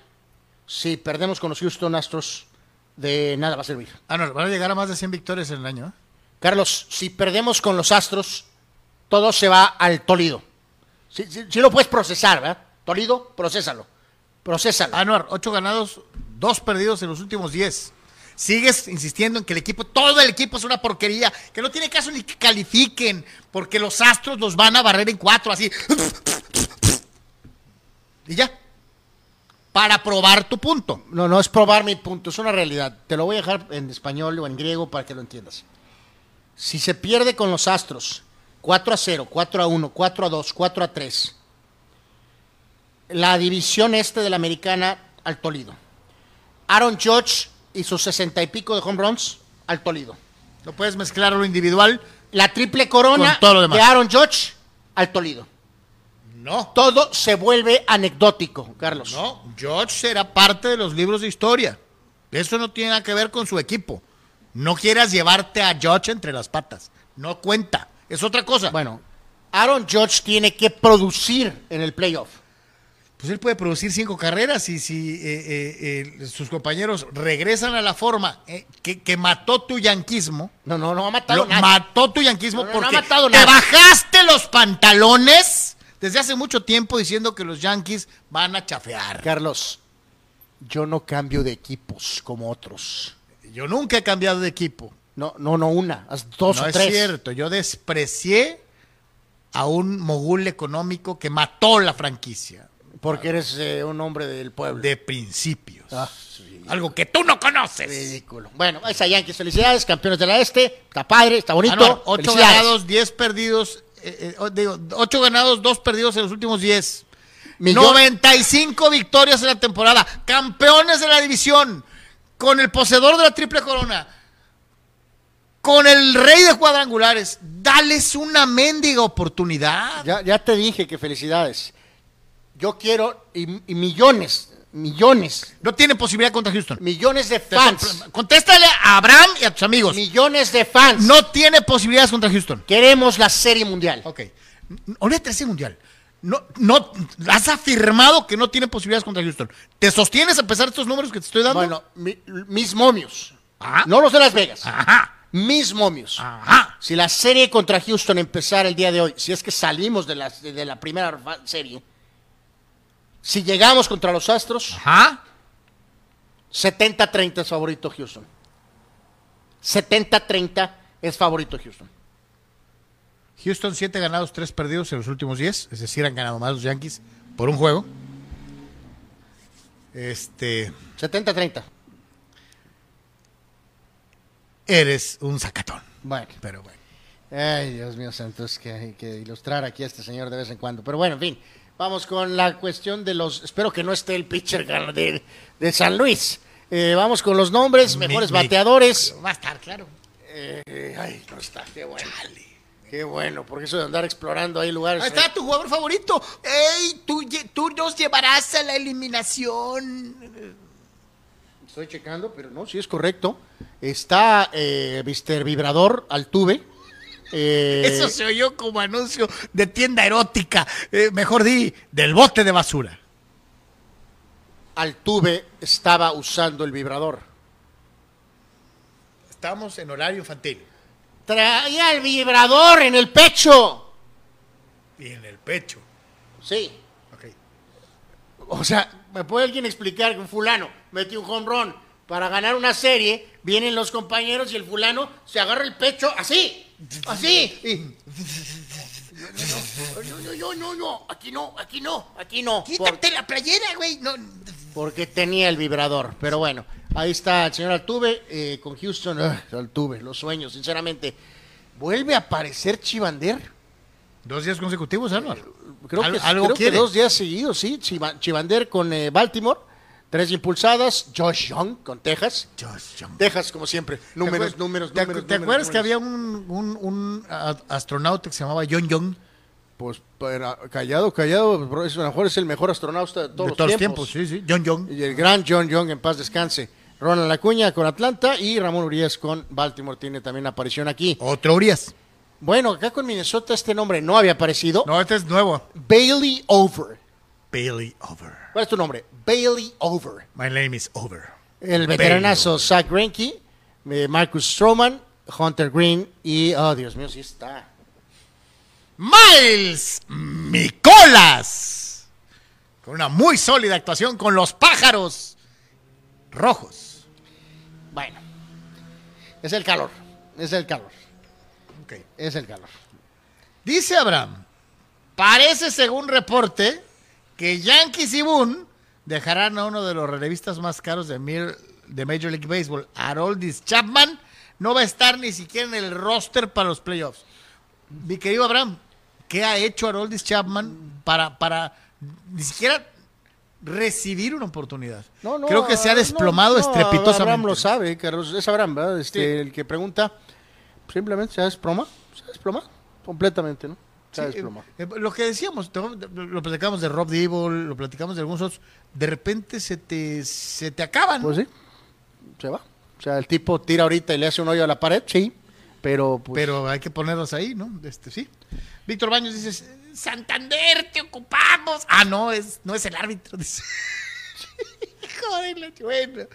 si perdemos con los Houston Astros, de nada va a servir.
Ah, no, van a llegar a más de 100 victorias en el año. ¿eh?
Carlos, si perdemos con los Astros, todo se va al Tolido. Si, si- si lo puedes procesar, ¿verdad? Tolido, procésalo. Procésalo.
Anuar, 8 ganados, 2 perdidos en los últimos 10. Sigues insistiendo en que el equipo, todo el equipo es una porquería, que no tiene caso ni que califiquen, porque los astros los van a barrer en cuatro, así. Y ya. Para probar tu punto.
No, no es probar mi punto, es una realidad. Te lo voy a dejar en español o en griego para que lo entiendas. Si se pierde con los Astros 4 a 0, 4 a 1, 4 a 2, 4 a 3, la división este de la americana al Tolido. Aaron Judge y sus 60 y pico de home runs al Tolido.
No puedes mezclar lo individual.
La triple corona
Con todo lo demás.
de Aaron Judge al Tolido.
No.
Todo se vuelve anecdótico, Carlos.
No, George será parte de los libros de historia. Eso no tiene nada que ver con su equipo. No quieras llevarte a George entre las patas. No cuenta. Es otra cosa.
Bueno, Aaron Judge tiene que producir en el playoff.
Pues él puede producir cinco carreras y si eh, eh, eh, sus compañeros regresan a la forma que, que mató tu yanquismo,
No, no, no ha matado
lo-
nada.
mató tu yanquismo
No, no, no
porque
ha matado
te bajaste los pantalones desde hace mucho tiempo diciendo que los Yankees van a chafear.
Carlos, yo no cambio de equipos como otros.
Yo nunca he cambiado de equipo.
No, no, no una, dos
no
o
es
tres.
cierto, yo desprecié a un mogul económico que mató la franquicia
Porque eres eh, un hombre del pueblo.
de principios.
Ah,
Algo que tú no conoces.
ridículo. Bueno, ahí está Yankees, felicidades, campeones de la Este. Está padre, está bonito.
Ah, no, ocho ganados, 10 perdidos. eh, eh, digo, ocho ganados, dos perdidos en los últimos 10.
Millón-
95 victorias en la temporada. Campeones de la división. Con el poseedor de la triple corona. Con el rey de cuadrangulares. Dales una mendiga oportunidad.
Ya, ya te dije que felicidades. Yo quiero, y, y millones, millones,
No tiene posibilidad contra Houston.
millones de fans.
Contéstale a Abraham y a tus amigos.
Millones de fans.
No tiene posibilidades contra Houston.
Queremos la serie mundial.
Ok. Olvídate ese mundial. No, no, has afirmado que no tiene posibilidades contra Houston. ¿Te sostienes a pesar de estos números que te estoy dando?
Bueno, mi- mis momios.
Ajá.
No los de Las Vegas.
Ajá.
Mis momios.
Ajá.
Si la serie contra Houston empezara el día de hoy, si es que salimos de la, de la primera serie, si llegamos contra los Astros,
Ajá.
70-30 es favorito Houston. 70-30 es favorito Houston.
Houston, 7 ganados, 3 perdidos en los últimos 10. Es decir, han ganado más los Yankees por un juego. Este.
70-30.
Eres un sacatón.
Bueno.
Pero bueno.
Ay, Dios mío santo, es que hay que ilustrar aquí a este señor de vez en cuando. Pero bueno, en fin, vamos con la cuestión de los... Espero que no esté el pitcher de, de San Luis. Eh, vamos con los nombres, mejores
Mi- mi-
bateadores.
Va a estar, claro.
Eh, ay, no está, qué bueno. Qué bueno, porque eso de andar explorando ahí lugares...
Ahí está tu jugador favorito. ¡Ey! Tú, tú nos llevarás a la eliminación.
Estoy checando, pero no, sí es correcto. Está eh, Mr. Vibrador Altuve. Eh,
Eso se oyó como anuncio de tienda erótica. Eh, mejor di, del bote de basura.
Altuve estaba usando el vibrador.
Estamos en horario infantil.
Traía el vibrador en el pecho.
Y en el pecho.
Sí.
Ok.
O sea, ¿me puede alguien explicar que un fulano metió un home run para ganar una serie? Vienen los compañeros y el fulano se agarra el pecho así, así. y- No, no, no, no, no, aquí no, aquí no, aquí no.
Quítate la playera, güey. No.
Porque tenía el vibrador. Pero bueno, ahí está el señor Altuve eh, con Houston. Ah, Altuve, los sueños, sinceramente. ¿Vuelve a aparecer Chivander?
Dos días consecutivos, Álvaro.
Creo,
Al-
que,
algo
creo que
quiere.
dos días seguidos, sí. Chiva- Chivander con eh, Baltimore, tres impulsadas. Josh Young con Texas. Texas, como siempre. Números,
¿Te acuer-
números,
¿Te,
números.
¿te
números,
acuerdas que había un, un- un, astronauta que se llamaba John Young?
Pues pero, callado, callado, bro, es, a lo mejor es el mejor astronauta de todos,
de
los,
todos los
tiempos.
tiempos. Sí, sí. John Young.
Y el gran John Young en paz descanse. Ronald Acuña con Atlanta y Ramón Urias con Baltimore tiene también aparición aquí.
Otro Urias.
Bueno, acá con Minnesota este nombre no había aparecido.
No, este es nuevo.
Bailey Over.
Bailey Over.
¿Cuál es tu nombre? Bailey Over.
My name is Over.
El veteranazo Zach Greinke, eh, Marcus Stroman, Hunter Green y, oh Dios mío, sí está.
Miles Micolas. Con una muy sólida actuación con los pájaros rojos.
Bueno, es el calor, es el calor,
Ok.
es el calor.
Dice Abraham, parece según reporte que Yankees y Boone dejarán a uno de los relevistas más caros de, Major League Baseball, Haroldis Chapman, no va a estar ni siquiera en el roster para los playoffs. Mi querido Abraham, ¿qué ha hecho Haroldis Chapman para, para ni siquiera recibir una oportunidad?
No, no,
Creo que se ha desplomado
no,
estrepitosamente.
Abraham lo sabe, Carlos, es Abraham, ¿verdad? Este,
Sí.
El que pregunta, simplemente se ha desplomado, se ha desplomado completamente, ¿no?
Sí, eh, eh, lo que decíamos, te- lo platicamos de Rob Dibble, lo platicamos de algunos otros, de repente se te, se te acaban.
Pues sí, se va. O sea, el tipo tira ahorita y le hace un hoyo a la pared, sí, pero pues,
pero hay que ponerlos ahí, ¿no? Este, sí. Víctor Baños dice, Santander, te ocupamos. Ah, no, es, no es el árbitro. Dice. Joder, bueno.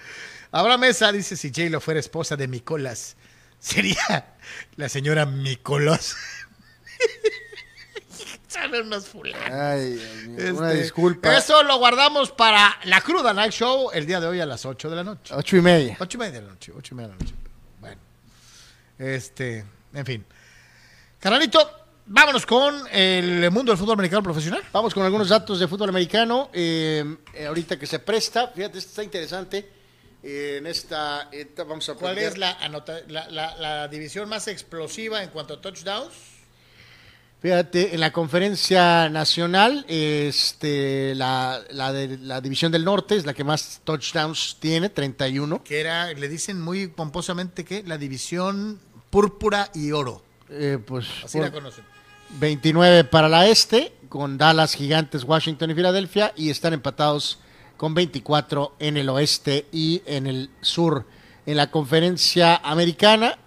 Abraham Mesa dice, si J-Lo fuera esposa de Micolas, sería la señora Micolos. Son unos fulanos.
Ay, Dios mío, una
Este,
disculpa.
Eso lo guardamos para la cruda Night Show el día de hoy a las 8 de la noche.
Ocho y media.
Ocho y media de la noche, ocho y media de la noche. Bueno, este, en fin. Carnalito, vámonos con el mundo del fútbol americano profesional.
Vamos con algunos datos de fútbol americano. eh, eh, ahorita que se presta, fíjate, esto está interesante. Eh, en esta, esta vamos a
¿Cuál
platicar.
es la, anota- la, la- la división más explosiva en cuanto a touchdowns?
Fíjate, en la conferencia nacional, este, la, la, de, la división del norte es la que más touchdowns tiene, 31.
Que era, le dicen muy pomposamente que la división púrpura y oro.
Eh, pues
Así
por-
la conocen.
29 para la este, con Dallas, Gigantes, Washington y Filadelfia, y están empatados con 24 en el oeste y en el sur. En la conferencia americana,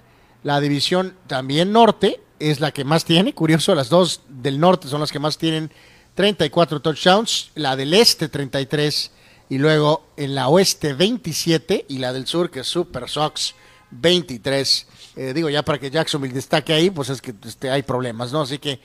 la división también norte es la que más tiene, curioso, las dos del norte son las que más tienen 34 touchdowns, la del este 33 y luego en la oeste 27 y la del sur que es Super Sox 23. Eh, digo, ya para que Jacksonville destaque ahí, pues es que este, hay problemas, ¿no? Así que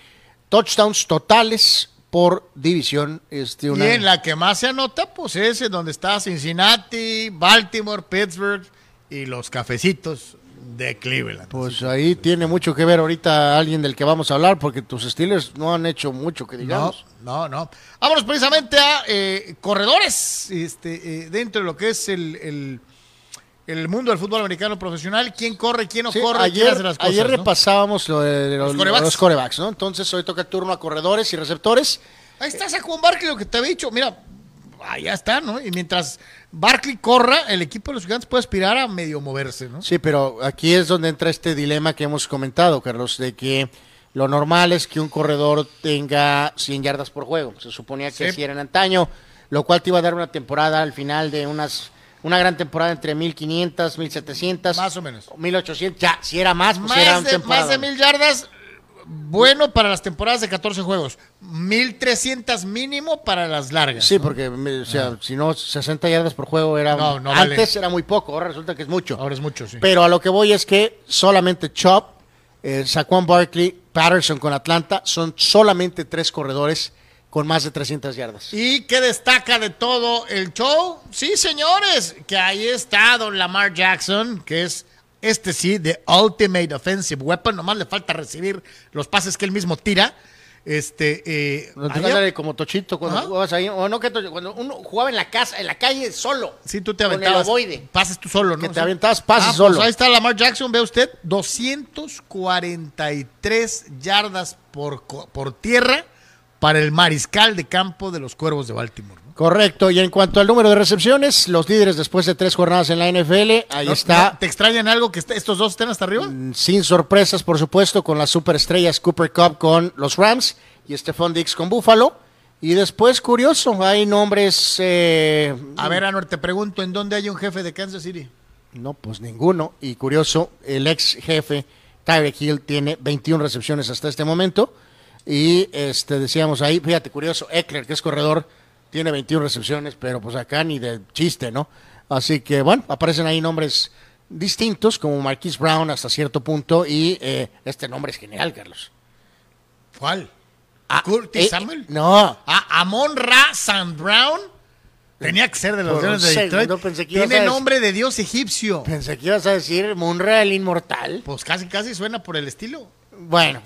touchdowns totales por división. Este,
Y
una...
en la que más se anota, pues es donde está Cincinnati, Baltimore, Pittsburgh y los cafecitos de Cleveland.
Pues ahí tiene mucho que ver ahorita alguien del que vamos a hablar, porque tus Steelers no han hecho mucho que
no,
digamos.
no, no. Vámonos precisamente a eh, corredores este, eh, dentro de lo que es el, el, el mundo del fútbol americano profesional. ¿Quién corre, quién no
Sí,
corre, quién
ayer
hace las cosas?
ayer
¿no?
repasábamos lo de los,
Los corebacks.
los corebacks, ¿no? Entonces hoy toca turno a corredores y receptores.
Ahí está Saquon Barkley, lo que te había dicho. Mira, allá está, ¿no? Y mientras Barkley corra, el equipo de los gigantes puede aspirar a medio moverse, ¿no?
Sí, pero aquí es donde entra este dilema que hemos comentado, Carlos, de que lo normal es que un corredor tenga 100 yardas por juego. Se suponía que
Sí.
así era en antaño, lo cual te iba a dar una temporada al final de unas una gran temporada entre 1500, 1700,
Más o menos.
1800. Ya, si era más, pues era
Más
un
de, más de mil yardas, bueno para las temporadas de 14 juegos. 1300 mínimo para las largas.
Sí, porque o sea, si no 60 yardas por juego era
Ah. No, no
antes
vale.
era muy poco, ahora resulta que es mucho.
Ahora es mucho, sí.
Pero a lo que voy es que solamente Chop, eh, Saquon Barkley, Patterson con Atlanta son solamente tres corredores con más de 300 yardas.
¿Y qué destaca de todo el show? Sí, señores, que ahí está Don Lamar Jackson, que es este sí, The Ultimate Offensive Weapon. Nomás le falta recibir los pases que él mismo tira. Este, eh,
No te
ayer-
sale como Tochito cuando
Ajá.
jugabas ahí, o no que Tochito, cuando uno jugaba en la casa, en la calle solo.
Sí, tú te
con
aventabas.
el.
Pases tú solo, ¿no?
Que te aventabas pases
Ah,
solo.
Pues ahí está Lamar Jackson, ve usted, 243 yardas por, por tierra para el mariscal de campo de los Cuervos de Baltimore.
Correcto, y en cuanto al número de recepciones, los líderes después de tres jornadas en la NFL, ahí
¿No-
está,
¿Te extrañan algo que est- estos dos estén hasta arriba?
sin sorpresas, por supuesto, con las superestrellas Cooper Cup con los Rams y Stephon Dix con Buffalo. Y después, curioso, hay nombres... eh,
A ver, Anuar, te pregunto, ¿en dónde hay un jefe de Kansas City?
No, pues ninguno. Y curioso, el ex jefe Tyreek Hill tiene 21 recepciones hasta este momento. Y este decíamos ahí, fíjate, curioso, Eckler, que es corredor, tiene 21 recepciones, pero pues acá ni de chiste, ¿no? Así que bueno, aparecen ahí nombres distintos, como Marquise Brown hasta cierto punto, y eh, este nombre es genial, Carlos.
¿Cuál?
Ah,
¿Curtis
eh,
Samuel?
No,
Ah, Amon Ra San Brown. Tenía que ser de los
un
de Detroit.
pensé que
Tiene nombre de dios egipcio.
pensé que ibas a decir Munra el Inmortal.
Pues casi, casi suena por el estilo.
Bueno,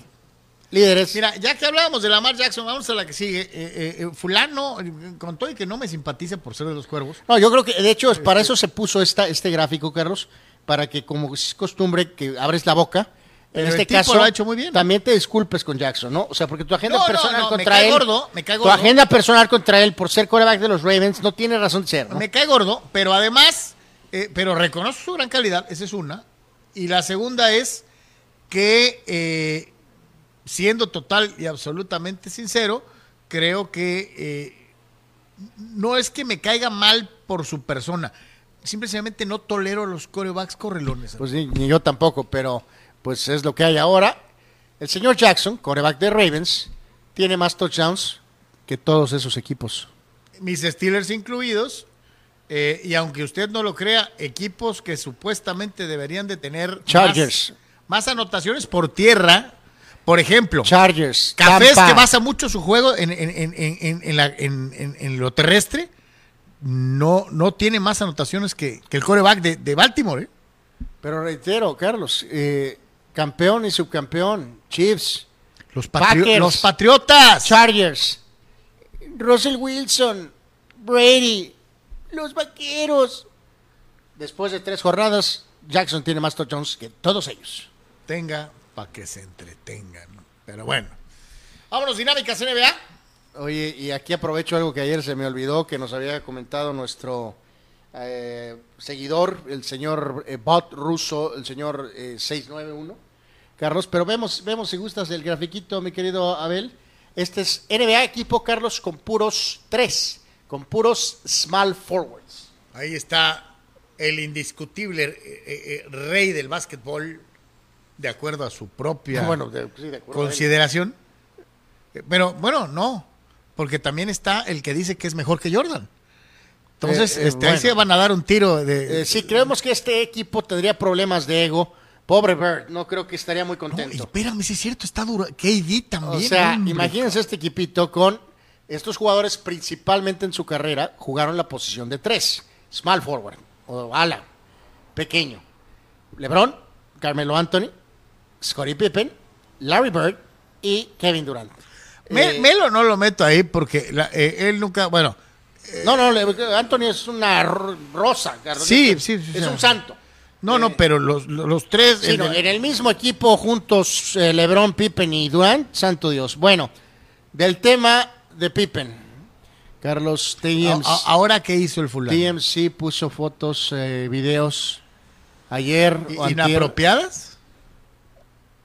líderes.
Mira, ya que hablábamos de Lamar Jackson, vamos a la que sigue. Eh, eh, eh, fulano, con todo y que no me simpatiza por ser de los cuervos.
No, yo creo que de hecho es para eso se puso esta, este gráfico, Carlos, para que como es costumbre que abres la boca, en este caso
lo ha hecho muy bien.
también te disculpes con Jackson, ¿no? O sea, porque tu agenda
No,
personal
no,
contra
cae
él,
gordo, me cae
tu
gordo.
agenda personal contra él por ser coreback de los Ravens no tiene razón de ser, ¿no?
Me cae gordo, pero además, eh, pero reconozco su gran calidad, esa es una. Y la segunda es que, eh, siendo total y absolutamente sincero, creo que eh, no es que me caiga mal por su persona. Simplemente no tolero los corebacks correlones.
Pues ni, ni yo tampoco, pero pues es lo que hay ahora. El señor Jackson, coreback de Ravens, tiene más touchdowns que todos esos equipos.
mis Steelers incluidos, eh, y aunque usted no lo crea, equipos que supuestamente deberían de tener
Chargers.
más, más anotaciones por tierra, por ejemplo,
Chargers,
Cafés
Tampa.
que basa mucho su juego en, en- en- en- en- en la- en- en- en lo terrestre, no, no tiene más anotaciones que, que el coreback de, de Baltimore. ¿eh?
Pero reitero, Carlos, eh, campeón y subcampeón, Chiefs,
Los, patri-
Packers.
los Patriotas.
Chargers, Russell Wilson, Brady, los Vaqueros. Después de tres jornadas, Jackson tiene más touchdowns que todos ellos.
Tenga para que se entretengan. Pero bueno. Vámonos, dinámicas NBA.
Oye, y aquí aprovecho algo que ayer se me olvidó, que nos había comentado nuestro eh, seguidor, el señor eh, Bot Russo, el señor eh, 691, Carlos, pero vemos, vemos si gustas el grafiquito, mi querido Abel. Este es NBA equipo, Carlos, con puros tres, con puros small forwards.
Ahí está el indiscutible eh, eh, eh, rey del básquetbol, de acuerdo a su propia
Bueno, de- sí, de acuerdo.
consideración. Eh, Pero bueno, no, porque también está el que dice que es mejor que Jordan. Entonces,
Eh, eh,
este, ahí se van a dar un tiro de...
Eh, sí, creemos que este equipo tendría problemas de ego. Pobre Bird, no creo que estaría muy
no,
contento.
espérame, si es cierto, está duro. KD
O
también.
sea,
hombre.
imagínense este equipito con estos jugadores principalmente en su carrera jugaron la posición de tres, small forward o ala, pequeño. LeBron, Carmelo Anthony, Scottie Pippen, Larry Bird y Kevin Durant.
Me-
Eh,
Melo no lo meto ahí porque la- eh, él nunca, bueno,
no, no, Anthony es una ro- rosa.
Sí, sí, sí,
es
sí.
un santo.
no, no, pero los, los, tres...
Sí,
el
no, en el mismo equipo juntos eh, LeBron, Pippen y Durant, santo Dios. Bueno, del tema de Pippen, Carlos TMC,
a- ahora, ¿qué hizo el fulano?
TMC puso fotos, eh, videos ayer
¿I-
o antier,
¿Inapropiadas?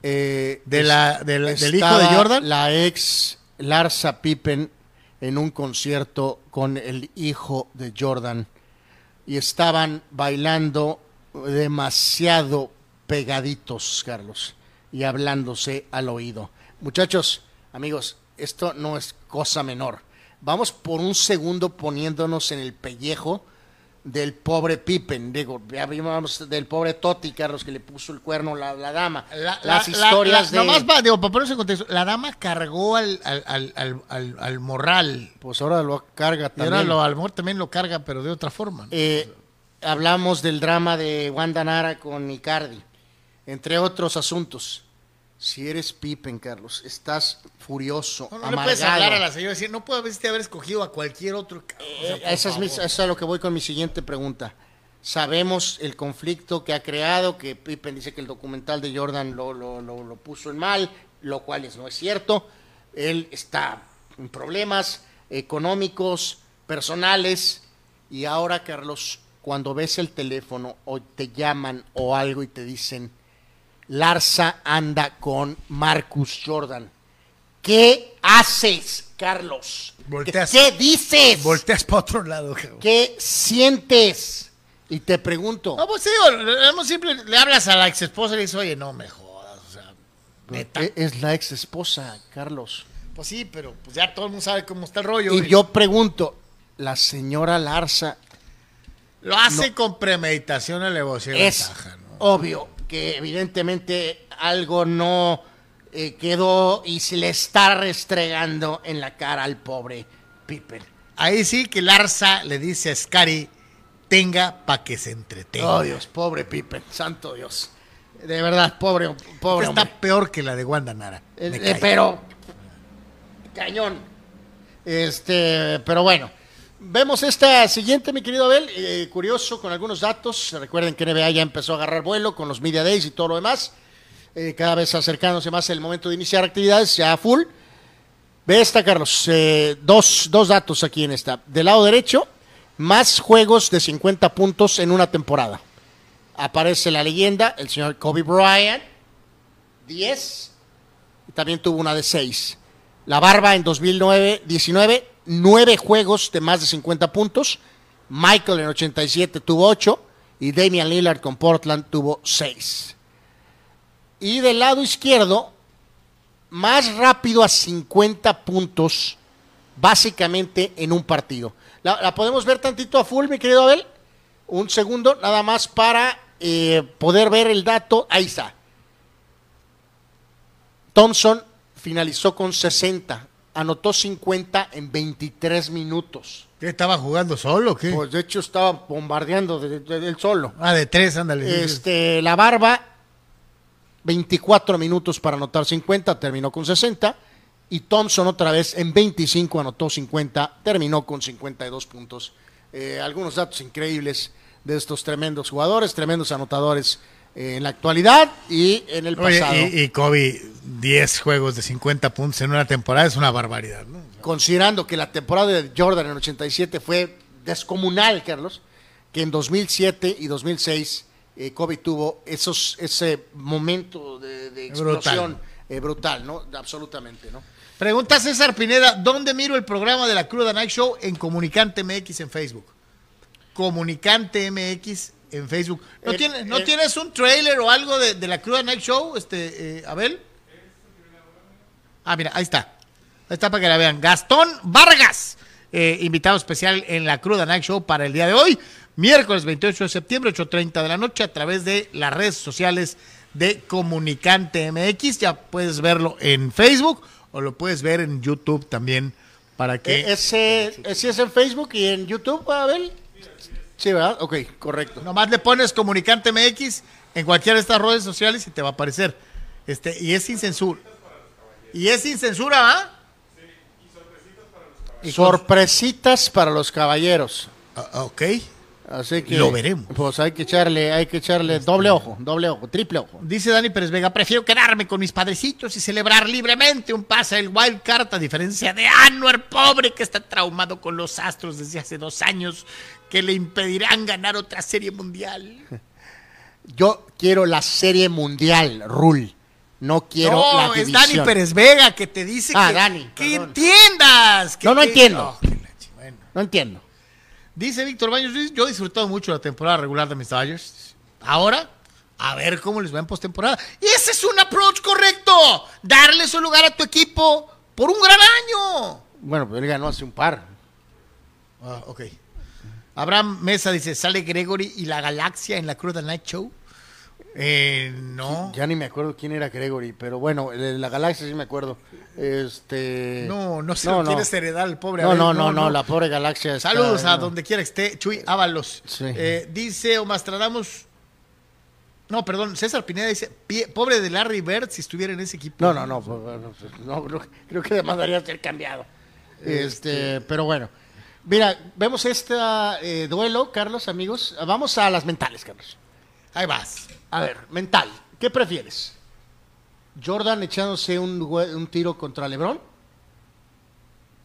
Eh,
de la- del- hijo de Jordan?
La ex Larsa Pippen en un concierto con el hijo de Jordan y estaban bailando demasiado pegaditos, Carlos, y hablándose al oído. Muchachos, amigos, esto no es cosa menor. Vamos por un segundo poniéndonos en el pellejo del pobre Pippen, digo, ya vimos del pobre Totti, Carlos, que le puso el cuerno la, la dama.
La-
Las
la-
historias de...
Nomás va, digo, para ponerse en contexto, la dama cargó al, al, al, al, al- al morral.
Pues ahora lo carga
Y
también.
ahora lo, al mejor también lo carga, pero de otra forma. ¿no?
Eh, hablamos del drama de Wanda Nara con Icardi, entre otros asuntos. Si eres Pippen, Carlos, estás furioso,
no, no le puedes hablar a la señora y decir, no puede haberte haber escogido a cualquier otro. o sea,
Eh, esa es mi- es a lo que voy con mi siguiente pregunta. Sabemos el conflicto que ha creado, que Pippen dice que el documental de Jordan lo, lo- lo- lo puso en mal, lo cual es, no es cierto. Él está en problemas económicos, personales, y ahora, Carlos, cuando ves el teléfono o te llaman o algo y te dicen, Larsa anda con Marcus Jordan, ¿Qué haces, Carlos?
Volteas.
¿Qué dices?
Volteas para otro lado, cabrón.
¿Qué sientes? Y te pregunto,
No, pues digo, siempre le hablas a la ex esposa y le dices, oye, no me jodas, o sea, neta.
e- es la ex esposa, Carlos.
Pues sí, pero pues ya todo el mundo sabe cómo está el rollo.
Y yo pregunto, la señora Larza
Lo hace con premeditación,
es
ventaja, ¿no?
obvio que evidentemente algo no eh, quedó y se le está restregando en la cara al pobre Pippen.
Ahí sí que Larsa le dice a Scary, tenga para que se entretenga.
Oh Dios, pobre Pippen, santo Dios. De verdad, pobre, pobre
está
hombre.
peor que la de Wanda Nara.
Eh, eh, pero cañón. Este, pero bueno. Vemos esta siguiente, mi querido Abel, eh, curioso con algunos datos. Recuerden que NBA ya empezó a agarrar vuelo con los Media Days y todo lo demás. Eh, cada vez acercándose más el momento de iniciar actividades, ya full. Ve esta, Carlos. eh, dos, dos datos aquí en esta. Del lado derecho, más juegos de 50 puntos en una temporada. Aparece la leyenda, el señor Kobe Bryant, 10. Y también tuvo una de 6. La Barba en 2009-19, 9 juegos de más de 50 puntos. Michael en 87 tuvo 8. Y Damian Lillard con Portland tuvo 6. Y del lado izquierdo, más rápido a 50 puntos, básicamente en un partido. ¿La, la podemos ver tantito a full, mi querido Abel? Un segundo, nada más para eh, poder ver el dato. Ahí está. Thompson finalizó con 60, anotó 50 en 23 minutos.
¿Qué estaba jugando solo qué?
Pues de hecho estaba bombardeando de- de- del solo.
ah, de tres, ándale.
Este, la barba, 24 minutos para anotar 50, terminó con 60. Y Thompson otra vez en 25 anotó 50, terminó con 52 puntos. Eh, algunos datos increíbles de estos tremendos jugadores, tremendos anotadores en la actualidad y en el
Oye,
pasado.
y, y Kobe, 10 juegos de 50 puntos en una temporada es una barbaridad, ¿no?
considerando que la temporada de Jordan en 87 fue descomunal, Carlos, que en 2007 y 2006 eh, Kobe tuvo esos, ese momento de, de
Brutal.
explosión eh, brutal, ¿no? Absolutamente, ¿no?
Pregunta César Pineda, ¿dónde miro el programa de la Cruda Night Show? En Comunicante MX en Facebook. Comunicante MX en Facebook. ¿No,
Eh,
tienes, ¿no
eh,
tienes un trailer o algo de, de la Cruda Night Show, este, eh, Abel? Ah, mira, ahí está. Ahí está para que la vean. Gastón Vargas, invitado especial en la Cruda Night Show para el día de hoy, miércoles 28 de septiembre, 8.30 de la noche, a través de las redes sociales de Comunicante MX. Ya puedes verlo en Facebook o lo puedes ver en YouTube también para que...
Ese, ese es en Facebook y en YouTube, Abel. Sí, ¿verdad? Ok, correcto.
Nomás le pones Comunicante MX en cualquiera de estas redes sociales y te va a aparecer. Este, y es sin censura. Y es sin censura, ¿ah? Y con-
Sorpresitas para los caballeros.
Ah, ok.
Así que
Lo veremos.
Pues hay que echarle, hay que echarle doble ojo, doble ojo, triple ojo.
Dice Dani Pérez Vega, prefiero quedarme con mis padrecitos y celebrar libremente un pase del Wild Card, a diferencia de Anwar, pobre que está traumado con los Astros desde hace dos años, que le impedirán ganar otra serie mundial.
Yo quiero la serie mundial, Rule. No quiero
no,
la
es
división.
Dani Pérez Vega que te dice
Ah,
que,
Dani,
que entiendas. que-
No, no entiendo.
Oh, bueno.
No entiendo.
Dice Víctor Baños, yo he disfrutado mucho la temporada regular de mis Dodgers. Ahora, a ver cómo les va en postemporada. Y ese es un approach correcto. Darle su lugar a tu equipo por un gran año.
Bueno, pero él ganó hace un par.
Ah, ok. Abraham Mesa dice, ¿sale Gregory y la galaxia en la Cruda Night Show? Eh, no.
Ya ni me acuerdo quién era Gregory, pero bueno, el la galaxia sí me acuerdo. Este.
No, no se lo quieres heredar al pobre
No,
Abel,
no, no, no, la pobre galaxia. está-
Saludos a
no.
donde quiera que esté, Chuy Ábalos.
Sí.
Eh, dice Omastradamus. No, perdón, César Pineda dice, "Pie- pobre de Larry Bird si estuviera en ese equipo.
No, no, no, pues, pues, no, no, creo que demandaría ser cambiado. Este, pero bueno. Mira, vemos este eh, duelo, Carlos, amigos. Vamos a las mentales, Carlos.
Ahí vas.
A ver, mental. ¿Qué prefieres? ¿Jordan echándose un, un tiro contra LeBron?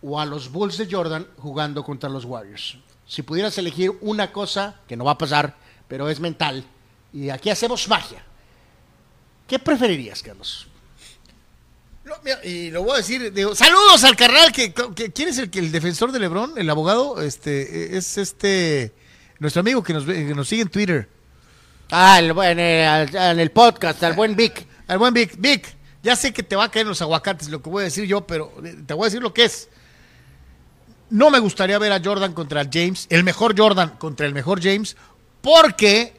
¿O a los Bulls de Jordan jugando contra los Warriors? Si pudieras elegir una cosa, que no va a pasar, pero es mental, y aquí hacemos magia. ¿Qué preferirías, Carlos?
Y lo voy a decir, digo, saludos al carnal que, que- ¿quién es el que el defensor de LeBron, el abogado? Este es este nuestro amigo que nos que nos sigue en Twitter.
Ah, el, en, el, en el podcast, al buen Vic.
Al buen Vic, Vic, ya sé que te va a caer en los aguacates lo que voy a decir yo, pero eh, te voy a decir lo que es. No me gustaría ver a Jordan contra James, el mejor Jordan contra el mejor James, porque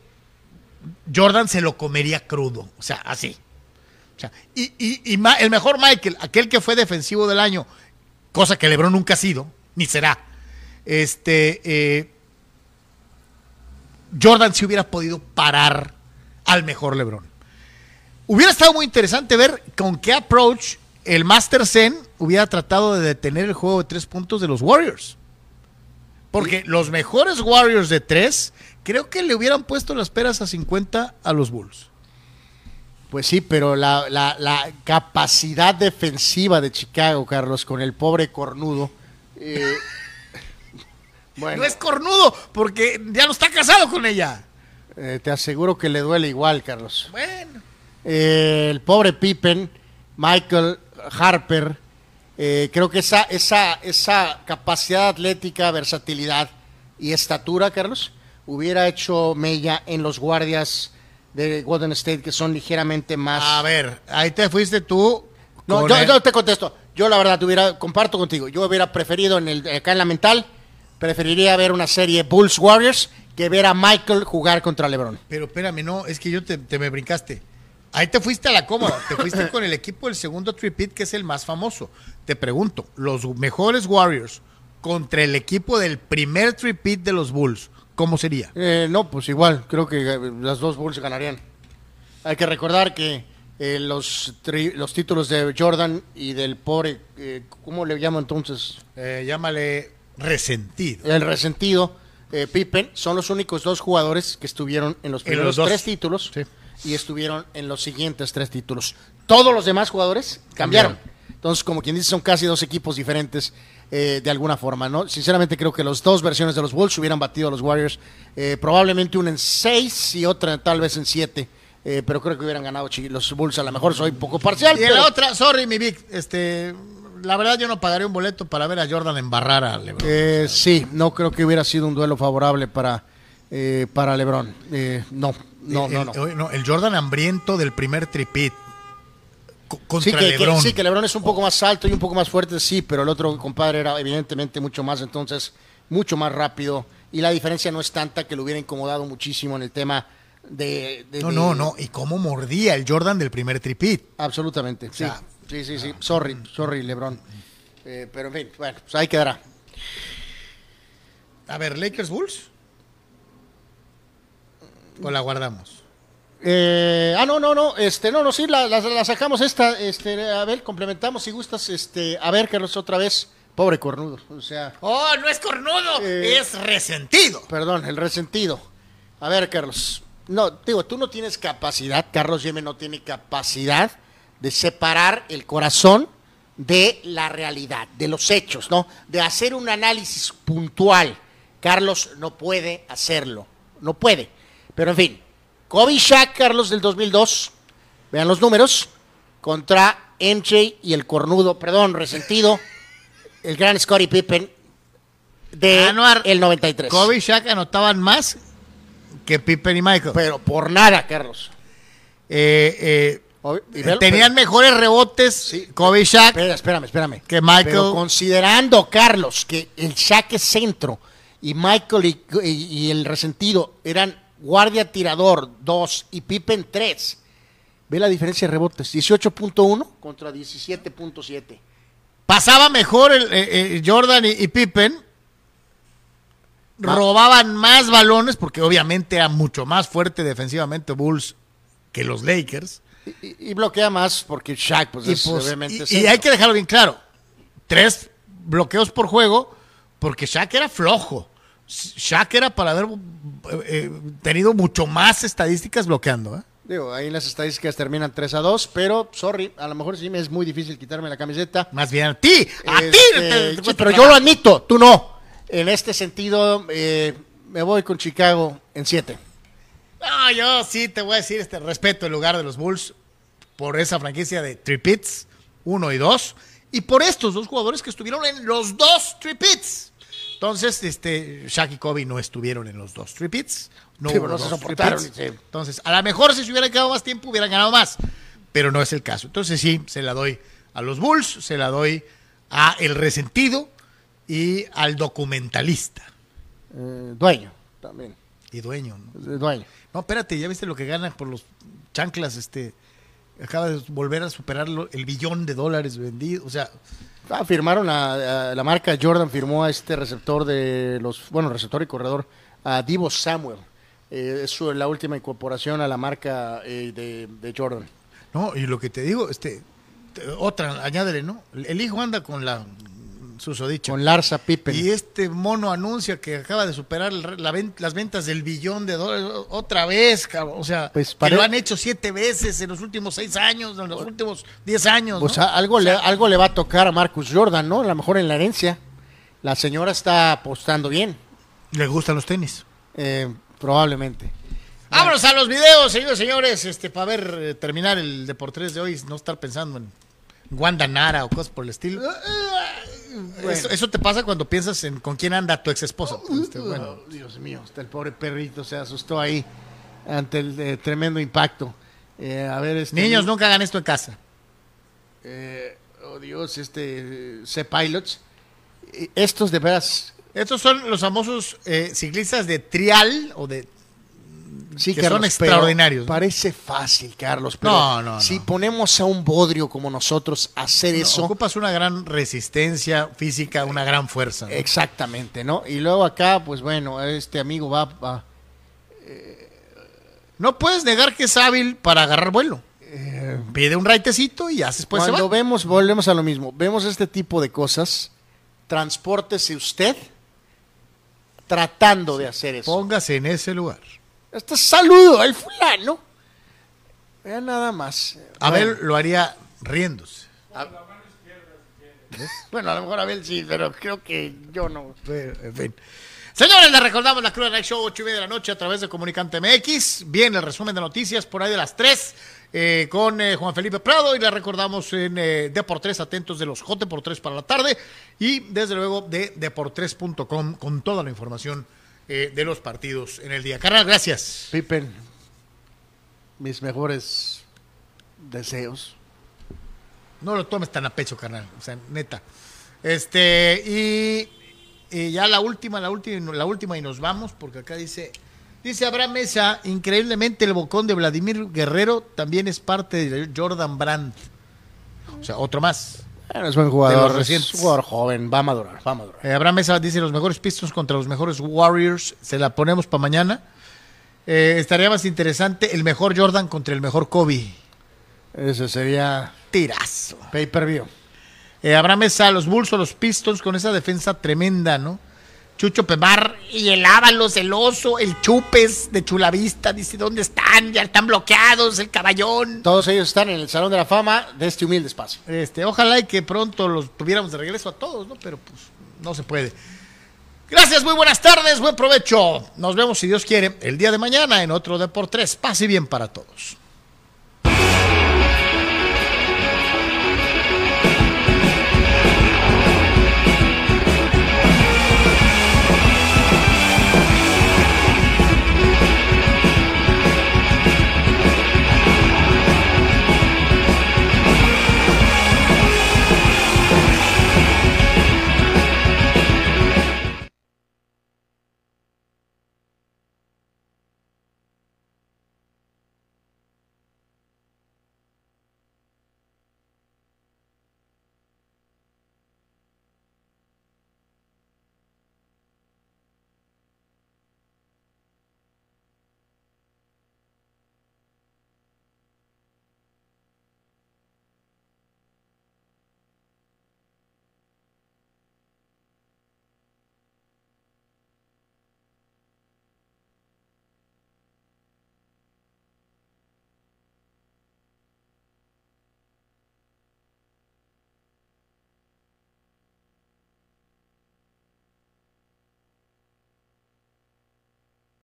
Jordan se lo comería crudo, o sea, así. O sea, y, y- y ma- el mejor Michael, aquel que fue defensivo del año, cosa que LeBron nunca ha sido, ni será. Este, eh, Jordan si hubiera podido parar al mejor LeBron. Hubiera estado muy interesante ver con qué approach el Master Zen hubiera tratado de detener el juego de tres puntos de los Warriors. Porque los mejores Warriors de tres, creo que le hubieran puesto las peras a 50 a los Bulls.
Pues sí, pero la, la- la capacidad defensiva de Chicago, Carlos, con el pobre cornudo. eh, bueno,
No es cornudo, porque ya no está casado con ella.
eh, te aseguro que le duele igual, Carlos.
Bueno.
Eh, el pobre Pippen, Michael Harper, creo que esa, esa, esa capacidad atlética, versatilidad y estatura, Carlos, hubiera hecho mella en los guardias de Golden State que son ligeramente más...
A ver, ahí te fuiste tú.
No,
con
yo,
el-
yo te contesto. Yo la verdad hubiera, comparto contigo. Yo hubiera preferido en el, acá en la mental, preferiría ver una serie Bulls Warriors que ver a Michael jugar contra LeBron.
Pero espérame, no, es que yo te, te me brincaste. Ahí te fuiste a la cómoda, te fuiste con el equipo del segundo tripit, que es el más famoso. Te pregunto, los mejores Warriors contra el equipo del primer tripit de los Bulls, ¿cómo sería?
Eh, no, pues igual, creo que eh, las dos Bulls ganarían. Hay que recordar que eh, los, tri- los títulos de Jordan y del pobre, eh, ¿cómo le llamo entonces?
Llámale resentido.
El resentido, Pippen, son los únicos dos jugadores que estuvieron en los primeros
los
tres títulos
Sí.
y estuvieron en los siguientes tres títulos. Todos los demás jugadores cambiaron.
Cambiaron.
Entonces, como quien dice, son casi dos equipos diferentes eh, de alguna forma, ¿no? Sinceramente creo que las dos versiones de los Bulls hubieran batido a los Warriors, eh, probablemente una en seis y otra tal vez en siete. eh, pero creo que hubieran ganado los Bulls. A lo mejor soy poco parcial.
Y en
pero-
la otra, sorry, mi Vic, este, la verdad yo no pagaría un boleto para ver a Jordan embarrar a LeBron.
Eh, sí, no creo que hubiera sido un duelo favorable para, eh, para LeBron. No, no, no, no.
el- el Jordan hambriento del primer tripit
Sí que, que-
LeBron.
sí, que LeBron es un poco más alto y un poco más fuerte, sí, pero el otro compadre era evidentemente mucho más, entonces, mucho más rápido. Y la diferencia no es tanta que lo hubiera incomodado muchísimo en el tema de... de-
No,
de-
no, no. ¿Y cómo mordía el Jordan del primer tripit?
Absolutamente, sí.
sea,
sí, sí, sí. Sorry, sorry, LeBron. Eh, pero en fin, bueno, pues ahí quedará.
A ver, Lakers Bulls. ¿O la guardamos?
Eh, ah, no, no, no, este, no, no, sí, la, la- la sacamos esta, este, a ver, complementamos si gustas, este, a ver, Carlos, otra vez, pobre cornudo, o sea,
Oh, no es cornudo,
Eh,
es resentido.
perdón, el resentido. A ver, Carlos, no, digo, tú no tienes capacidad, Carlos Yeme no tiene capacidad de separar el corazón de la realidad, de los hechos, ¿no? De hacer un análisis puntual. Carlos no puede hacerlo, no puede. Pero en fin, Kobe y Shaq, Carlos del 2002, vean los números, contra MJ y el cornudo, perdón, resentido, el gran Scottie Pippen de
Anuar,
el 93.
Kobe y Shaq anotaban más que Pippen y Michael.
Pero por nada, Carlos.
Eh, eh, tenían mejores rebotes Kobe y Shaq.
Espera, espérame, espérame.
Que Michael-
Pero considerando, Carlos, que el Shaq es centro y Michael y, y- y el resentido eran guardia tirador 2 y Pippen 3. Ve la diferencia de rebotes. 18.1 contra 17.7.
Pasaba mejor el, eh, eh, Jordan y, y Pippen. Robaban más balones porque obviamente era mucho más fuerte defensivamente Bulls que los Lakers.
Y, y bloquea más porque Shaq, pues,
Y,
es
pues,
obviamente
y- y hay que dejarlo bien claro. Tres bloqueos por juego porque Shaq era flojo. Shaq era para haber eh, eh, tenido mucho más estadísticas bloqueando. ¿eh?
Digo, ahí las estadísticas terminan 3 a 2, pero, sorry, a lo mejor sí me es muy difícil quitarme la camiseta.
Más bien a ti. A ti.
Este,
te- te
sí,
cuesta
pero yo lo admito, tú no. En este sentido, eh, me voy con Chicago en 7.
No, yo sí te voy a decir este respeto en lugar de los Bulls por esa franquicia de tripits, uno y dos, y por estos dos jugadores que estuvieron en los dos tripits. Entonces, este, Shaq y Kobe no estuvieron en los dos tripits. No
Sí,
hubo
no se soportaron, sí.
Entonces, a lo mejor si se hubiera quedado más tiempo, hubieran ganado más. Pero no es el caso. Entonces, sí, se la doy a los Bulls, se la doy a El Resentido y al documentalista
Eh, dueño, también.
y dueño. ¿no?
Dueño.
No, espérate, ya viste lo que gana por los chanclas, este. Acaba de volver a superar el billón de dólares vendidos. O sea,
Ah, firmaron a, la marca Jordan, firmó a este receptor de los, bueno, receptor y corredor, a Divo Samuel. Eh, es la última incorporación a la marca eh, de, de Jordan.
no, y lo que te digo, este. te- Otra, añádele, ¿no? El hijo anda con la susodicha.
Con Larsa Pippen.
Y este mono anuncia que acaba de superar la las ventas del billón de dólares otra vez, cabrón. O sea,
Pues
que lo han hecho siete veces en los últimos seis años, en los últimos diez años.
Pues algo, le, algo le va a tocar a Marcus Jordan, ¿no? A lo mejor en la herencia. La señora está apostando bien,
Le gustan los tenis.
eh, probablemente.
Vámonos a los videos, señores señores, este, para ver, eh, terminar el Deportes de hoy, no estar pensando en Wanda Nara o cosas por el estilo. Eso, eso te pasa cuando piensas en con quién anda tu ex esposa. bueno,
Oh, Dios mío, hasta el pobre perrito se asustó ahí ante el eh, tremendo impacto. Eh, a ver, este,
niños, nunca hagan esto en casa.
eh, oh Dios, este C-Pilots. Estos de veras,
Estos son los famosos eh, ciclistas de trial o de...
sí,
Que
Carlos,
son extraordinarios.
Parece fácil, Carlos, pero
No, no,
si ponemos a un bodrio como nosotros a hacer eso,
Ocupas una gran resistencia física, una gran fuerza.
exactamente, ¿no? Y luego acá, pues bueno, este amigo va, va
No puedes negar que es hábil para agarrar vuelo. Pide un raitecito y ya después se
Cuando
va.
vemos, volvemos a lo mismo, vemos este tipo de cosas, transpórtese usted tratando de hacer eso.
Póngase en ese lugar.
Este saludo al fulano. Vean nada más.
Abel
Bueno,
lo haría riéndose.
bueno, a lo mejor Abel sí, pero creo que yo no.
Pero, en fin. Señores, les recordamos la Cruz Night Show, 8 y media de la noche a través de Comunicante MX. Bien, el resumen de noticias por ahí de las 3 eh, con eh, Juan Felipe Prado. Y les recordamos en eh, Deportes, atentos de los J por 3 para la tarde. Y desde luego de deportres.com con toda la información eh, de los partidos en el día. Carnal, gracias.
Pippen, mis mejores deseos.
No lo tomes tan a pecho, carnal. O sea, neta. Este, y, y ya la última, la última, la última y nos vamos, porque acá dice, dice Abraham Mesa, increíblemente el bocón de Vladimir Guerrero también es parte de Jordan Brandt. O sea, otro más.
Bueno, es buen jugador, es un jugador joven, va a madurar, va a madurar.
Eh, Abraham Mesa dice los mejores Pistons contra los mejores Warriors. Se la ponemos para mañana. Eh, estaría más interesante el mejor Jordan contra el mejor Kobe.
Ese sería
Tirazo.
pay per view.
Eh, Abraham Mesa, los Bulls o los Pistons con esa defensa tremenda, ¿no? Chucho Pemar y el Ábalos, el Oso, el Chupes de Chulavista, dice, ¿dónde están? Ya están bloqueados, el Caballón.
Todos ellos están en el Salón de la Fama de este humilde espacio.
Este, ojalá y que pronto los tuviéramos de regreso a todos, ¿no? Pero pues no se puede. Gracias, muy buenas tardes, buen provecho. Nos vemos, si Dios quiere, el día de mañana en otro Deportes. Pase bien para todos.